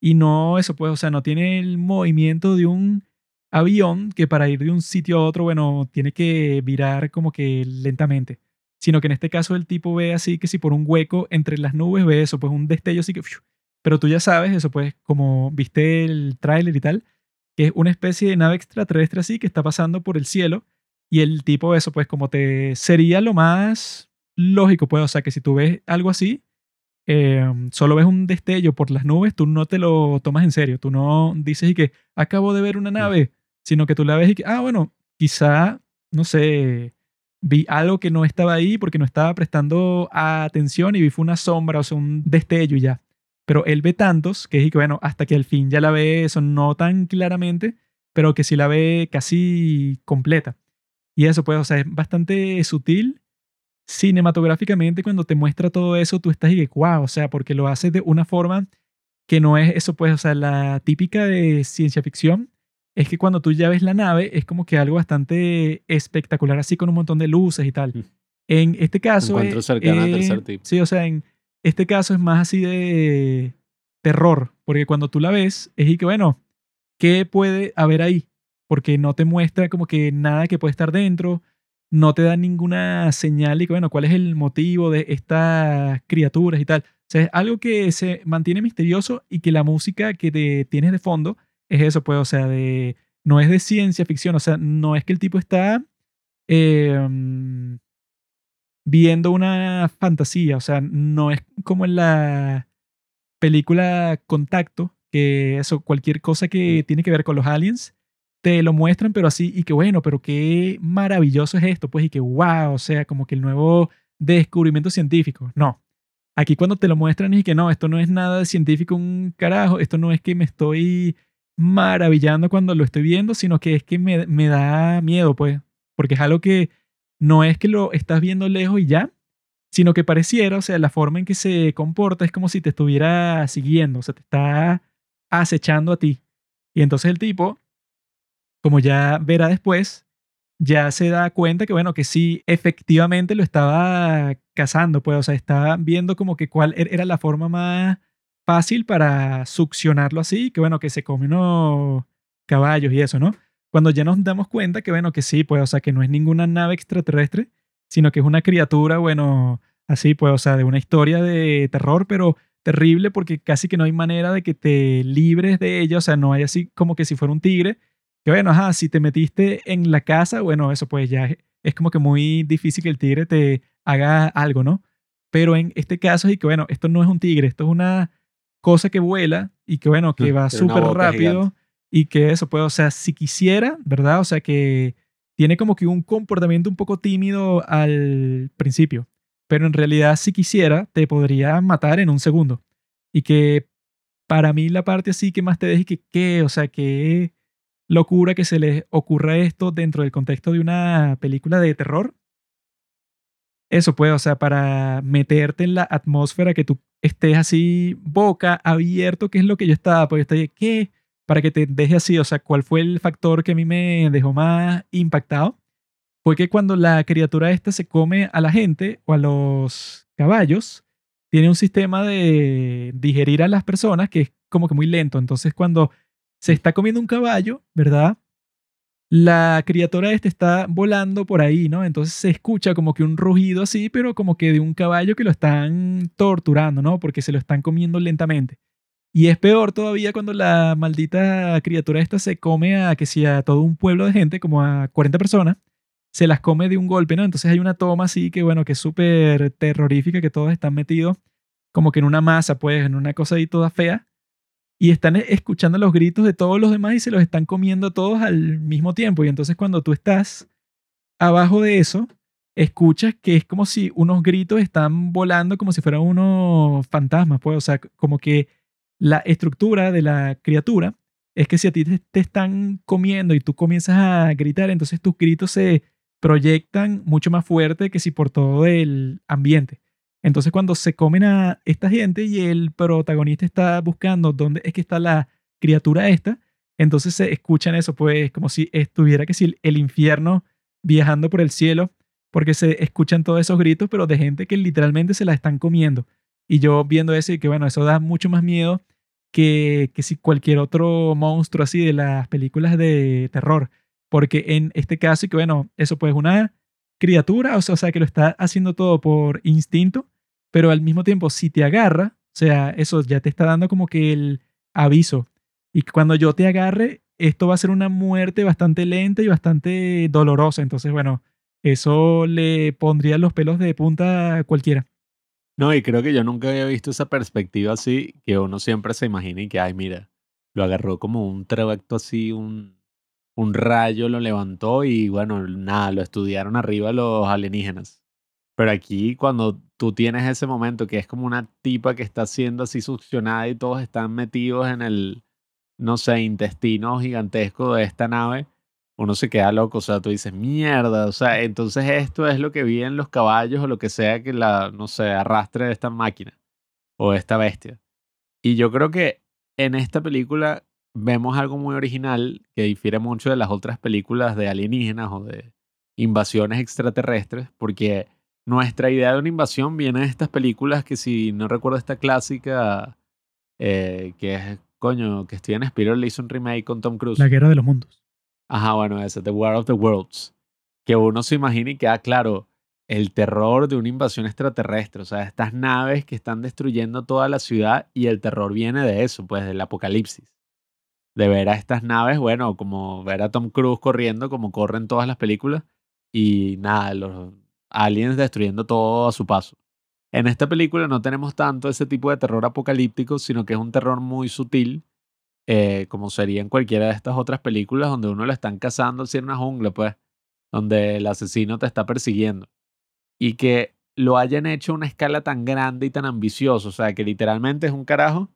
y no, eso pues, o sea, no tiene el movimiento de un avión que para ir de un sitio a otro, bueno, tiene que virar como que lentamente. Sino que en este caso el tipo ve así que si por un hueco entre las nubes ve eso, pues un destello así que... Pero tú ya sabes, eso pues como viste el tráiler y tal, que es una especie de nave extraterrestre así que está pasando por el cielo y el tipo eso pues como te sería lo más lógico pues, o sea que si tú ves algo así, Em, solo ves un destello por las nubes, tú no te lo tomas en serio. Tú no dices y que acabo de ver una nave, sino que tú la ves y que, ah, bueno, quizá, no sé, vi algo que no estaba ahí porque no estaba prestando atención y vi fue una sombra, o sea, un destello y ya. Pero él ve tantos que es que, bueno, hasta que al fin ya la ve, eso no tan claramente, pero que sí la ve casi completa. Y eso, pues, o sea, es bastante sutil cinematográficamente cuando te muestra todo eso, tú estás y que, wow, o sea, porque lo hace de una forma que no es eso, pues, o sea, la típica de ciencia ficción es que cuando tú ya ves la nave es como que algo bastante espectacular, así con un montón de luces y tal. En este caso... Encuentro cercano al tercer tipo. Sí, o sea, en este caso es más así de terror, porque cuando tú la ves es y que, bueno, ¿qué puede haber ahí? Porque no te muestra como que nada que puede estar dentro, no te da ninguna señal y que, bueno, cuál es el motivo de estas criaturas y tal. O sea, es algo que se mantiene misterioso y que la música que te tienes de fondo es eso, pues, o sea, de, no es de ciencia ficción, o sea, no es que el tipo está em, viendo una fantasía, o sea, no es como en la película Contacto, que eso, cualquier cosa que tiene que ver con los aliens, te lo muestran, pero así, y que bueno, pero qué maravilloso es esto, pues, y que wow, o sea, como que el nuevo descubrimiento científico. No. Aquí cuando te lo muestran y que no, esto no es nada científico, un carajo, esto no es que me estoy maravillando cuando lo estoy viendo, sino que es que me, me da miedo, pues, porque es algo que no es que lo estás viendo lejos y ya, sino que pareciera, o sea, la forma en que se comporta es como si te estuviera siguiendo, o sea, te está acechando a ti. Y entonces el tipo como ya verá después, ya se da cuenta que, bueno, que sí, efectivamente lo estaba cazando, pues, o sea, estaba viendo como que cuál er-, era la forma más fácil para succionarlo así, que bueno, que se come unos caballos y eso, ¿no? Cuando ya nos damos cuenta que, bueno, que sí, pues, o sea, que no es ninguna nave extraterrestre, sino que es una criatura, bueno, así, pues, o sea, de una historia de terror, pero terrible porque casi que no hay manera de que te libres de ella, o sea, no hay así como que si fuera un tigre, que bueno, ajá, si te metiste en la casa, bueno, eso pues ya es como que muy difícil que el tigre te haga algo, ¿no? Pero en este caso, y que bueno, esto no es un tigre, esto es una cosa que vuela y que bueno, que va súper rápido y que eso puede, o sea, si quisiera, ¿verdad? O sea, que tiene como que un comportamiento un poco tímido al principio, pero en realidad si quisiera, te podría matar en un segundo. Y que para mí la parte así que más te deje que, ¿qué? O sea, que locura que se les ocurra esto dentro del contexto de una película de terror. Eso puede, o sea, para meterte en la atmósfera que tú estés así boca abierto, que es lo que yo estaba, yo estaba, ¿qué? Para que te deje así, o sea, ¿cuál fue el factor que a mí me dejó más impactado? Fue que cuando la criatura esta se come a la gente o a los caballos, tiene un sistema de digerir a las personas que es como que muy lento. Entonces, cuando se está comiendo un caballo, ¿verdad? La criatura esta está volando por ahí, ¿no? Entonces se escucha como que un rugido así, pero como que de un caballo que lo están torturando, ¿no? Porque se lo están comiendo lentamente. Y es peor todavía cuando la maldita criatura esta se come a que sea todo un pueblo de gente, como a 40 personas, se las come de un golpe, ¿no? Entonces hay una toma así que, bueno, que es súper terrorífica, que todos están metidos como que en una masa, pues, en una cosa ahí toda fea. Y están e, escuchando los gritos de todos los demás y se los están comiendo todos al mismo tiempo. Y entonces cuando tú estás abajo de eso, escuchas que es como si unos gritos están volando como si fueran unos fantasmas, pues, o sea, como que la estructura de la criatura es que si a ti te, están comiendo y tú comienzas a gritar, entonces tus gritos se proyectan mucho más fuerte que si por todo el ambiente. Entonces cuando se comen a esta gente y el protagonista está buscando dónde es que está la criatura esta, entonces se escuchan eso, pues como si estuviera que si el infierno viajando por el cielo, porque se escuchan todos esos gritos, pero de gente que literalmente se la están comiendo. Y yo viendo eso y que bueno, eso da mucho más miedo que, que si cualquier otro monstruo así de las películas de terror. Porque en este caso, y que bueno, eso pues una criatura, o sea, o sea, que lo está haciendo todo por instinto, pero al mismo tiempo si te agarra, o sea, eso ya te está dando como que el aviso. Y cuando yo te agarre, esto va a ser una muerte bastante lenta y bastante dolorosa. Entonces, bueno, eso le pondría los pelos de punta a cualquiera. No, y creo que yo nunca había visto esa perspectiva así, que uno siempre se imagina y que, ay, mira, lo agarró como un tracto así, un, un rayo lo levantó y bueno, nada, lo estudiaron arriba los alienígenas. Pero aquí cuando tú tienes ese momento que es como una tipa que está siendo así succionada y todos están metidos en el, no sé, intestino gigantesco de esta nave, uno se queda loco, o sea, tú dices, mierda, o sea, entonces esto es lo que viven los caballos o lo que sea que la, no sé, arrastre esta máquina o esta bestia. Y yo creo que en esta película vemos algo muy original que difiere mucho de las otras películas de alienígenas o de invasiones extraterrestres, porque nuestra idea de una invasión viene de estas películas que si no recuerdo esta clásica, eh, que es, coño, que Steven Spielberg le hizo un remake con Tom Cruise. La Guerra de los Mundos. Ajá, bueno, ese, The War of the Worlds. Que uno se imagina y queda claro el terror de una invasión extraterrestre. O sea, estas naves que están destruyendo toda la ciudad y el terror viene de eso, pues del apocalipsis. De ver a estas naves, bueno, como ver a Tom Cruise corriendo como corren todas las películas y nada, los aliens destruyendo todo a su paso. En esta película no tenemos tanto ese tipo de terror apocalíptico, sino que es un terror muy sutil eh, como sería en cualquiera de estas otras películas donde uno lo están cazando así en una jungla, pues, donde el asesino te está persiguiendo. Y que lo hayan hecho a una escala tan grande y tan ambiciosa, o sea, que literalmente es un carajo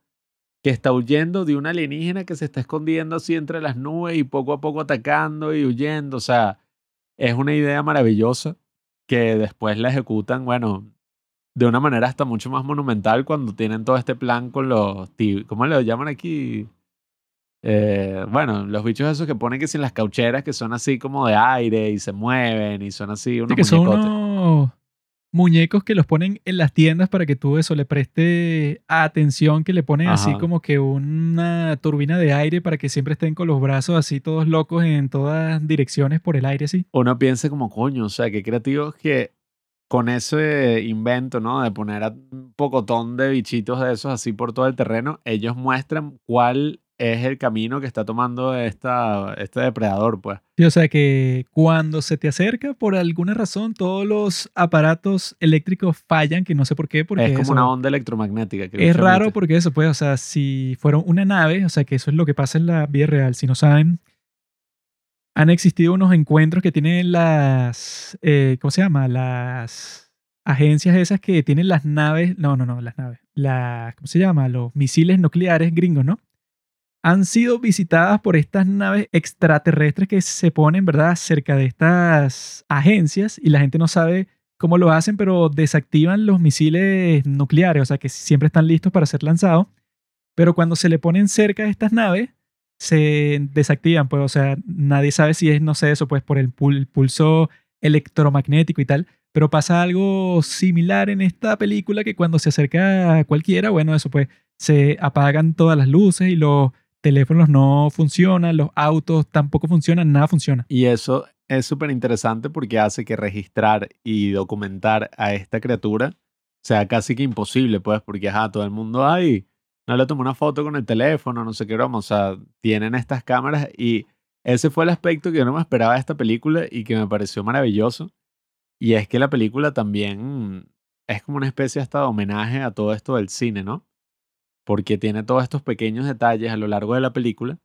que está huyendo de un alienígena que se está escondiendo así entre las nubes y poco a poco atacando y huyendo, o sea, es una idea maravillosa que después la ejecutan, bueno, de una manera hasta mucho más monumental cuando tienen todo este plan con los, ¿cómo le llaman aquí? Eh, bueno, los bichos esos que ponen que sin las caucheras que son así como de aire y se mueven y son así unos que son unos muñecos que los ponen en las tiendas para que tú eso le preste atención, que le ponen así como que una turbina de aire para que siempre estén con los brazos así todos locos en todas direcciones por el aire, así. Uno piensa como coño, o sea, qué creativos que con ese invento, ¿no? De poner a un pocotón de bichitos de esos así por todo el terreno, ellos muestran cuál es el camino que está tomando esta, este depredador, pues. Sí, o sea que cuando se te acerca, por alguna razón, todos los aparatos eléctricos fallan, que no sé por qué. Porque es como una onda electromagnética. es raro porque eso, pues, o sea, si fueron una nave, o sea, que eso es lo que pasa en la vida real. Si no saben, han existido unos encuentros que tienen las, eh, ¿cómo se llama? Las agencias esas que tienen las naves, no, no, no, las naves, las, ¿cómo se llama? Los misiles nucleares gringos, ¿no? Han sido visitadas por estas naves extraterrestres que se ponen, ¿verdad?, cerca de estas agencias y la gente no sabe cómo lo hacen, pero desactivan los misiles nucleares, o sea que siempre están listos para ser lanzados, pero cuando se le ponen cerca de estas naves, se desactivan, pues, o sea, nadie sabe si es, no sé, eso, pues, por el pulso electromagnético y tal, pero pasa algo similar en esta película que cuando se acerca a cualquiera, bueno, eso pues se apagan todas las luces y los teléfonos no funcionan, los autos tampoco funcionan, nada funciona. Y eso es súper interesante porque hace que registrar y documentar a esta criatura sea casi que imposible, pues, porque ajá, todo el mundo ahí no le tomó una foto con el teléfono, no sé qué broma, o sea, tienen estas cámaras y ese fue el aspecto que yo no me esperaba de esta película y que me pareció maravilloso. Y es que la película también es como una especie hasta de homenaje a todo esto del cine, ¿no? Porque tiene todos estos pequeños detalles a lo largo de la película.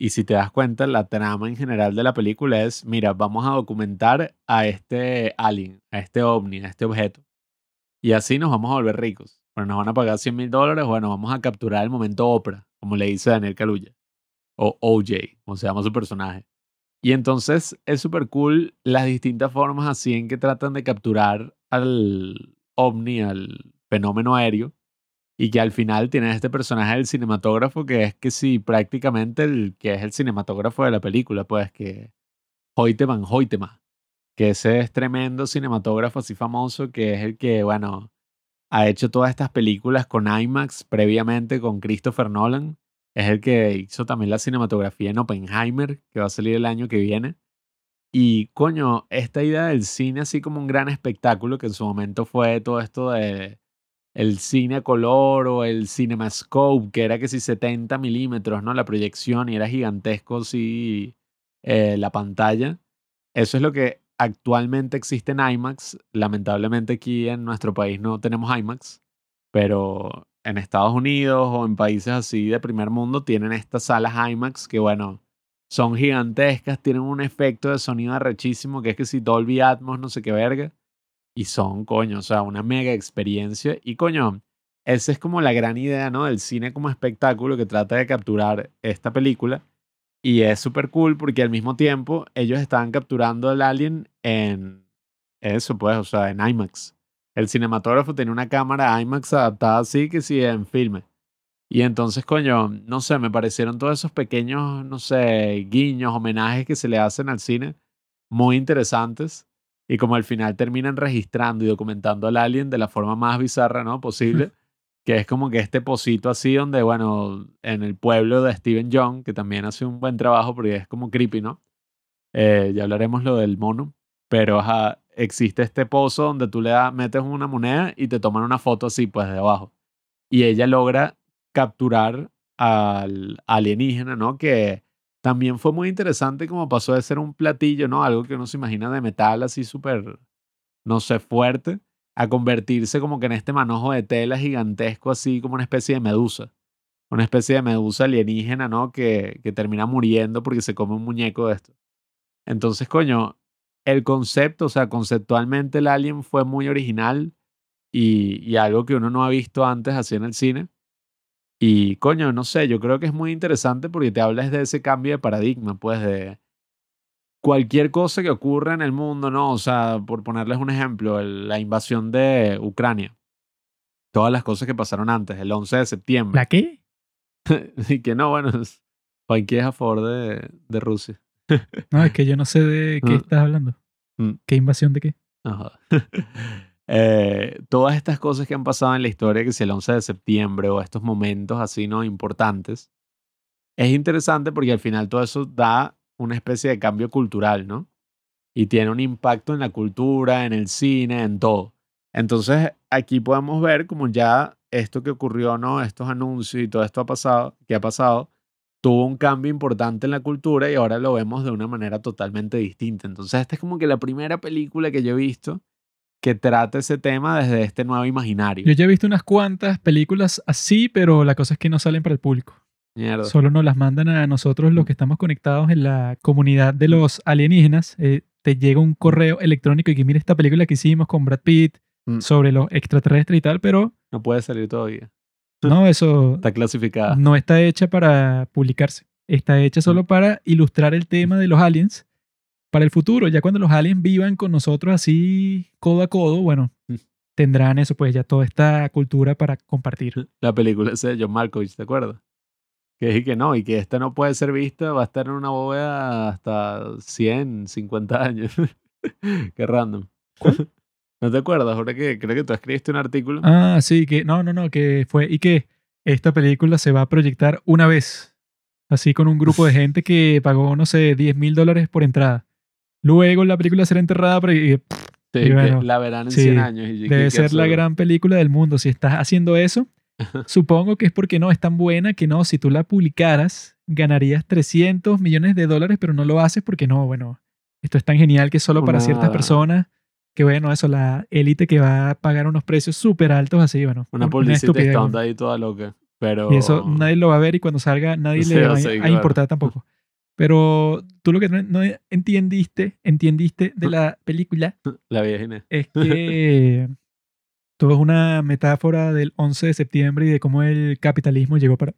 Y si te das cuenta, la trama en general de la película es, mira, vamos a documentar a este alien, a este ovni, a este objeto. Y así nos vamos a volver ricos. Bueno, nos van a pagar 100 mil dólares, bueno, vamos a capturar el momento Oprah, como le dice Daniel Caluya. O OJ, como se llama su personaje. Y entonces es súper cool las distintas formas así en que tratan de capturar al ovni, al fenómeno aéreo, y que al final tiene este personaje del cinematógrafo que es que sí, prácticamente el que es el cinematógrafo de la película, pues que Hoyteman Hoytema, que ese es tremendo cinematógrafo así famoso, que es el que, bueno, ha hecho todas estas películas con IMAX previamente con Christopher Nolan es el que hizo también la cinematografía en Oppenheimer, que va a salir el año que viene. Y coño, esta idea del cine así como un gran espectáculo, que en su momento fue todo esto de el cine color o el CinemaScope, que era que si 70 milímetros, ¿no? La proyección y era gigantesco, sí, eh, la pantalla. Eso es lo que actualmente existe en IMAX. Lamentablemente aquí en nuestro país no tenemos IMAX, pero en Estados Unidos o en países así de primer mundo tienen estas salas IMAX que, bueno, son gigantescas, tienen un efecto de sonido arrechísimo que es que si Dolby Atmos, no sé qué verga, y son, coño, o sea, una mega experiencia. Y, coño, esa es como la gran idea, ¿no? Del cine como espectáculo que trata de capturar esta película. Y es súper cool porque al mismo tiempo ellos estaban capturando al alien en eso, pues, o sea, en IMAX el cinematógrafo tenía una cámara IMAX adaptada así que sí en filme. Y entonces, coño, no sé, me parecieron todos esos pequeños, no sé, guiños, homenajes que se le hacen al cine muy interesantes. Y como al final terminan registrando y documentando al alien de la forma más bizarra, ¿no? Posible. que es como que este posito así donde, bueno, en el pueblo de Steven Young, que también hace un buen trabajo porque es como creepy, ¿no? Eh, ya hablaremos lo del mono. Pero ajá, existe este pozo donde tú le metes una moneda y te toman una foto así, pues de abajo. Y ella logra capturar al alienígena, ¿no? Que también fue muy interesante como pasó de ser un platillo, ¿no? Algo que uno se imagina de metal así súper, no sé, fuerte, a convertirse como que en este manojo de tela gigantesco, así como una especie de medusa. Una especie de medusa alienígena, ¿no? Que, que termina muriendo porque se come un muñeco de esto. Entonces, coño, el concepto, o sea, conceptualmente el Alien fue muy original y, algo que uno no ha visto antes así en el cine. Y coño, no sé, yo creo que es muy interesante porque te hablas de ese cambio de paradigma, pues de cualquier cosa que ocurra en el mundo, ¿no? O sea, por ponerles un ejemplo, la invasión de Ucrania. Todas las cosas que pasaron antes, el 11 de septiembre. ¿La qué? y que no, bueno, cualquier es a favor de, de Rusia. No, es que yo no sé de qué estás hablando. Mm. ¿Qué invasión de qué? Eh, todas estas cosas que han pasado en la historia, que si el 11 de septiembre o estos momentos así, ¿no? Importantes, es interesante porque al final todo eso da una especie de cambio cultural, ¿no? Y tiene un impacto en la cultura, en el cine, en todo. Entonces, aquí podemos ver como ya esto que ocurrió, ¿no? Estos anuncios y todo esto ha pasado, que ha pasado, tuvo un cambio importante en la cultura y ahora lo vemos de una manera totalmente distinta. Entonces, esta es como que la primera película que yo he visto que trata ese tema desde este nuevo imaginario. Yo ya he visto unas cuantas películas así, pero la cosa es que no salen para el público. Mierda. Solo nos las mandan a nosotros los que estamos conectados en la comunidad de los alienígenas. Eh, te llega un correo electrónico y que mira esta película que hicimos con Brad Pitt mm. sobre los extraterrestres y tal, pero... No puede salir todavía. No, eso. Está clasificada. No está hecha para publicarse. Está hecha solo mm. para ilustrar el tema de los aliens para el futuro. Ya cuando los aliens vivan con nosotros así codo a codo, bueno, mm. tendrán eso, pues ya toda esta cultura para compartir. La película esa de John Malkovich, ¿te acuerdas? Que dije que no, y que esta no puede ser vista, va a estar en una bóveda hasta 100, 50 años. Qué random. ¿No te acuerdas? Ahora que creo que tú escribiste un artículo. Ah, sí, que no, no, no, que fue y que esta película se va a proyectar una vez, así con un grupo de gente que pagó, no sé, 10 mil dólares por entrada. Luego la película será enterrada, pero y, la verán en 100 años. debe ser la gran película del mundo. Si estás haciendo eso, supongo que es porque no, es tan buena que no, si tú la publicaras, ganarías 300 millones de dólares, pero no lo haces porque no, bueno, esto es tan genial que es solo para ciertas Una- personas, que bueno, eso, la élite que va a pagar unos precios súper altos así, bueno. Una publicidad bueno. ahí toda loca. Pero... Y eso nadie lo va a ver y cuando salga nadie Sí, le va a- a importar tampoco. Pero tú lo que no, no entendiste, entendiste de la película La Inés. es que todo es una metáfora del 11 de septiembre y de cómo el capitalismo llegó para...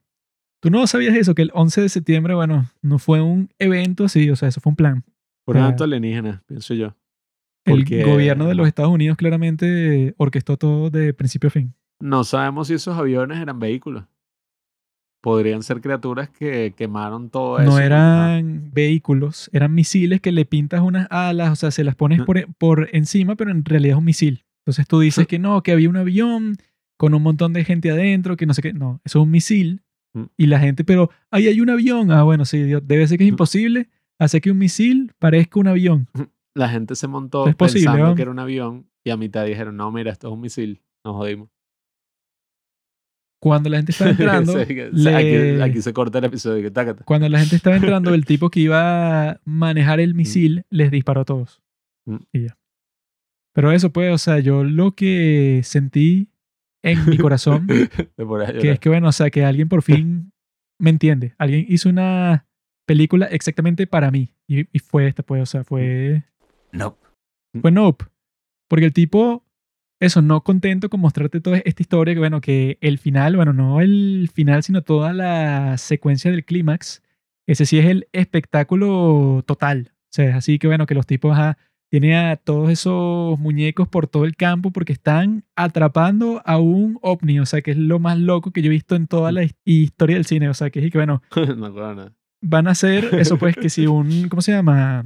¿Tú no sabías eso? Que el 11 de septiembre, bueno, no fue un evento así, o sea, eso fue un plan. Por un acto alienígena, pienso yo. El Porque- gobierno de los Estados Unidos claramente orquestó todo de principio a fin. No sabemos si esos aviones eran vehículos. Podrían ser criaturas que quemaron todo eso. No eran vehículos, eran misiles que le pintas unas alas, o sea, se las pones Ah. por, por encima, pero en realidad es un misil. Entonces tú dices que no, que había un avión con un montón de gente adentro, que no sé qué. No, eso es un misil. Mm. Y la gente, pero ahí hay un avión. Ah, bueno, sí, Dios, debe ser que es Mm. imposible hacer que un misil parezca un avión. La gente se montó Es posible, pensando ¿no? que era un avión y a mitad dijeron, no, mira, esto es un misil. Nos jodimos. Cuando la gente estaba entrando, Sí, le- aquí, aquí se corta el episodio. Que tácata. cuando la gente estaba entrando, el tipo que iba a manejar el misil les disparó a todos. Mm. Y ya. Pero eso, pues, o sea, yo lo que sentí en mi corazón, que es que, bueno, o sea, que alguien por fin me entiende. Alguien hizo una película exactamente para mí. Y, y fue esta, pues, o sea, fue, Nope. fue Nope. Porque el tipo, eso, no contento con mostrarte toda esta historia, que bueno, que el final, bueno, no el final, sino toda la secuencia del clímax, ese sí es el espectáculo total. O sea, es así que bueno, que los tipos ajá, tienen a todos esos muñecos por todo el campo porque están atrapando a un ovni, o sea, que es lo más loco que yo he visto en toda la his- historia del cine, o sea, que es que bueno, no nada. van a hacer eso pues que si un, ¿cómo se llama?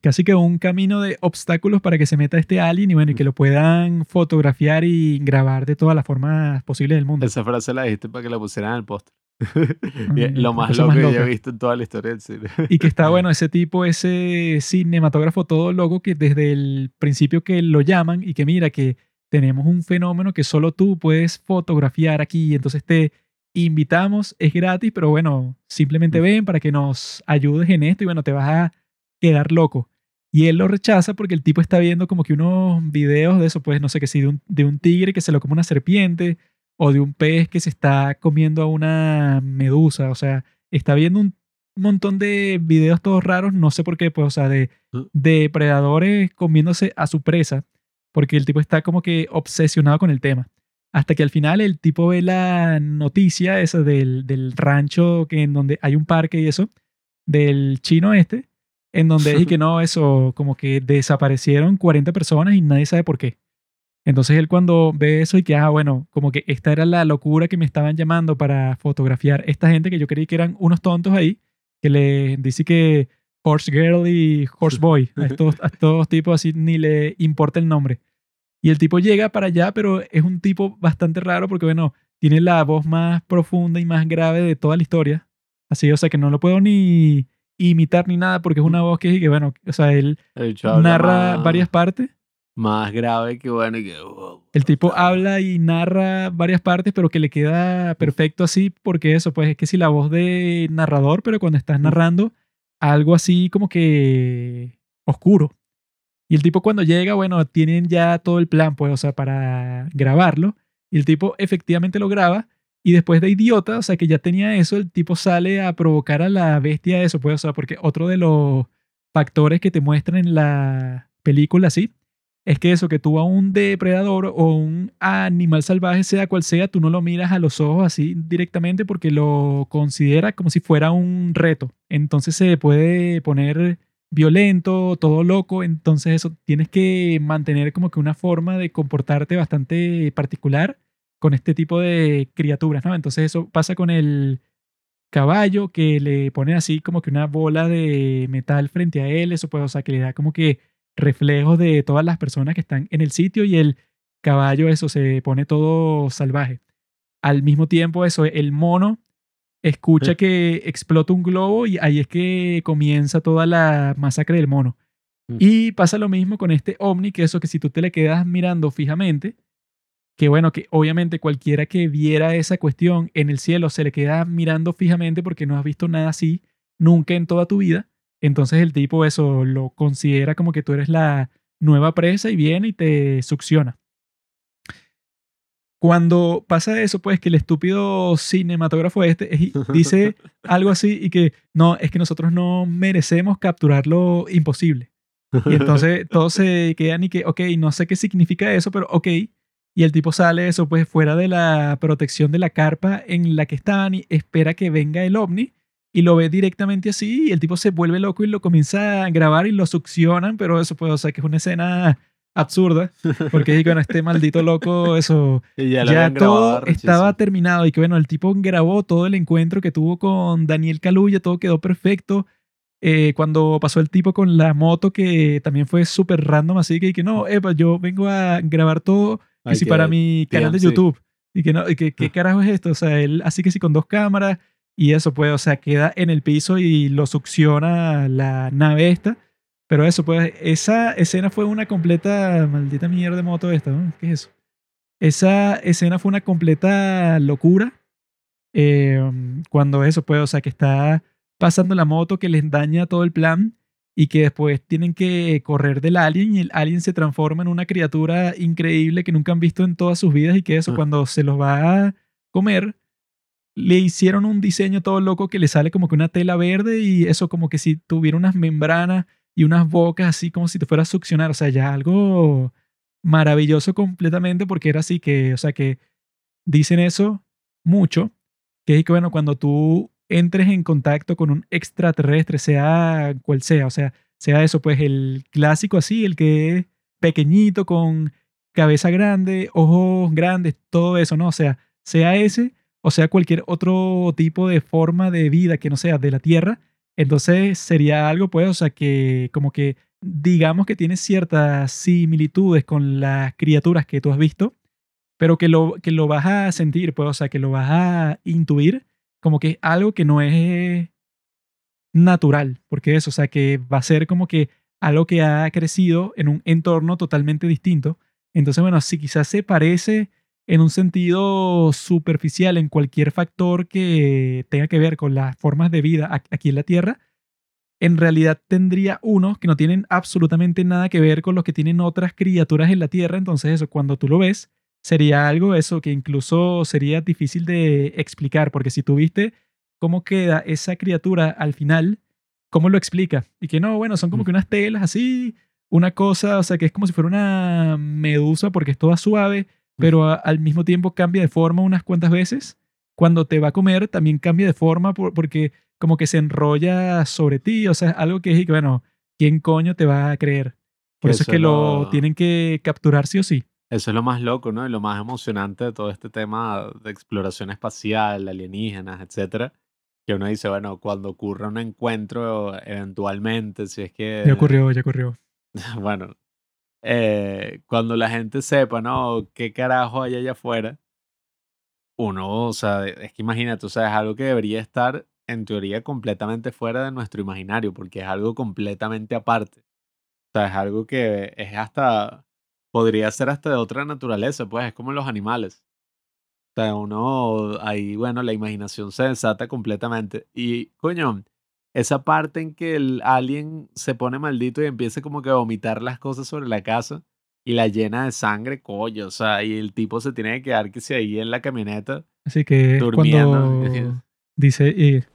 Casi que un camino de obstáculos para que se meta este alien y bueno, y que lo puedan fotografiar y grabar de todas las formas posibles del mundo. Esa frase la dijiste para que la pusieran en el póster. Mm, lo más loco más que yo he visto en toda la historia del cine. Y que está bueno ese tipo, ese cinematógrafo todo loco que desde el principio que lo llaman y que mira que tenemos un fenómeno que solo tú puedes fotografiar aquí, entonces te invitamos, es gratis, pero bueno, simplemente ven para que nos ayudes en esto y bueno, te vas a quedar loco. Y él lo rechaza porque el tipo está viendo como que unos videos de eso, pues no sé qué, si de un, de un tigre que se lo come una serpiente o de un pez que se está comiendo a una medusa, o sea, está viendo un montón de videos todos raros, no sé por qué, pues, o sea, de depredadores comiéndose a su presa, porque el tipo está como que obsesionado con el tema. Hasta que al final el tipo ve la noticia esa del, del rancho que en donde hay un parque y eso, del chino este, en donde dije que no, eso, como que desaparecieron 40 personas y nadie sabe por qué. Entonces él cuando ve eso y que, ah, bueno, como que esta era la locura que me estaban llamando para fotografiar esta gente que yo creí que eran unos tontos ahí, que le dice que Horse Girl y Horse Boy, a estos, a estos tipos así ni le importa el nombre. Y el tipo llega para allá, pero es un tipo bastante raro porque, bueno, tiene la voz más profunda y más grave de toda la historia. Así, o sea, que no lo puedo ni imitar ni nada porque es una voz que, que bueno, o sea, él narra más, varias partes. más grave que bueno y que... oh, El tipo habla y narra varias partes, pero que le queda perfecto así, porque eso, pues es que si la voz de narrador, pero cuando estás narrando algo así como que oscuro. Y el tipo cuando llega, bueno, tienen ya todo el plan, pues, o sea, para grabarlo. Y el tipo efectivamente lo graba. Y después de idiota, o sea, que ya tenía eso, el tipo sale a provocar a la bestia eso, pues, o porque otro de los factores que te muestran en la película, sí, es que eso, que tú a un depredador o un animal salvaje, sea cual sea, tú no lo miras a los ojos así directamente porque lo considera como si fuera un reto. Entonces se puede poner violento, todo loco, entonces eso tienes que mantener como que una forma de comportarte bastante particular con este tipo de criaturas, ¿no? Entonces eso pasa con el caballo que le pone así como que una bola de metal frente a él, eso puede, o sea, que le da como que reflejos de todas las personas que están en el sitio y el caballo eso se pone todo salvaje. Al mismo tiempo eso, el mono escucha Sí. que explota un globo y ahí es que comienza toda la masacre del mono. Mm. Y pasa lo mismo con este ovni, que eso que si tú te le quedas mirando fijamente, que bueno, que obviamente cualquiera que viera esa cuestión en el cielo se le queda mirando fijamente porque no has visto nada así nunca en toda tu vida. Entonces el tipo eso lo considera como que tú eres la nueva presa y viene y te succiona. Cuando pasa eso, pues que el estúpido cinematógrafo este es- dice algo así y que no, es que nosotros no merecemos capturar lo imposible. Y entonces todos se quedan y que, ok, no sé qué significa eso, pero ok. Y el tipo sale eso, pues fuera de la protección de la carpa en la que estaban y espera que venga el ovni y lo ve directamente así y el tipo se vuelve loco y lo comienza a grabar y lo succionan, pero eso pues, o sea, que es una escena absurda, porque bueno, este maldito loco, eso, Y ya, todo estaba terminado y que bueno, el tipo grabó todo el encuentro que tuvo con Daniel Caluya, todo quedó perfecto. Eh, cuando pasó el tipo con la moto que también fue súper random, así que, que no, epa, yo vengo a grabar todo, que Ay, si para mi canal de. YouTube. Y que no, y que qué carajo es esto, o sea, él así que sí con dos cámaras y eso pues, o sea, queda en el piso y lo succiona la nave esta. Pero eso, pues, esa escena fue una completa maldita mierda de moto esta, ¿no? ¿Qué es eso? Esa escena fue una completa locura. eh, cuando eso, pues, o sea, que está pasando la moto que les daña todo el plan y que después tienen que correr del alien y el alien se transforma en una criatura increíble que nunca han visto en todas sus vidas y que eso, Ah. cuando se los va a comer, le hicieron un diseño todo loco que le sale como que una tela verde y eso como que si tuviera unas membranas y unas bocas así como si te fuera a succionar, o sea, ya algo maravilloso completamente porque era así que, o sea, que dicen eso mucho, que es que bueno, cuando tú entres en contacto con un extraterrestre, sea cual sea, o sea, sea eso, pues el clásico así, el que es pequeñito con cabeza grande, ojos grandes, todo eso, ¿no? O sea, sea ese o sea cualquier otro tipo de forma de vida que no sea de la Tierra, entonces sería algo, pues, o sea, que como que digamos que tiene ciertas similitudes con las criaturas que tú has visto, pero que lo, que lo vas a sentir, pues, o sea, que lo vas a intuir como que es algo que no es natural, porque eso, o sea, que va a ser como que algo que ha crecido en un entorno totalmente distinto. Entonces, bueno, si quizás se parece en un sentido superficial en cualquier factor que tenga que ver con las formas de vida aquí en la Tierra, en realidad tendría unos que no tienen absolutamente nada que ver con los que tienen otras criaturas en la Tierra. Entonces, eso, cuando tú lo ves, sería algo eso que incluso sería difícil de explicar, porque si tú viste cómo queda esa criatura al final, ¿cómo lo explica? Y que no, bueno, son como Mm. que unas telas así, una cosa, o sea, que es como si fuera una medusa porque es toda suave, pero a- al mismo tiempo cambia de forma unas cuantas veces. Cuando te va a comer, también cambia de forma por- porque como que se enrolla sobre ti, o sea, es algo que es, bueno, ¿quién coño te va a creer? Por Que eso es que lo lo- tienen que capturar sí o sí. Eso es lo más loco, ¿no? Y lo más emocionante de todo este tema de exploración espacial, alienígenas, etcétera. Que uno dice, bueno, cuando ocurra un encuentro, eventualmente, si es que. Ya ocurrió, ya ocurrió. Bueno, eh, cuando la gente sepa, ¿no? ¿Qué carajo hay allá afuera? Uno, o sea, es que imagínate, o sea, es algo que debería estar, en teoría, completamente fuera de nuestro imaginario, porque es algo completamente aparte. O sea, es algo que es hasta, podría ser hasta de otra naturaleza, pues es como los animales. O sea, uno, ahí, bueno, la imaginación se desata completamente. Y, coño, esa parte en que el alien se pone maldito y empieza como que a vomitar las cosas sobre la casa y la llena de sangre, coño, o sea, y el tipo se tiene que quedar que se ahí en la camioneta. Así que Durmiendo. cuando dice, eh,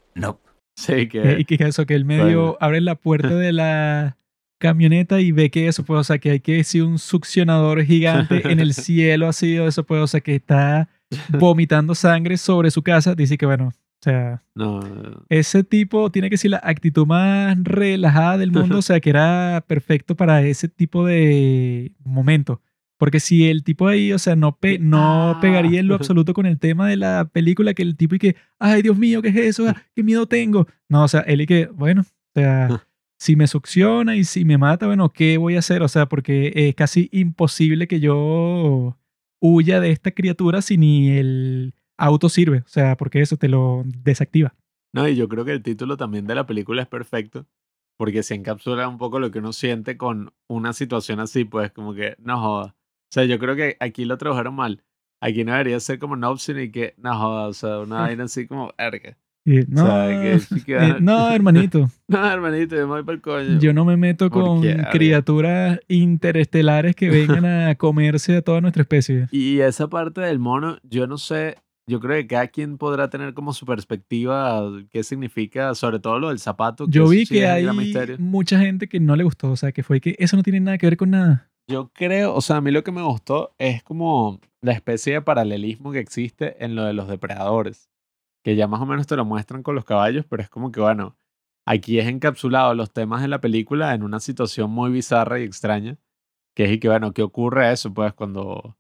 Sí, que... Eh, y que eso, que el medio Bueno. abre la puerta de la camioneta y ve que eso, pues, o sea, que hay que decir un succionador gigante en el cielo, así, o eso, pues, o sea, que está vomitando sangre sobre su casa. Dice que, bueno, o sea, No, no, ese tipo tiene que ser la actitud más relajada del mundo, o sea, que era perfecto para ese tipo de momento. Porque si el tipo ahí, o sea, no, pe- no Ah. pegaría en lo absoluto con el tema de la película, que el tipo y que, ay, Dios mío, ¿qué es eso? Ah, ¿Qué miedo tengo? No, o sea, él y que, bueno, o sea, si me succiona y si me mata, bueno, ¿qué voy a hacer? O sea, porque es casi imposible que yo huya de esta criatura si ni el auto sirve, o sea, porque eso te lo desactiva. No, y yo creo que el título también de la película es perfecto, porque se encapsula un poco lo que uno siente con una situación así, pues como que no joda. O sea, yo creo que aquí lo trabajaron mal. aquí no debería ser como no option y que, no joda, o sea, una vaina así como, erga. Y, no, sea, que sí que- no, hermanito. No, hermanito, yo me voy para el coño. Yo no me meto ¿Por con qué? Criaturas interestelares que vengan a comerse a toda nuestra especie. Y esa parte del mono, yo no sé, yo creo que cada quien podrá tener como su perspectiva qué significa, sobre todo lo del zapato. Yo vi sí que hay mucha gente que no le gustó, o sea, que fue que eso no tiene nada que ver con nada. Yo creo, o sea, a mí lo que me gustó es como la especie de paralelismo que existe en lo de los depredadores, que ya más o menos te lo muestran con los caballos, pero es como que, bueno, aquí es encapsulado los temas de la película en una situación muy bizarra y extraña, que es y que, bueno, ¿qué ocurre eso? Pues cuando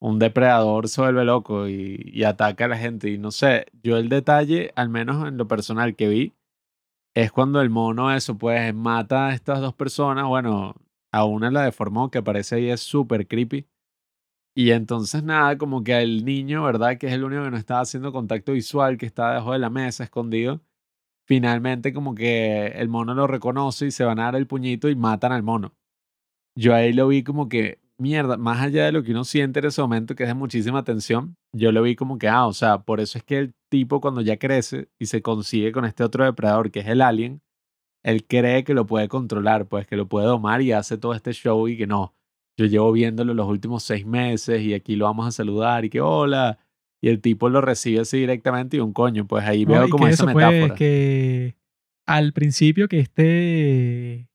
un depredador se vuelve loco y, y ataca a la gente, y no sé, yo el detalle, al menos en lo personal que vi, es cuando el mono eso, pues mata a estas dos personas, bueno, a una la deformó, que aparece ahí es súper creepy. Y entonces nada, como que el niño, ¿verdad? Que es el único que no estaba haciendo contacto visual, que está debajo de la mesa, escondido. Finalmente como que el mono lo reconoce y se van a dar el puñito y matan al mono. Yo ahí lo vi como que, mierda, más allá de lo que uno siente en ese momento, que es de muchísima tensión, yo lo vi como que, ah, o sea, por eso es que el tipo cuando ya crece y se consigue con este otro depredador, que es el alien, él cree que lo puede controlar, pues que lo puede domar y hace todo este show y que no, yo llevo viéndolo los últimos seis meses y aquí lo vamos a saludar y que hola. Y el tipo lo recibe así directamente y un coño, pues ahí ¿no? veo Y como esa eso, pues, metáfora. que al principio que este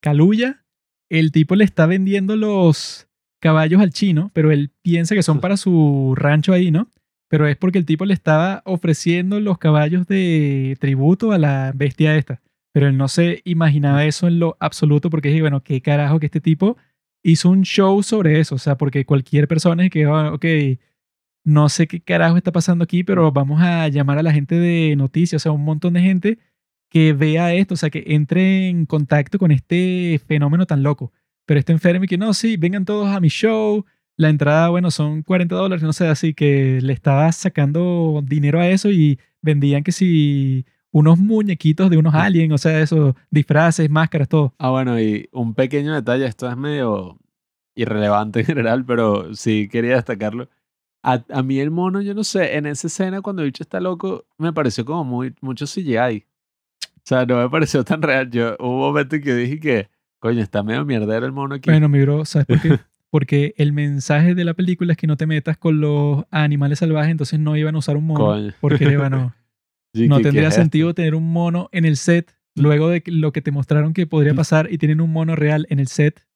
Caluya, el tipo le está vendiendo los caballos al chino, pero él piensa que son para su rancho ahí, ¿no? Pero es porque el tipo le estaba ofreciendo los caballos de tributo a la bestia esta. Pero él no se imaginaba eso en lo absoluto porque dije, bueno, qué carajo que este tipo hizo un show sobre eso. O sea, porque cualquier persona es que, ah, ok, no sé qué carajo está pasando aquí, pero vamos a llamar a la gente de noticias, o sea, un montón de gente que vea esto, o sea, que entre en contacto con este fenómeno tan loco. Pero está enfermo y que no, sí, vengan todos a mi show. La entrada, bueno, son 40 dólares, no sé, así que le estaba sacando dinero a eso y vendían que si unos muñequitos de unos aliens, o sea, esos disfraces, máscaras, todo. Ah, bueno, y un pequeño detalle, esto es medio irrelevante en general, pero sí quería destacarlo. A, a mí el mono, yo no sé, en esa escena cuando el bicho está loco, me pareció como muy, mucho CGI. O sea, no me pareció tan real. Yo hubo un momento en que dije que, coño, está medio mierdero el mono aquí. Bueno, mi bro, ¿sabes por qué? Porque el mensaje de la película es que no te metas con los animales salvajes, entonces no iban a usar un mono. Coño. Porque, bueno, Sí, no ¿qué- qué tendría sentido tener un mono en el set luego de lo que te mostraron que podría pasar y tienen un mono real en el set.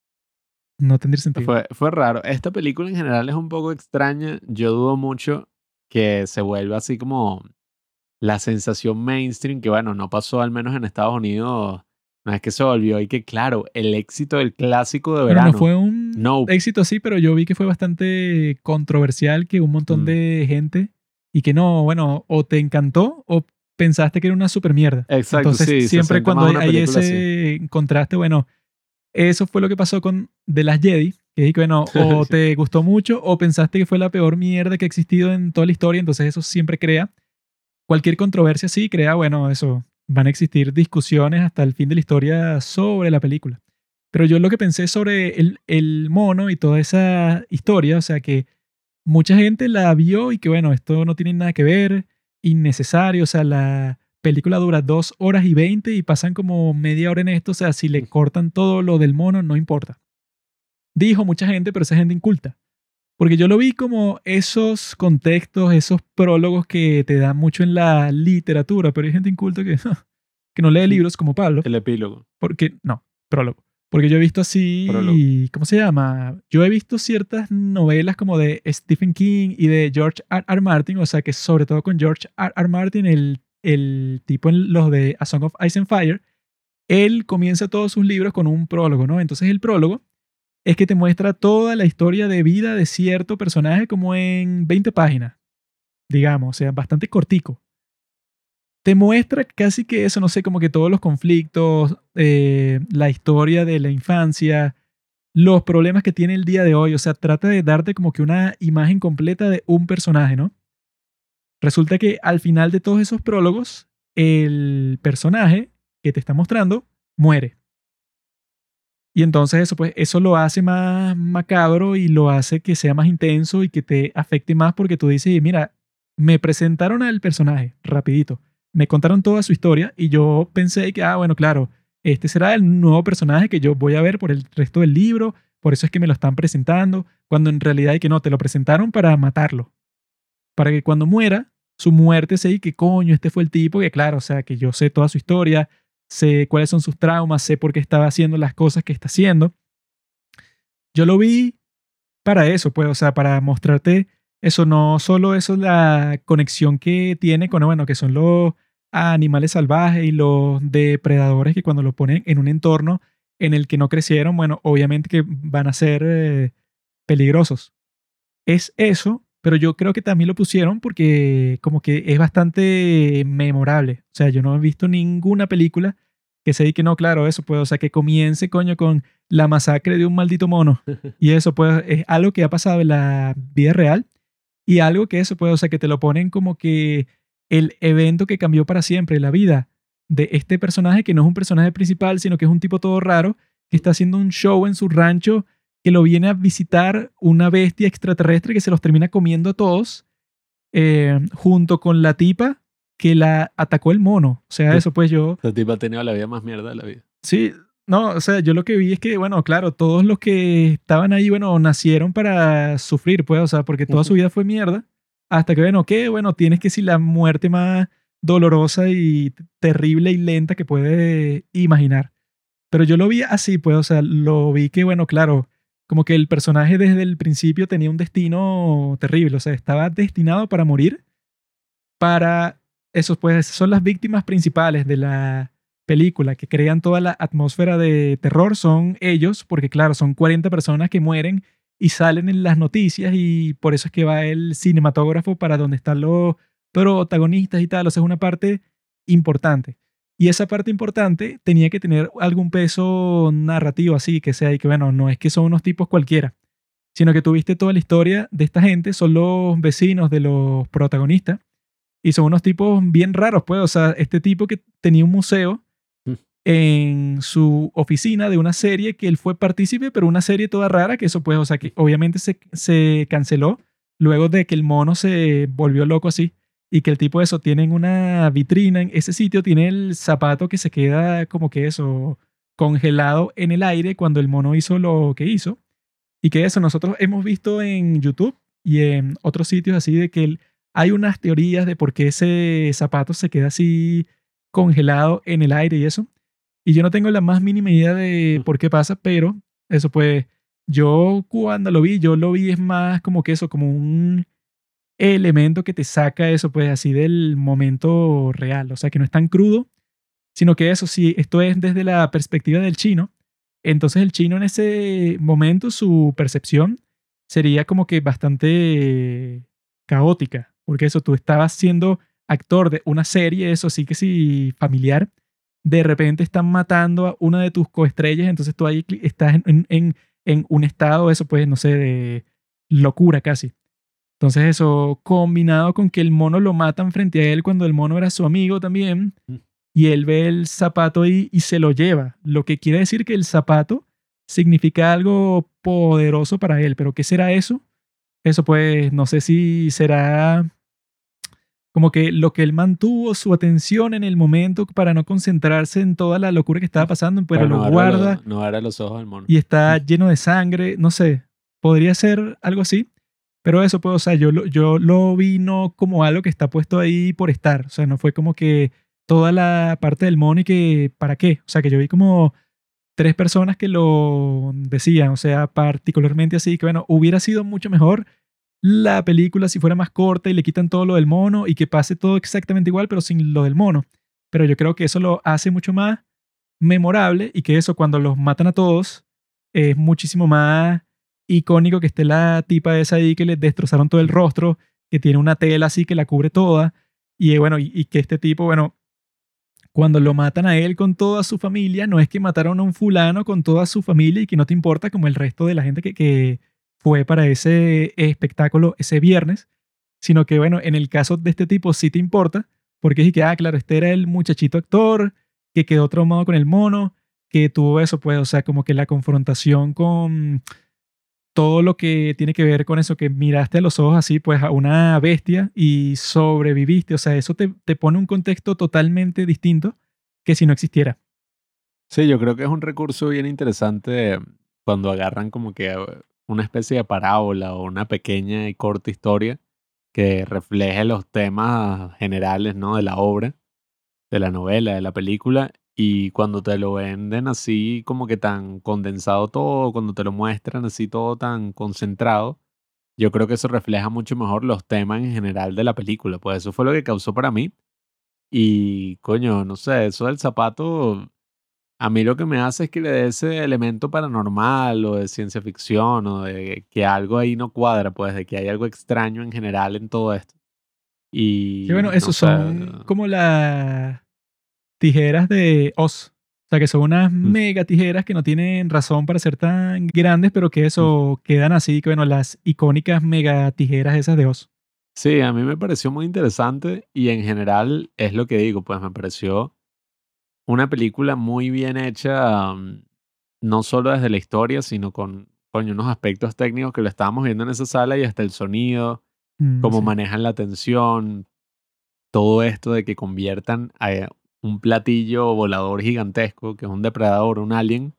No tendría sentido. Fue, fue raro. Esta película en general es un poco extraña. Yo dudo mucho que se vuelva así como la sensación mainstream, que bueno, no pasó al menos en Estados Unidos. No es que se volvió y que, claro, el éxito del clásico de verano. no fue un Nope. éxito así, pero yo vi que fue bastante controversial, que un montón Mm. de gente y que no, bueno, o te encantó o pensaste que era una super mierda. Exacto, Entonces, sí, siempre cuando hay, ese contraste, bueno, eso fue lo que pasó con The Last Jedi, que dije, bueno, o Sí. te gustó mucho o pensaste que fue la peor mierda que ha existido en toda la historia, entonces eso siempre crea, cualquier controversia sí crea, bueno, eso, van a existir discusiones hasta el fin de la historia sobre la película. Pero yo lo que pensé sobre el, el mono y toda esa historia, o sea que mucha gente la vio y que bueno, esto no tiene nada que ver, innecesario, o sea, la película dura dos horas y veinte y pasan como media hora en esto, o sea, si le cortan todo lo del mono, no importa. Dijo mucha gente, pero esa gente inculta. Porque yo lo vi como esos contextos, esos prólogos que te dan mucho en la literatura, pero hay gente inculta que, que no lee libros como Pablo. El epílogo. Porque, no, prólogo. Porque yo he visto así. ¿cómo se llama? Yo he visto ciertas novelas como de Stephen King y de George R. R. Martin, o sea que sobre todo con George R. R. Martin, el, el tipo en los de A Song of Ice and Fire, él comienza todos sus libros con un prólogo, ¿no? Entonces el prólogo es que te muestra toda la historia de vida de cierto personaje como en 20 páginas, digamos, o sea, bastante cortico te muestra casi que eso, no sé, como que todos los conflictos, eh, la historia de la infancia, los problemas que tiene el día de hoy. O sea, trata de darte como que una imagen completa de un personaje, ¿no? Resulta que al final de todos esos prólogos, el personaje que te está mostrando muere. Y entonces eso, pues, eso lo hace más macabro y lo hace que sea más intenso y que te afecte más porque tú dices, mira, me presentaron al personaje rapidito, me contaron toda su historia y yo pensé que, ah, bueno, claro, este será el nuevo personaje que yo voy a ver por el resto del libro, por eso es que me lo están presentando, cuando en realidad hay que no, te lo presentaron para matarlo, para que cuando muera, su muerte sea y que coño, este fue el tipo que, claro, o sea, que yo sé toda su historia, sé cuáles son sus traumas, sé por qué estaba haciendo las cosas que está haciendo. Yo lo vi para eso, pues, o sea, para mostrarte eso, no solo eso, la conexión que tiene con, bueno, que son los animales salvajes y los depredadores que cuando lo ponen en un entorno en el que no crecieron, bueno, obviamente que van a ser eh, peligrosos. Es eso, pero yo creo que también lo pusieron porque como que es bastante memorable. O sea, yo no he visto ninguna película que se que no, claro, eso puede, o sea, que comience, coño, con la masacre de un maldito mono. Y eso, pues, es algo que ha pasado en la vida real y algo que eso puede, o sea, que te lo ponen como que el evento que cambió para siempre la vida de este personaje, que no es un personaje principal, sino que es un tipo todo raro, que está haciendo un show en su rancho que lo viene a visitar una bestia extraterrestre que se los termina comiendo a todos, eh, junto con la tipa que la atacó el mono. O sea, eso pues yo... La tipa ha tenido la vida más mierda de la vida. Sí, no, o sea, yo lo que vi es que, bueno, claro, todos los que estaban ahí, bueno, nacieron para sufrir, pues, o sea, porque toda su vida fue mierda. Hasta que, bueno, que, bueno, tienes que decir la muerte más dolorosa y terrible y lenta que puedes imaginar. Pero yo lo vi así, pues, o sea, lo vi que, bueno, claro, como que el personaje desde el principio tenía un destino terrible, o sea, estaba destinado para morir, para esos, pues, son las víctimas principales de la película, que crean toda la atmósfera de terror, son ellos, porque claro, son 40 personas que mueren y salen en las noticias y por eso es que va el cinematógrafo para donde están los protagonistas y tal, o sea, es una parte importante. Y esa parte importante tenía que tener algún peso narrativo así, que sea, y que bueno, no es que son unos tipos cualquiera, sino que tuviste toda la historia de esta gente, son los vecinos de los protagonistas, y son unos tipos bien raros, pues, o sea, este tipo que tenía un museo. En su oficina de una serie que él fue partícipe, pero una serie toda rara, que eso pues, o sea, que obviamente se, se canceló luego de que el mono se volvió loco así y que el tipo de eso tiene una vitrina en ese sitio, tiene el zapato que se queda como que eso congelado en el aire cuando el mono hizo lo que hizo. Y que eso nosotros hemos visto en YouTube y en otros sitios así de que hay unas teorías de por qué ese zapato se queda así congelado en el aire y eso. Y yo no tengo la más mínima idea de por qué pasa, pero eso pues yo cuando lo vi, yo lo vi es más como que eso, como un elemento que te saca eso, pues así del momento real. O sea, que no es tan crudo, sino que eso, si esto es desde la perspectiva del chino, entonces el chino en ese momento, su percepción sería como que bastante caótica, porque eso, tú estabas siendo actor de una serie, eso sí que sí, familiar, de repente están matando a una de tus coestrellas, entonces tú ahí estás en, en, en un estado, eso pues, no sé, de locura casi. Entonces eso combinado con que el mono lo matan frente a él cuando el mono era su amigo también mm. y él ve el zapato ahí y se lo lleva, lo que quiere decir que el zapato significa algo poderoso para él, pero ¿qué será eso? Eso pues no sé si será como que lo que él mantuvo su atención en el momento para no concentrarse en toda la locura que estaba pasando, pero, lo guarda. no era los ojos del mono. Y está lleno de sangre, no sé, podría ser algo así. Pero eso, pues, o sea, yo, yo lo vi no como algo que está puesto ahí por estar. O sea, no fue como que toda la parte del mono y que, ¿para qué? O sea, que yo vi como tres personas que lo decían. O sea, particularmente así, que bueno, hubiera sido mucho mejor la película si fuera más corta y le quitan todo lo del mono y que pase todo exactamente igual, pero sin lo del mono. Pero yo creo que eso lo hace mucho más memorable y que eso cuando los matan a todos es muchísimo más icónico que esté la tipa esa ahí que le destrozaron todo el rostro, que tiene una tela así que la cubre toda. Y bueno, y, que este tipo, bueno, cuando lo matan a él con toda su familia, no es que mataron a un fulano con toda su familia y que no te importa como el resto de la gente que fue para ese espectáculo ese viernes, sino que bueno, en el caso de este tipo sí te importa, porque es que, ah, claro, este era el muchachito actor que quedó traumado con el mono, que tuvo eso, pues, o sea, como que la confrontación con todo lo que tiene que ver con eso, que miraste a los ojos así, pues, a una bestia y sobreviviste. O sea, eso te, te pone un contexto totalmente distinto que si no existiera. Sí, yo creo que es un recurso bien interesante cuando agarran como que una especie de parábola o una pequeña y corta historia que refleje los temas generales ¿no? de la obra, de la novela, de la película, y cuando te lo venden así como que tan condensado todo, cuando te lo muestran así todo tan concentrado, yo creo que eso refleja mucho mejor los temas en general de la película. Pues eso fue lo que causó para mí. Y coño, no sé, eso del zapato, a mí lo que me hace es que le dé ese elemento paranormal o de ciencia ficción o de que algo ahí no cuadra, pues de que hay algo extraño en general en todo esto. Y... Sí, bueno, esos son como las tijeras de Oz. O sea, que son unas Mm. mega tijeras que no tienen razón para ser tan grandes, pero que eso quedan así, que bueno, las icónicas mega tijeras esas de Oz. Sí, a mí me pareció muy interesante y en general es lo que digo, pues me pareció una película muy bien hecha, mm, no solo desde la historia, sino con, unos aspectos técnicos que lo estábamos viendo en esa sala y hasta el sonido, Mm, cómo sí. manejan la tensión, todo esto de que conviertan a un platillo volador gigantesco, que es un depredador, un alien,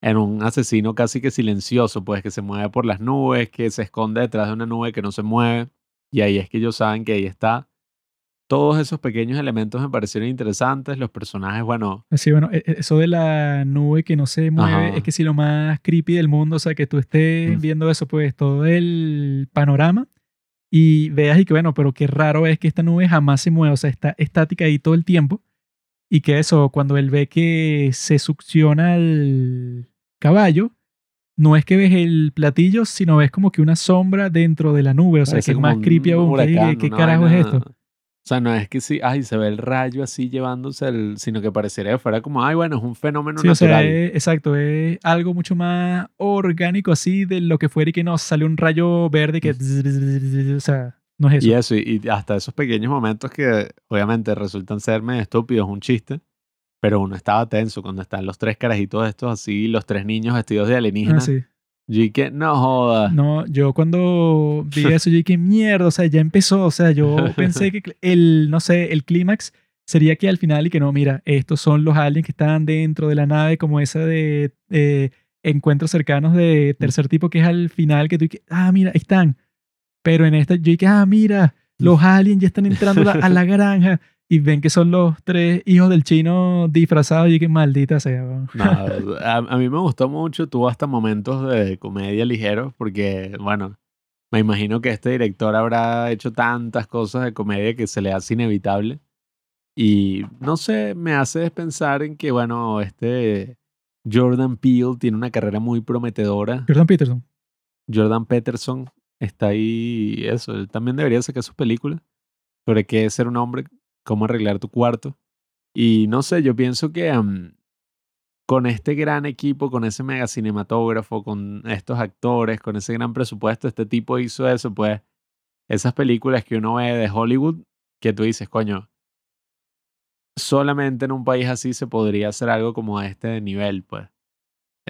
en un asesino casi que silencioso, pues que se mueve por las nubes, que se esconde detrás de una nube que no se mueve. Y ahí es que ellos saben que ahí está. Todos esos pequeños elementos me parecieron interesantes. Los personajes, bueno, Así, bueno, e- e- eso de la nube que no se mueve Ajá. es que si lo más creepy del mundo, o sea, que tú estés Mm. viendo eso, pues todo el panorama y veas y que, bueno, pero qué raro es que esta nube jamás se mueve, o sea, está estática ahí todo el tiempo y que eso, cuando él ve que se succiona el caballo, no es que ves el platillo, sino ves como que una sombra dentro de la nube, o sea, parece que es más un creepy aún. huracán, ¿Qué carajo es esto? O sea, no es que sí, ay, se ve el rayo así llevándose el, sino que pareciera que fuera como, ay, bueno, es un fenómeno Sí, o sea, natural. es- exacto, es algo mucho más orgánico así de lo que fuera y que no sale un rayo verde que... O sea, no es eso. Y eso, y, y hasta esos pequeños momentos que obviamente resultan ser medio estúpidos, un chiste, pero uno estaba tenso cuando están los tres carajitos estos así, los tres niños vestidos de Ah, alienígenas. sí. Yo dije, no joda. No, yo cuando vi eso, yo dije, mierda, o sea, ya empezó, o sea, yo pensé que el, no sé, el clímax sería que al final y que no, mira, estos son los aliens que están dentro de la nave, como esa de eh, encuentros cercanos de tercer tipo, que es al final, que tú dices, ah, mira, ahí están. Pero en esta, yo dije, ah, mira, los aliens ya están entrando a la- a la granja y ven que son los tres hijos del chino disfrazados y que maldita sea. No, a, a mí me gustó mucho, tuvo hasta momentos de comedia ligeros, porque, bueno, me imagino que este director habrá hecho tantas cosas de comedia que se le hace inevitable. Y no sé, me hace pensar en que, bueno, este Jordan Peele tiene una carrera muy prometedora. Jordan Peterson. Jordan Peterson está ahí, eso, él también debería sacar sus películas sobre qué es ser un hombre, cómo arreglar tu cuarto. Y no sé, yo pienso que con este gran equipo, con ese mega cinematógrafo, con estos actores, con ese gran presupuesto, este tipo hizo eso, pues esas películas que uno ve de Hollywood, que tú dices, coño, solamente en un país así se podría hacer algo como este de nivel, pues.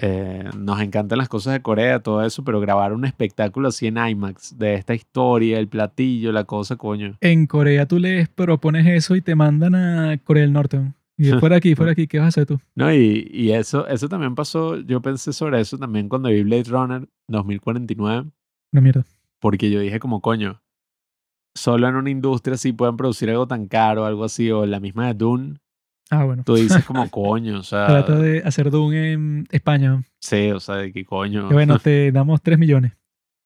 Eh, nos encantan las cosas de Corea, todo eso, pero grabar un espectáculo así en IMAX de esta historia, el platillo, la cosa, coño. En Corea tú les propones eso y te mandan a Corea del Norte. ¿no? Y fuera aquí, fuera aquí, ¿qué vas a hacer tú? No, y, y eso, eso también pasó, yo pensé sobre eso también cuando vi Blade Runner 2049, Una mierda. porque yo dije como, coño, solo en una industria así pueden producir algo tan caro, algo así, o la misma de Dune, Ah, bueno. tú dices como, coño, o sea, Trata de hacer Doom en España. sí, o sea, de qué coño. Que bueno, te damos 3 millones.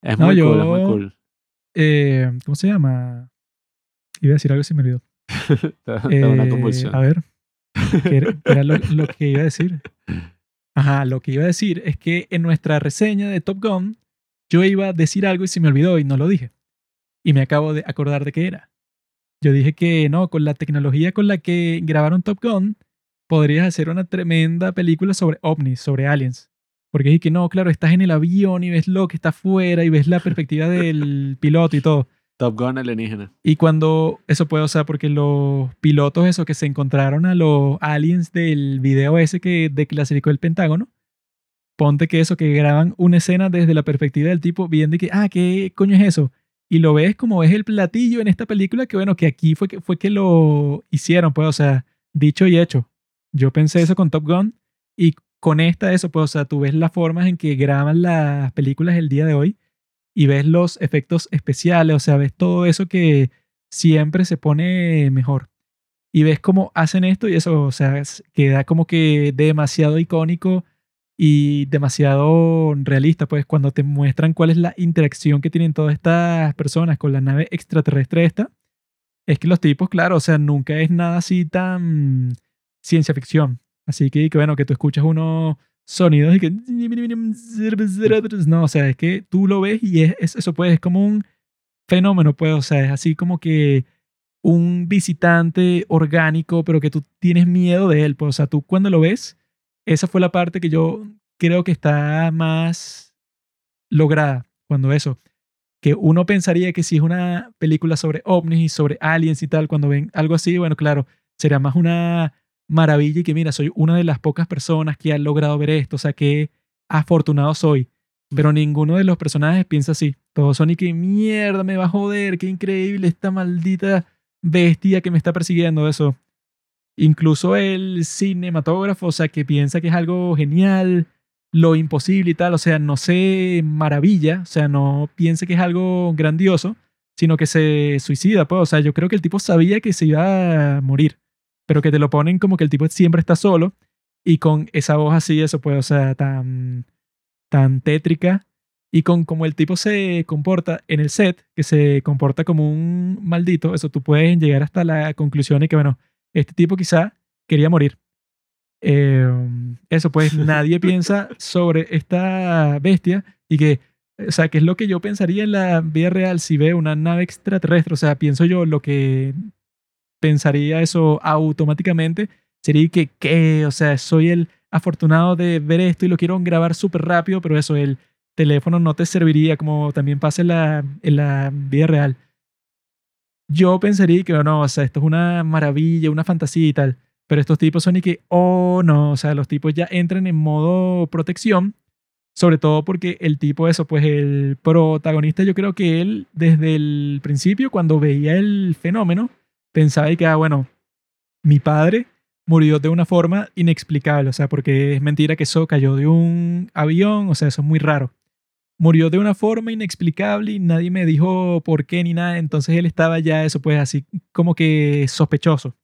es no, muy cool, es yo- muy cool. Eh, ¿Cómo se llama? Iba a decir algo y se me olvidó. Una Eh, convulsión. A ver. ¿Qué era, qué era lo, lo que iba a decir? Ajá, lo que iba a decir es que en nuestra reseña de Top Gun, yo iba a decir algo y se me olvidó y no lo dije. Y me acabo de acordar de qué era. Yo dije que no, con la tecnología con la que grabaron Top Gun, podrías hacer una tremenda película sobre ovnis, sobre aliens. Porque dije que no, claro, estás en el avión y ves lo que está afuera y ves la perspectiva del piloto y todo. Top Gun alienígena. Y cuando eso puede, o sea, porque los pilotos, eso que se encontraron a los aliens del video ese que declasificó el Pentágono, ponte que eso, que graban una escena desde la perspectiva del tipo, viendo que, ah, ¿qué coño es eso? Y lo ves como es el platillo en esta película, que bueno, que aquí fue que, fue que lo hicieron, pues, o sea, dicho y hecho. Yo pensé eso con Top Gun y con esta eso, pues, o sea, tú ves las formas en que graban las películas el día de hoy y ves los efectos especiales, o sea, ves todo eso que siempre se pone mejor. Y ves cómo hacen esto y eso, o sea, queda como que demasiado icónico y demasiado realista, pues cuando te muestran cuál es la interacción que tienen todas estas personas con la nave extraterrestre esta, es que los tipos, claro, o sea, nunca es nada así tan ciencia ficción. Así que, que bueno, que tú escuchas unos sonidos y que... No, o sea, es que tú lo ves y es, eso, pues, es como un fenómeno, pues, o sea, es así como que un visitante orgánico, pero que tú tienes miedo de él, pues, o sea, tú cuando lo ves esa fue la parte que yo creo que está más lograda cuando eso. Que uno pensaría que si es una película sobre ovnis y sobre aliens y tal, cuando ven algo así, bueno, claro, sería más una maravilla y que mira, soy una de las pocas personas que ha logrado ver esto, o sea, que afortunado soy. Pero ninguno de los personajes piensa así. Todos son y que mierda, me va a joder, qué increíble esta maldita bestia que me está persiguiendo, eso. Incluso el cinematógrafo, o sea, que piensa que es algo genial, lo imposible y tal, o sea, no se maravilla, o sea, no piensa que es algo grandioso, sino que se suicida, pues, o sea, yo creo que el tipo sabía que se iba a morir, pero que te lo ponen como que el tipo siempre está solo y con esa voz así, eso pues, o sea, tan, tan tétrica y con como el tipo se comporta en el set, que se comporta como un maldito, eso tú puedes llegar hasta la conclusión y que, bueno, este tipo quizá quería morir. Em, eso, pues nadie piensa sobre esta bestia y que, o sea, que es lo que yo pensaría en la vida real si ve una nave extraterrestre. O sea, pienso yo lo que pensaría eso automáticamente sería que, ¿qué? O sea, soy el afortunado de ver esto y lo quiero grabar súper rápido, pero eso, el teléfono no te serviría como también pasa en la, en la vida real yo pensaría que, no, o sea, esto es una maravilla, una fantasía y tal. Pero estos tipos son y que, oh, no, o sea, los tipos ya entran en modo protección. Sobre todo porque el tipo, eso, pues el protagonista, yo creo que él, desde el principio, cuando veía el fenómeno, pensaba que, ah, bueno, mi padre murió de una forma inexplicable, o sea, porque es mentira que eso cayó de un avión, o sea, eso es muy raro murió de una forma inexplicable y nadie me dijo por qué ni nada. Entonces él estaba ya, eso pues así como que sospechoso.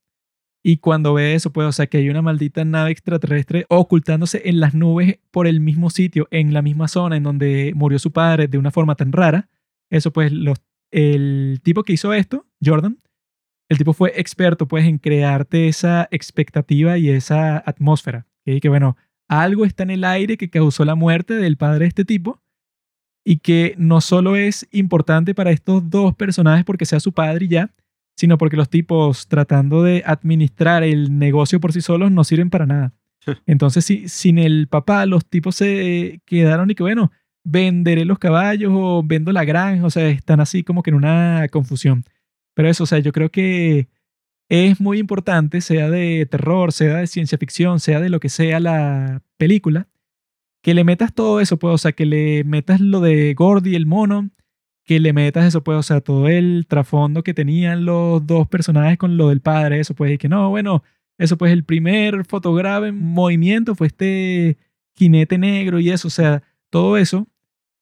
Y cuando ve eso, pues, o sea, que hay una maldita nave extraterrestre ocultándose en las nubes por el mismo sitio, en la misma zona en donde murió su padre de una forma tan rara. Eso, pues, el tipo que hizo esto, Jordan, el tipo fue experto, pues, en crearte esa expectativa y esa atmósfera. Y que, bueno, algo está en el aire que causó la muerte del padre de este tipo y que no solo es importante para estos dos personajes porque sea su padre y ya, sino porque los tipos tratando de administrar el negocio por sí solos no sirven para nada. Entonces, si, sin el papá, los tipos se quedaron y que, bueno, venderé los caballos o vendo la granja, o sea, están así como que en una confusión. Pero eso, o sea, yo creo que es muy importante, sea de terror, sea de ciencia ficción, sea de lo que sea la película, que le metas todo eso, pues, o sea, que le metas lo de Gordy, el mono, que le metas eso, pues, o sea, todo el trasfondo que tenían los dos personajes con lo del padre, eso, pues, y que no, bueno, eso, pues, el primer fotograma en movimiento fue este jinete negro y eso, o sea, todo eso,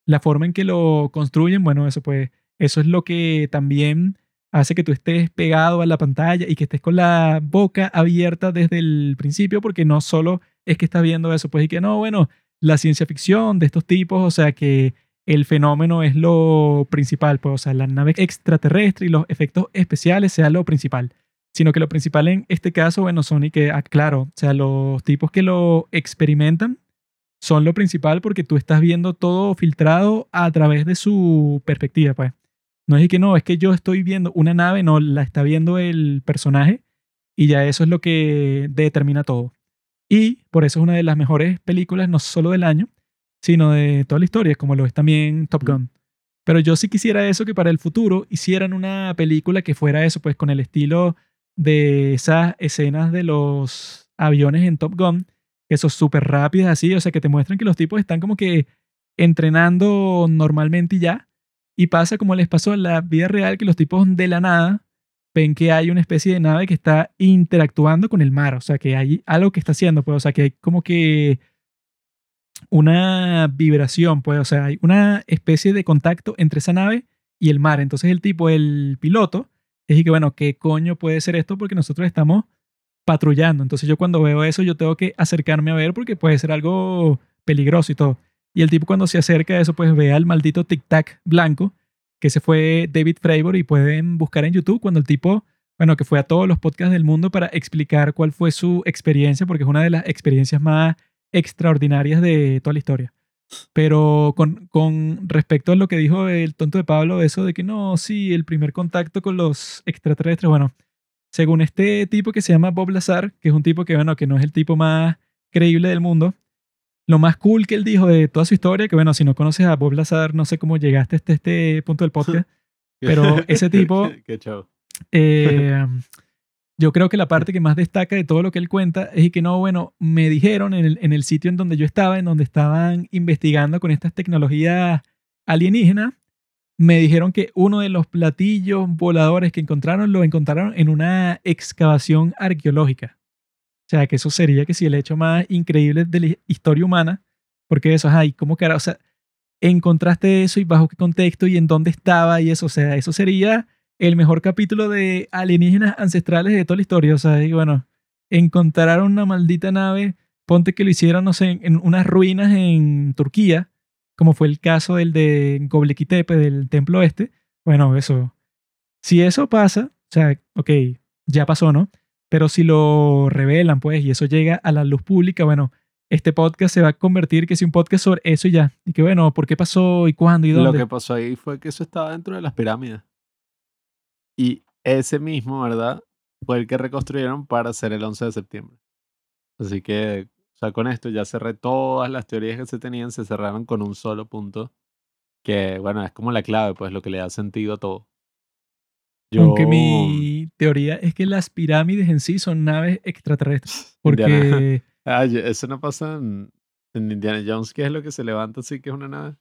la forma en que lo construyen, bueno, eso, pues, eso es lo que también hace que tú estés pegado a la pantalla y que estés con la boca abierta desde el principio, porque no solo es que estás viendo eso, pues, y que no, bueno, la ciencia ficción de estos tipos, o sea que el fenómeno es lo principal, pues, o sea, la nave extraterrestre y los efectos especiales sea lo principal, sino que lo principal en este caso, bueno, son y que, ah, claro, o sea, los tipos que lo experimentan son lo principal porque tú estás viendo todo filtrado a través de su perspectiva, pues. No es que no, es que yo estoy viendo una nave, no, la está viendo el personaje y ya eso es lo que determina todo. Y por eso es una de las mejores películas, no solo del año, sino de toda la historia, como lo es también Top Gun. Pero yo sí quisiera eso, que para el futuro hicieran una película que fuera eso, pues con el estilo de esas escenas de los aviones en Top Gun, esos súper rápidas así, o sea, que te muestran que los tipos están como que entrenando normalmente y ya. Y pasa como les pasó en la vida real, que los tipos de la nada ven que hay una especie de nave que está interactuando con el mar, o sea, que hay algo que está haciendo, pues, o sea, que hay como que una vibración, pues, o sea, hay una especie de contacto entre esa nave y el mar. Entonces el tipo, el piloto, es que, bueno, ¿qué coño puede ser esto? Porque nosotros estamos patrullando. Entonces yo cuando veo eso, yo tengo que acercarme a ver porque puede ser algo peligroso y todo. Y el tipo cuando se acerca a eso, pues ve al maldito tic-tac blanco, que se fue David Fravor y pueden buscar en YouTube cuando el tipo, bueno, que fue a todos los podcasts del mundo para explicar cuál fue su experiencia, porque es una de las experiencias más extraordinarias de toda la historia. Pero con, con respecto a lo que dijo el tonto de Pablo, eso de que no, sí, el primer contacto con los extraterrestres, bueno, según este tipo que se llama Bob Lazar, que es un tipo que, bueno, que no es el tipo más creíble del mundo, lo más cool que él dijo de toda su historia, que bueno, si no conoces a Bob Lazar, no sé cómo llegaste hasta este punto del podcast, pero ese tipo, Qué chavo. eh, yo creo que la parte que más destaca de todo lo que él cuenta es que no, bueno, me dijeron en el, en el sitio en donde yo estaba, en donde estaban investigando con estas tecnologías alienígenas, me dijeron que uno de los platillos voladores que encontraron lo encontraron en una excavación arqueológica. O sea, que eso sería que si el hecho más increíble de la historia humana, porque eso, ay, ¿cómo cara? O sea, encontraste eso y bajo qué contexto y en dónde estaba y eso, o sea, eso sería el mejor capítulo de alienígenas ancestrales de toda la historia. O sea, y bueno, encontraron una maldita nave, ponte que lo hicieron, no sé, en, unas ruinas en Turquía, como fue el caso del de Göbekli del templo este. Bueno, eso, si eso pasa, o sea, ok, ya pasó, ¿no? Pero si lo revelan, pues, y eso llega a la luz pública, bueno, este podcast se va a convertir que es un podcast sobre eso y ya. Y que bueno, ¿por qué pasó y cuándo y Lo dónde? que pasó ahí fue que eso estaba dentro de las pirámides. Y ese mismo, ¿verdad? Fue el que reconstruyeron para hacer el 11 de septiembre. Así que, o sea, con esto ya cerré todas las teorías que se tenían, se cerraron con un solo punto. Que, bueno, es como la clave, pues, lo que le da sentido a todo. Aunque mi teoría es que las pirámides en sí son naves extraterrestres. Porque Indiana- Ah, eso no pasa en, en Indiana Jones, que es lo que se levanta así, que es una nave.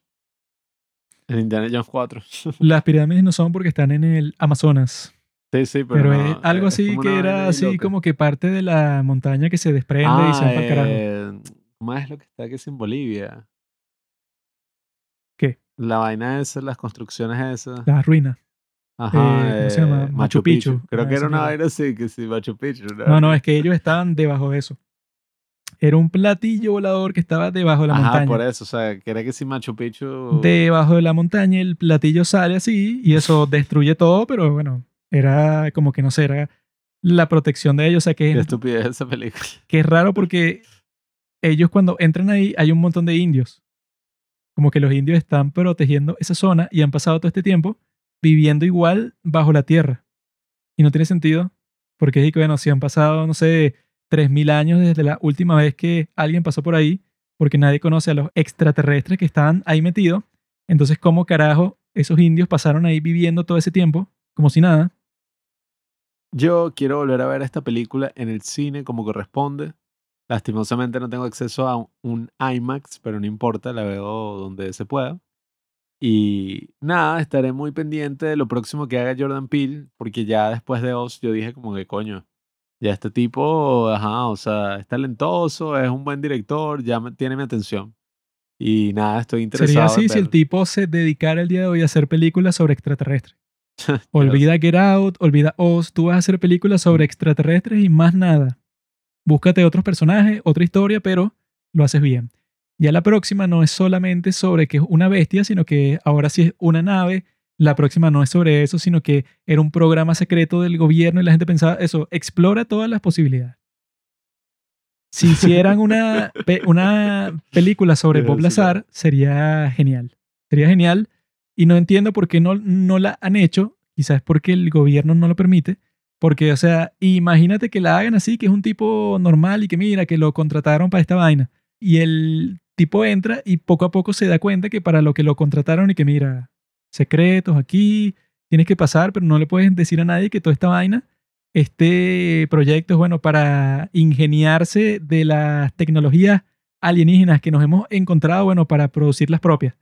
En Indiana Jones 4. las pirámides no son porque están en el Amazonas. Sí, sí, pero, Pero, no, es algo es así que era así loca. como que parte de la montaña que se desprende y se va para carajo. eh, ¿Cómo es lo que está que es en Bolivia? ¿Qué? La vaina esa, las construcciones esas. Las ruinas. Ajá, eh, ¿cómo se llama? eh, Machu Picchu. Creo Ah, que era una vaina así, que sí, Machu Picchu. No, no, es que ellos estaban debajo de eso. Era un platillo volador que estaba debajo de la Ajá, montaña. por eso, o sea, que era que si Machu Picchu... Debajo de la montaña el platillo sale así y eso destruye todo, pero bueno, era como que no sé, era la protección de ellos. O sea, que Qué estupidez esa película. que es raro porque ellos cuando entran ahí hay un montón de indios. Como que los indios están protegiendo esa zona y han pasado todo este tiempo viviendo igual bajo la tierra. Y no tiene sentido porque es que, bueno, si han pasado, no sé, 3.000 años desde la última vez que alguien pasó por ahí, porque nadie conoce a los extraterrestres que estaban ahí metidos, entonces, ¿cómo carajo esos indios pasaron ahí viviendo todo ese tiempo como si nada? Yo quiero volver a ver esta película en el cine como corresponde. Lastimosamente no tengo acceso a un- IMAX, pero no importa, la veo donde se pueda. Y nada, estaré muy pendiente de lo próximo que haga Jordan Peele, porque ya después de Oz yo dije como que coño, ya este tipo, ajá, o sea, es talentoso, es un buen director, ya me- tiene mi atención. Y nada, estoy interesado. Sería así si el tipo se dedicara el día de hoy a hacer películas sobre extraterrestres. Olvida Get Out, olvida Oz, tú vas a hacer películas sobre extraterrestres y más nada. Búscate otros personajes, otra historia, pero lo haces bien. Ya la próxima no es solamente sobre que es una bestia, sino que ahora sí es una nave. La próxima no es sobre eso, sino que era un programa secreto del gobierno y la gente pensaba eso, explora todas las posibilidades. Si hicieran una, pe- una película sobre Bob Lazar, sería genial. Sería genial. Y no entiendo por qué no, no la han hecho. Quizás porque el gobierno no lo permite. Porque, o sea, imagínate que la hagan así, que es un tipo normal y que mira, que lo contrataron para esta vaina. Y el tipo entra y poco a poco se da cuenta que para lo que lo contrataron y que mira, secretos aquí, tienes que pasar, pero no le puedes decir a nadie que toda esta vaina, este proyecto es bueno para ingeniarse de las tecnologías alienígenas que nos hemos encontrado, bueno, para producir las propias.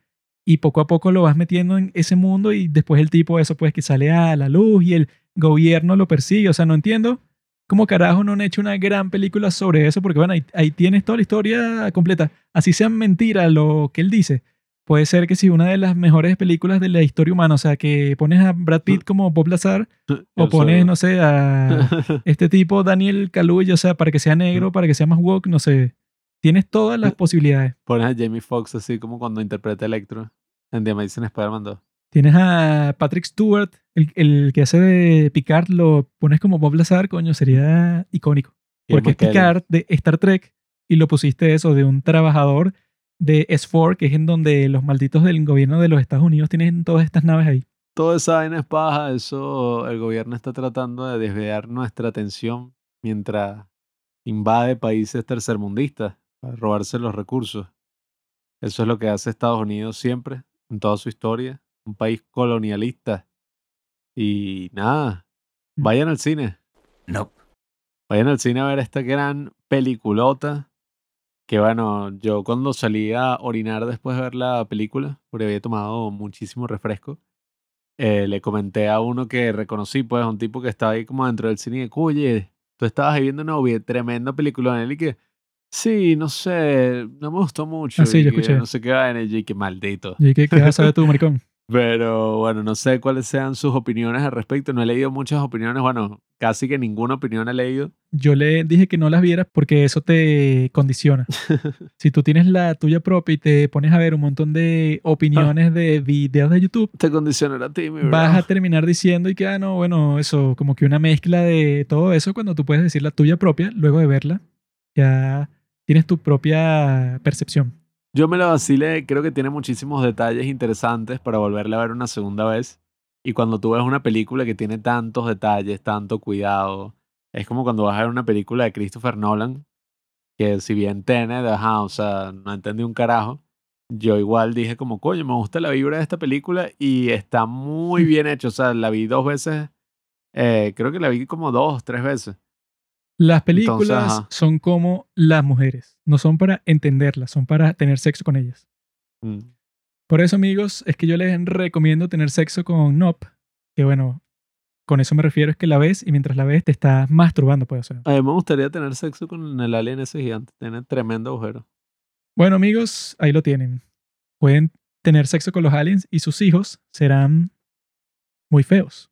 Y poco a poco lo vas metiendo en ese mundo y después el tipo, eso pues que sale a la luz y el gobierno lo persigue. O sea, no entiendo cómo carajo no han hecho una gran película sobre eso, porque bueno, ahí, ahí tienes toda la historia completa. Así sea mentira lo que él dice. Puede ser que sí, una de las mejores películas de la historia humana. O sea, que pones a Brad Pitt como Bob Lazar o pones, no sé, a este tipo Daniel Kaluuya, o sea, para que sea negro, para que sea más woke, no sé. Tienes todas las posibilidades. Pones a Jamie Foxx así como cuando interpreta Electro en The Amazing Spider-Man 2. Tienes a Patrick Stewart, el, el que hace de Picard, lo pones como Bob Lazar, coño, sería icónico. Porque es. Picard de Star Trek y lo pusiste eso de un trabajador de S4, que es en donde los malditos del gobierno de los Estados Unidos tienen todas estas naves ahí. Toda esa vaina es paja, eso el gobierno está tratando de desviar nuestra atención mientras invade países tercermundistas para robarse los recursos. Eso es lo que hace Estados Unidos siempre, en toda su historia, un país colonialista. Y nada, Mm. vayan al cine, Nope. vayan al cine a ver esta gran peliculota. Que bueno, yo cuando salí a orinar después de ver la película, porque había tomado muchísimo refresco, eh, le comenté a uno que reconocí, pues, a un tipo que estaba ahí como dentro del cine y que, oye, tú estabas ahí viendo una tremenda película en él y que, sí, no sé, no me gustó mucho. Ah, sí, y yo que escuché. No sé qué vaina, y yo, y que maldito. ¿Y qué, qué vas a tú, maricón? Pero bueno, no sé cuáles sean sus opiniones al respecto. No he leído muchas opiniones, bueno, casi que ninguna opinión he leído. Yo le dije que no las vieras porque eso te condiciona. Si tú tienes la tuya propia y te pones a ver un montón de opiniones de videos de YouTube, Te condicionará a ti, mi bro. vas a terminar diciendo y que, ah, no, bueno, eso, como que una mezcla de todo eso cuando tú puedes decir la tuya propia, luego de verla, ya tienes tu propia percepción. Yo me la vacilé, creo que tiene muchísimos detalles interesantes para volverla a ver una segunda vez. Y cuando tú ves una película que tiene tantos detalles, tanto cuidado, es como cuando vas a ver una película de Christopher Nolan, que si bien Tenet, ajá, o sea, no entendí un carajo, yo igual dije como, coño, me gusta la vibra de esta película y está muy bien hecho, o sea, la vi dos veces, eh, creo que la vi como dos, tres veces. Las películas son como las mujeres, no son para entenderlas, son para tener sexo con ellas. Mm. Por eso, amigos, es que yo les recomiendo tener sexo con Nop, que bueno, con eso me refiero es que la ves y mientras la ves te estás masturbando, o sea. A mí me gustaría tener sexo con el alien ese gigante, tiene tremendo agujero. Bueno, amigos, ahí lo tienen. Pueden tener sexo con los aliens y sus hijos serán muy feos.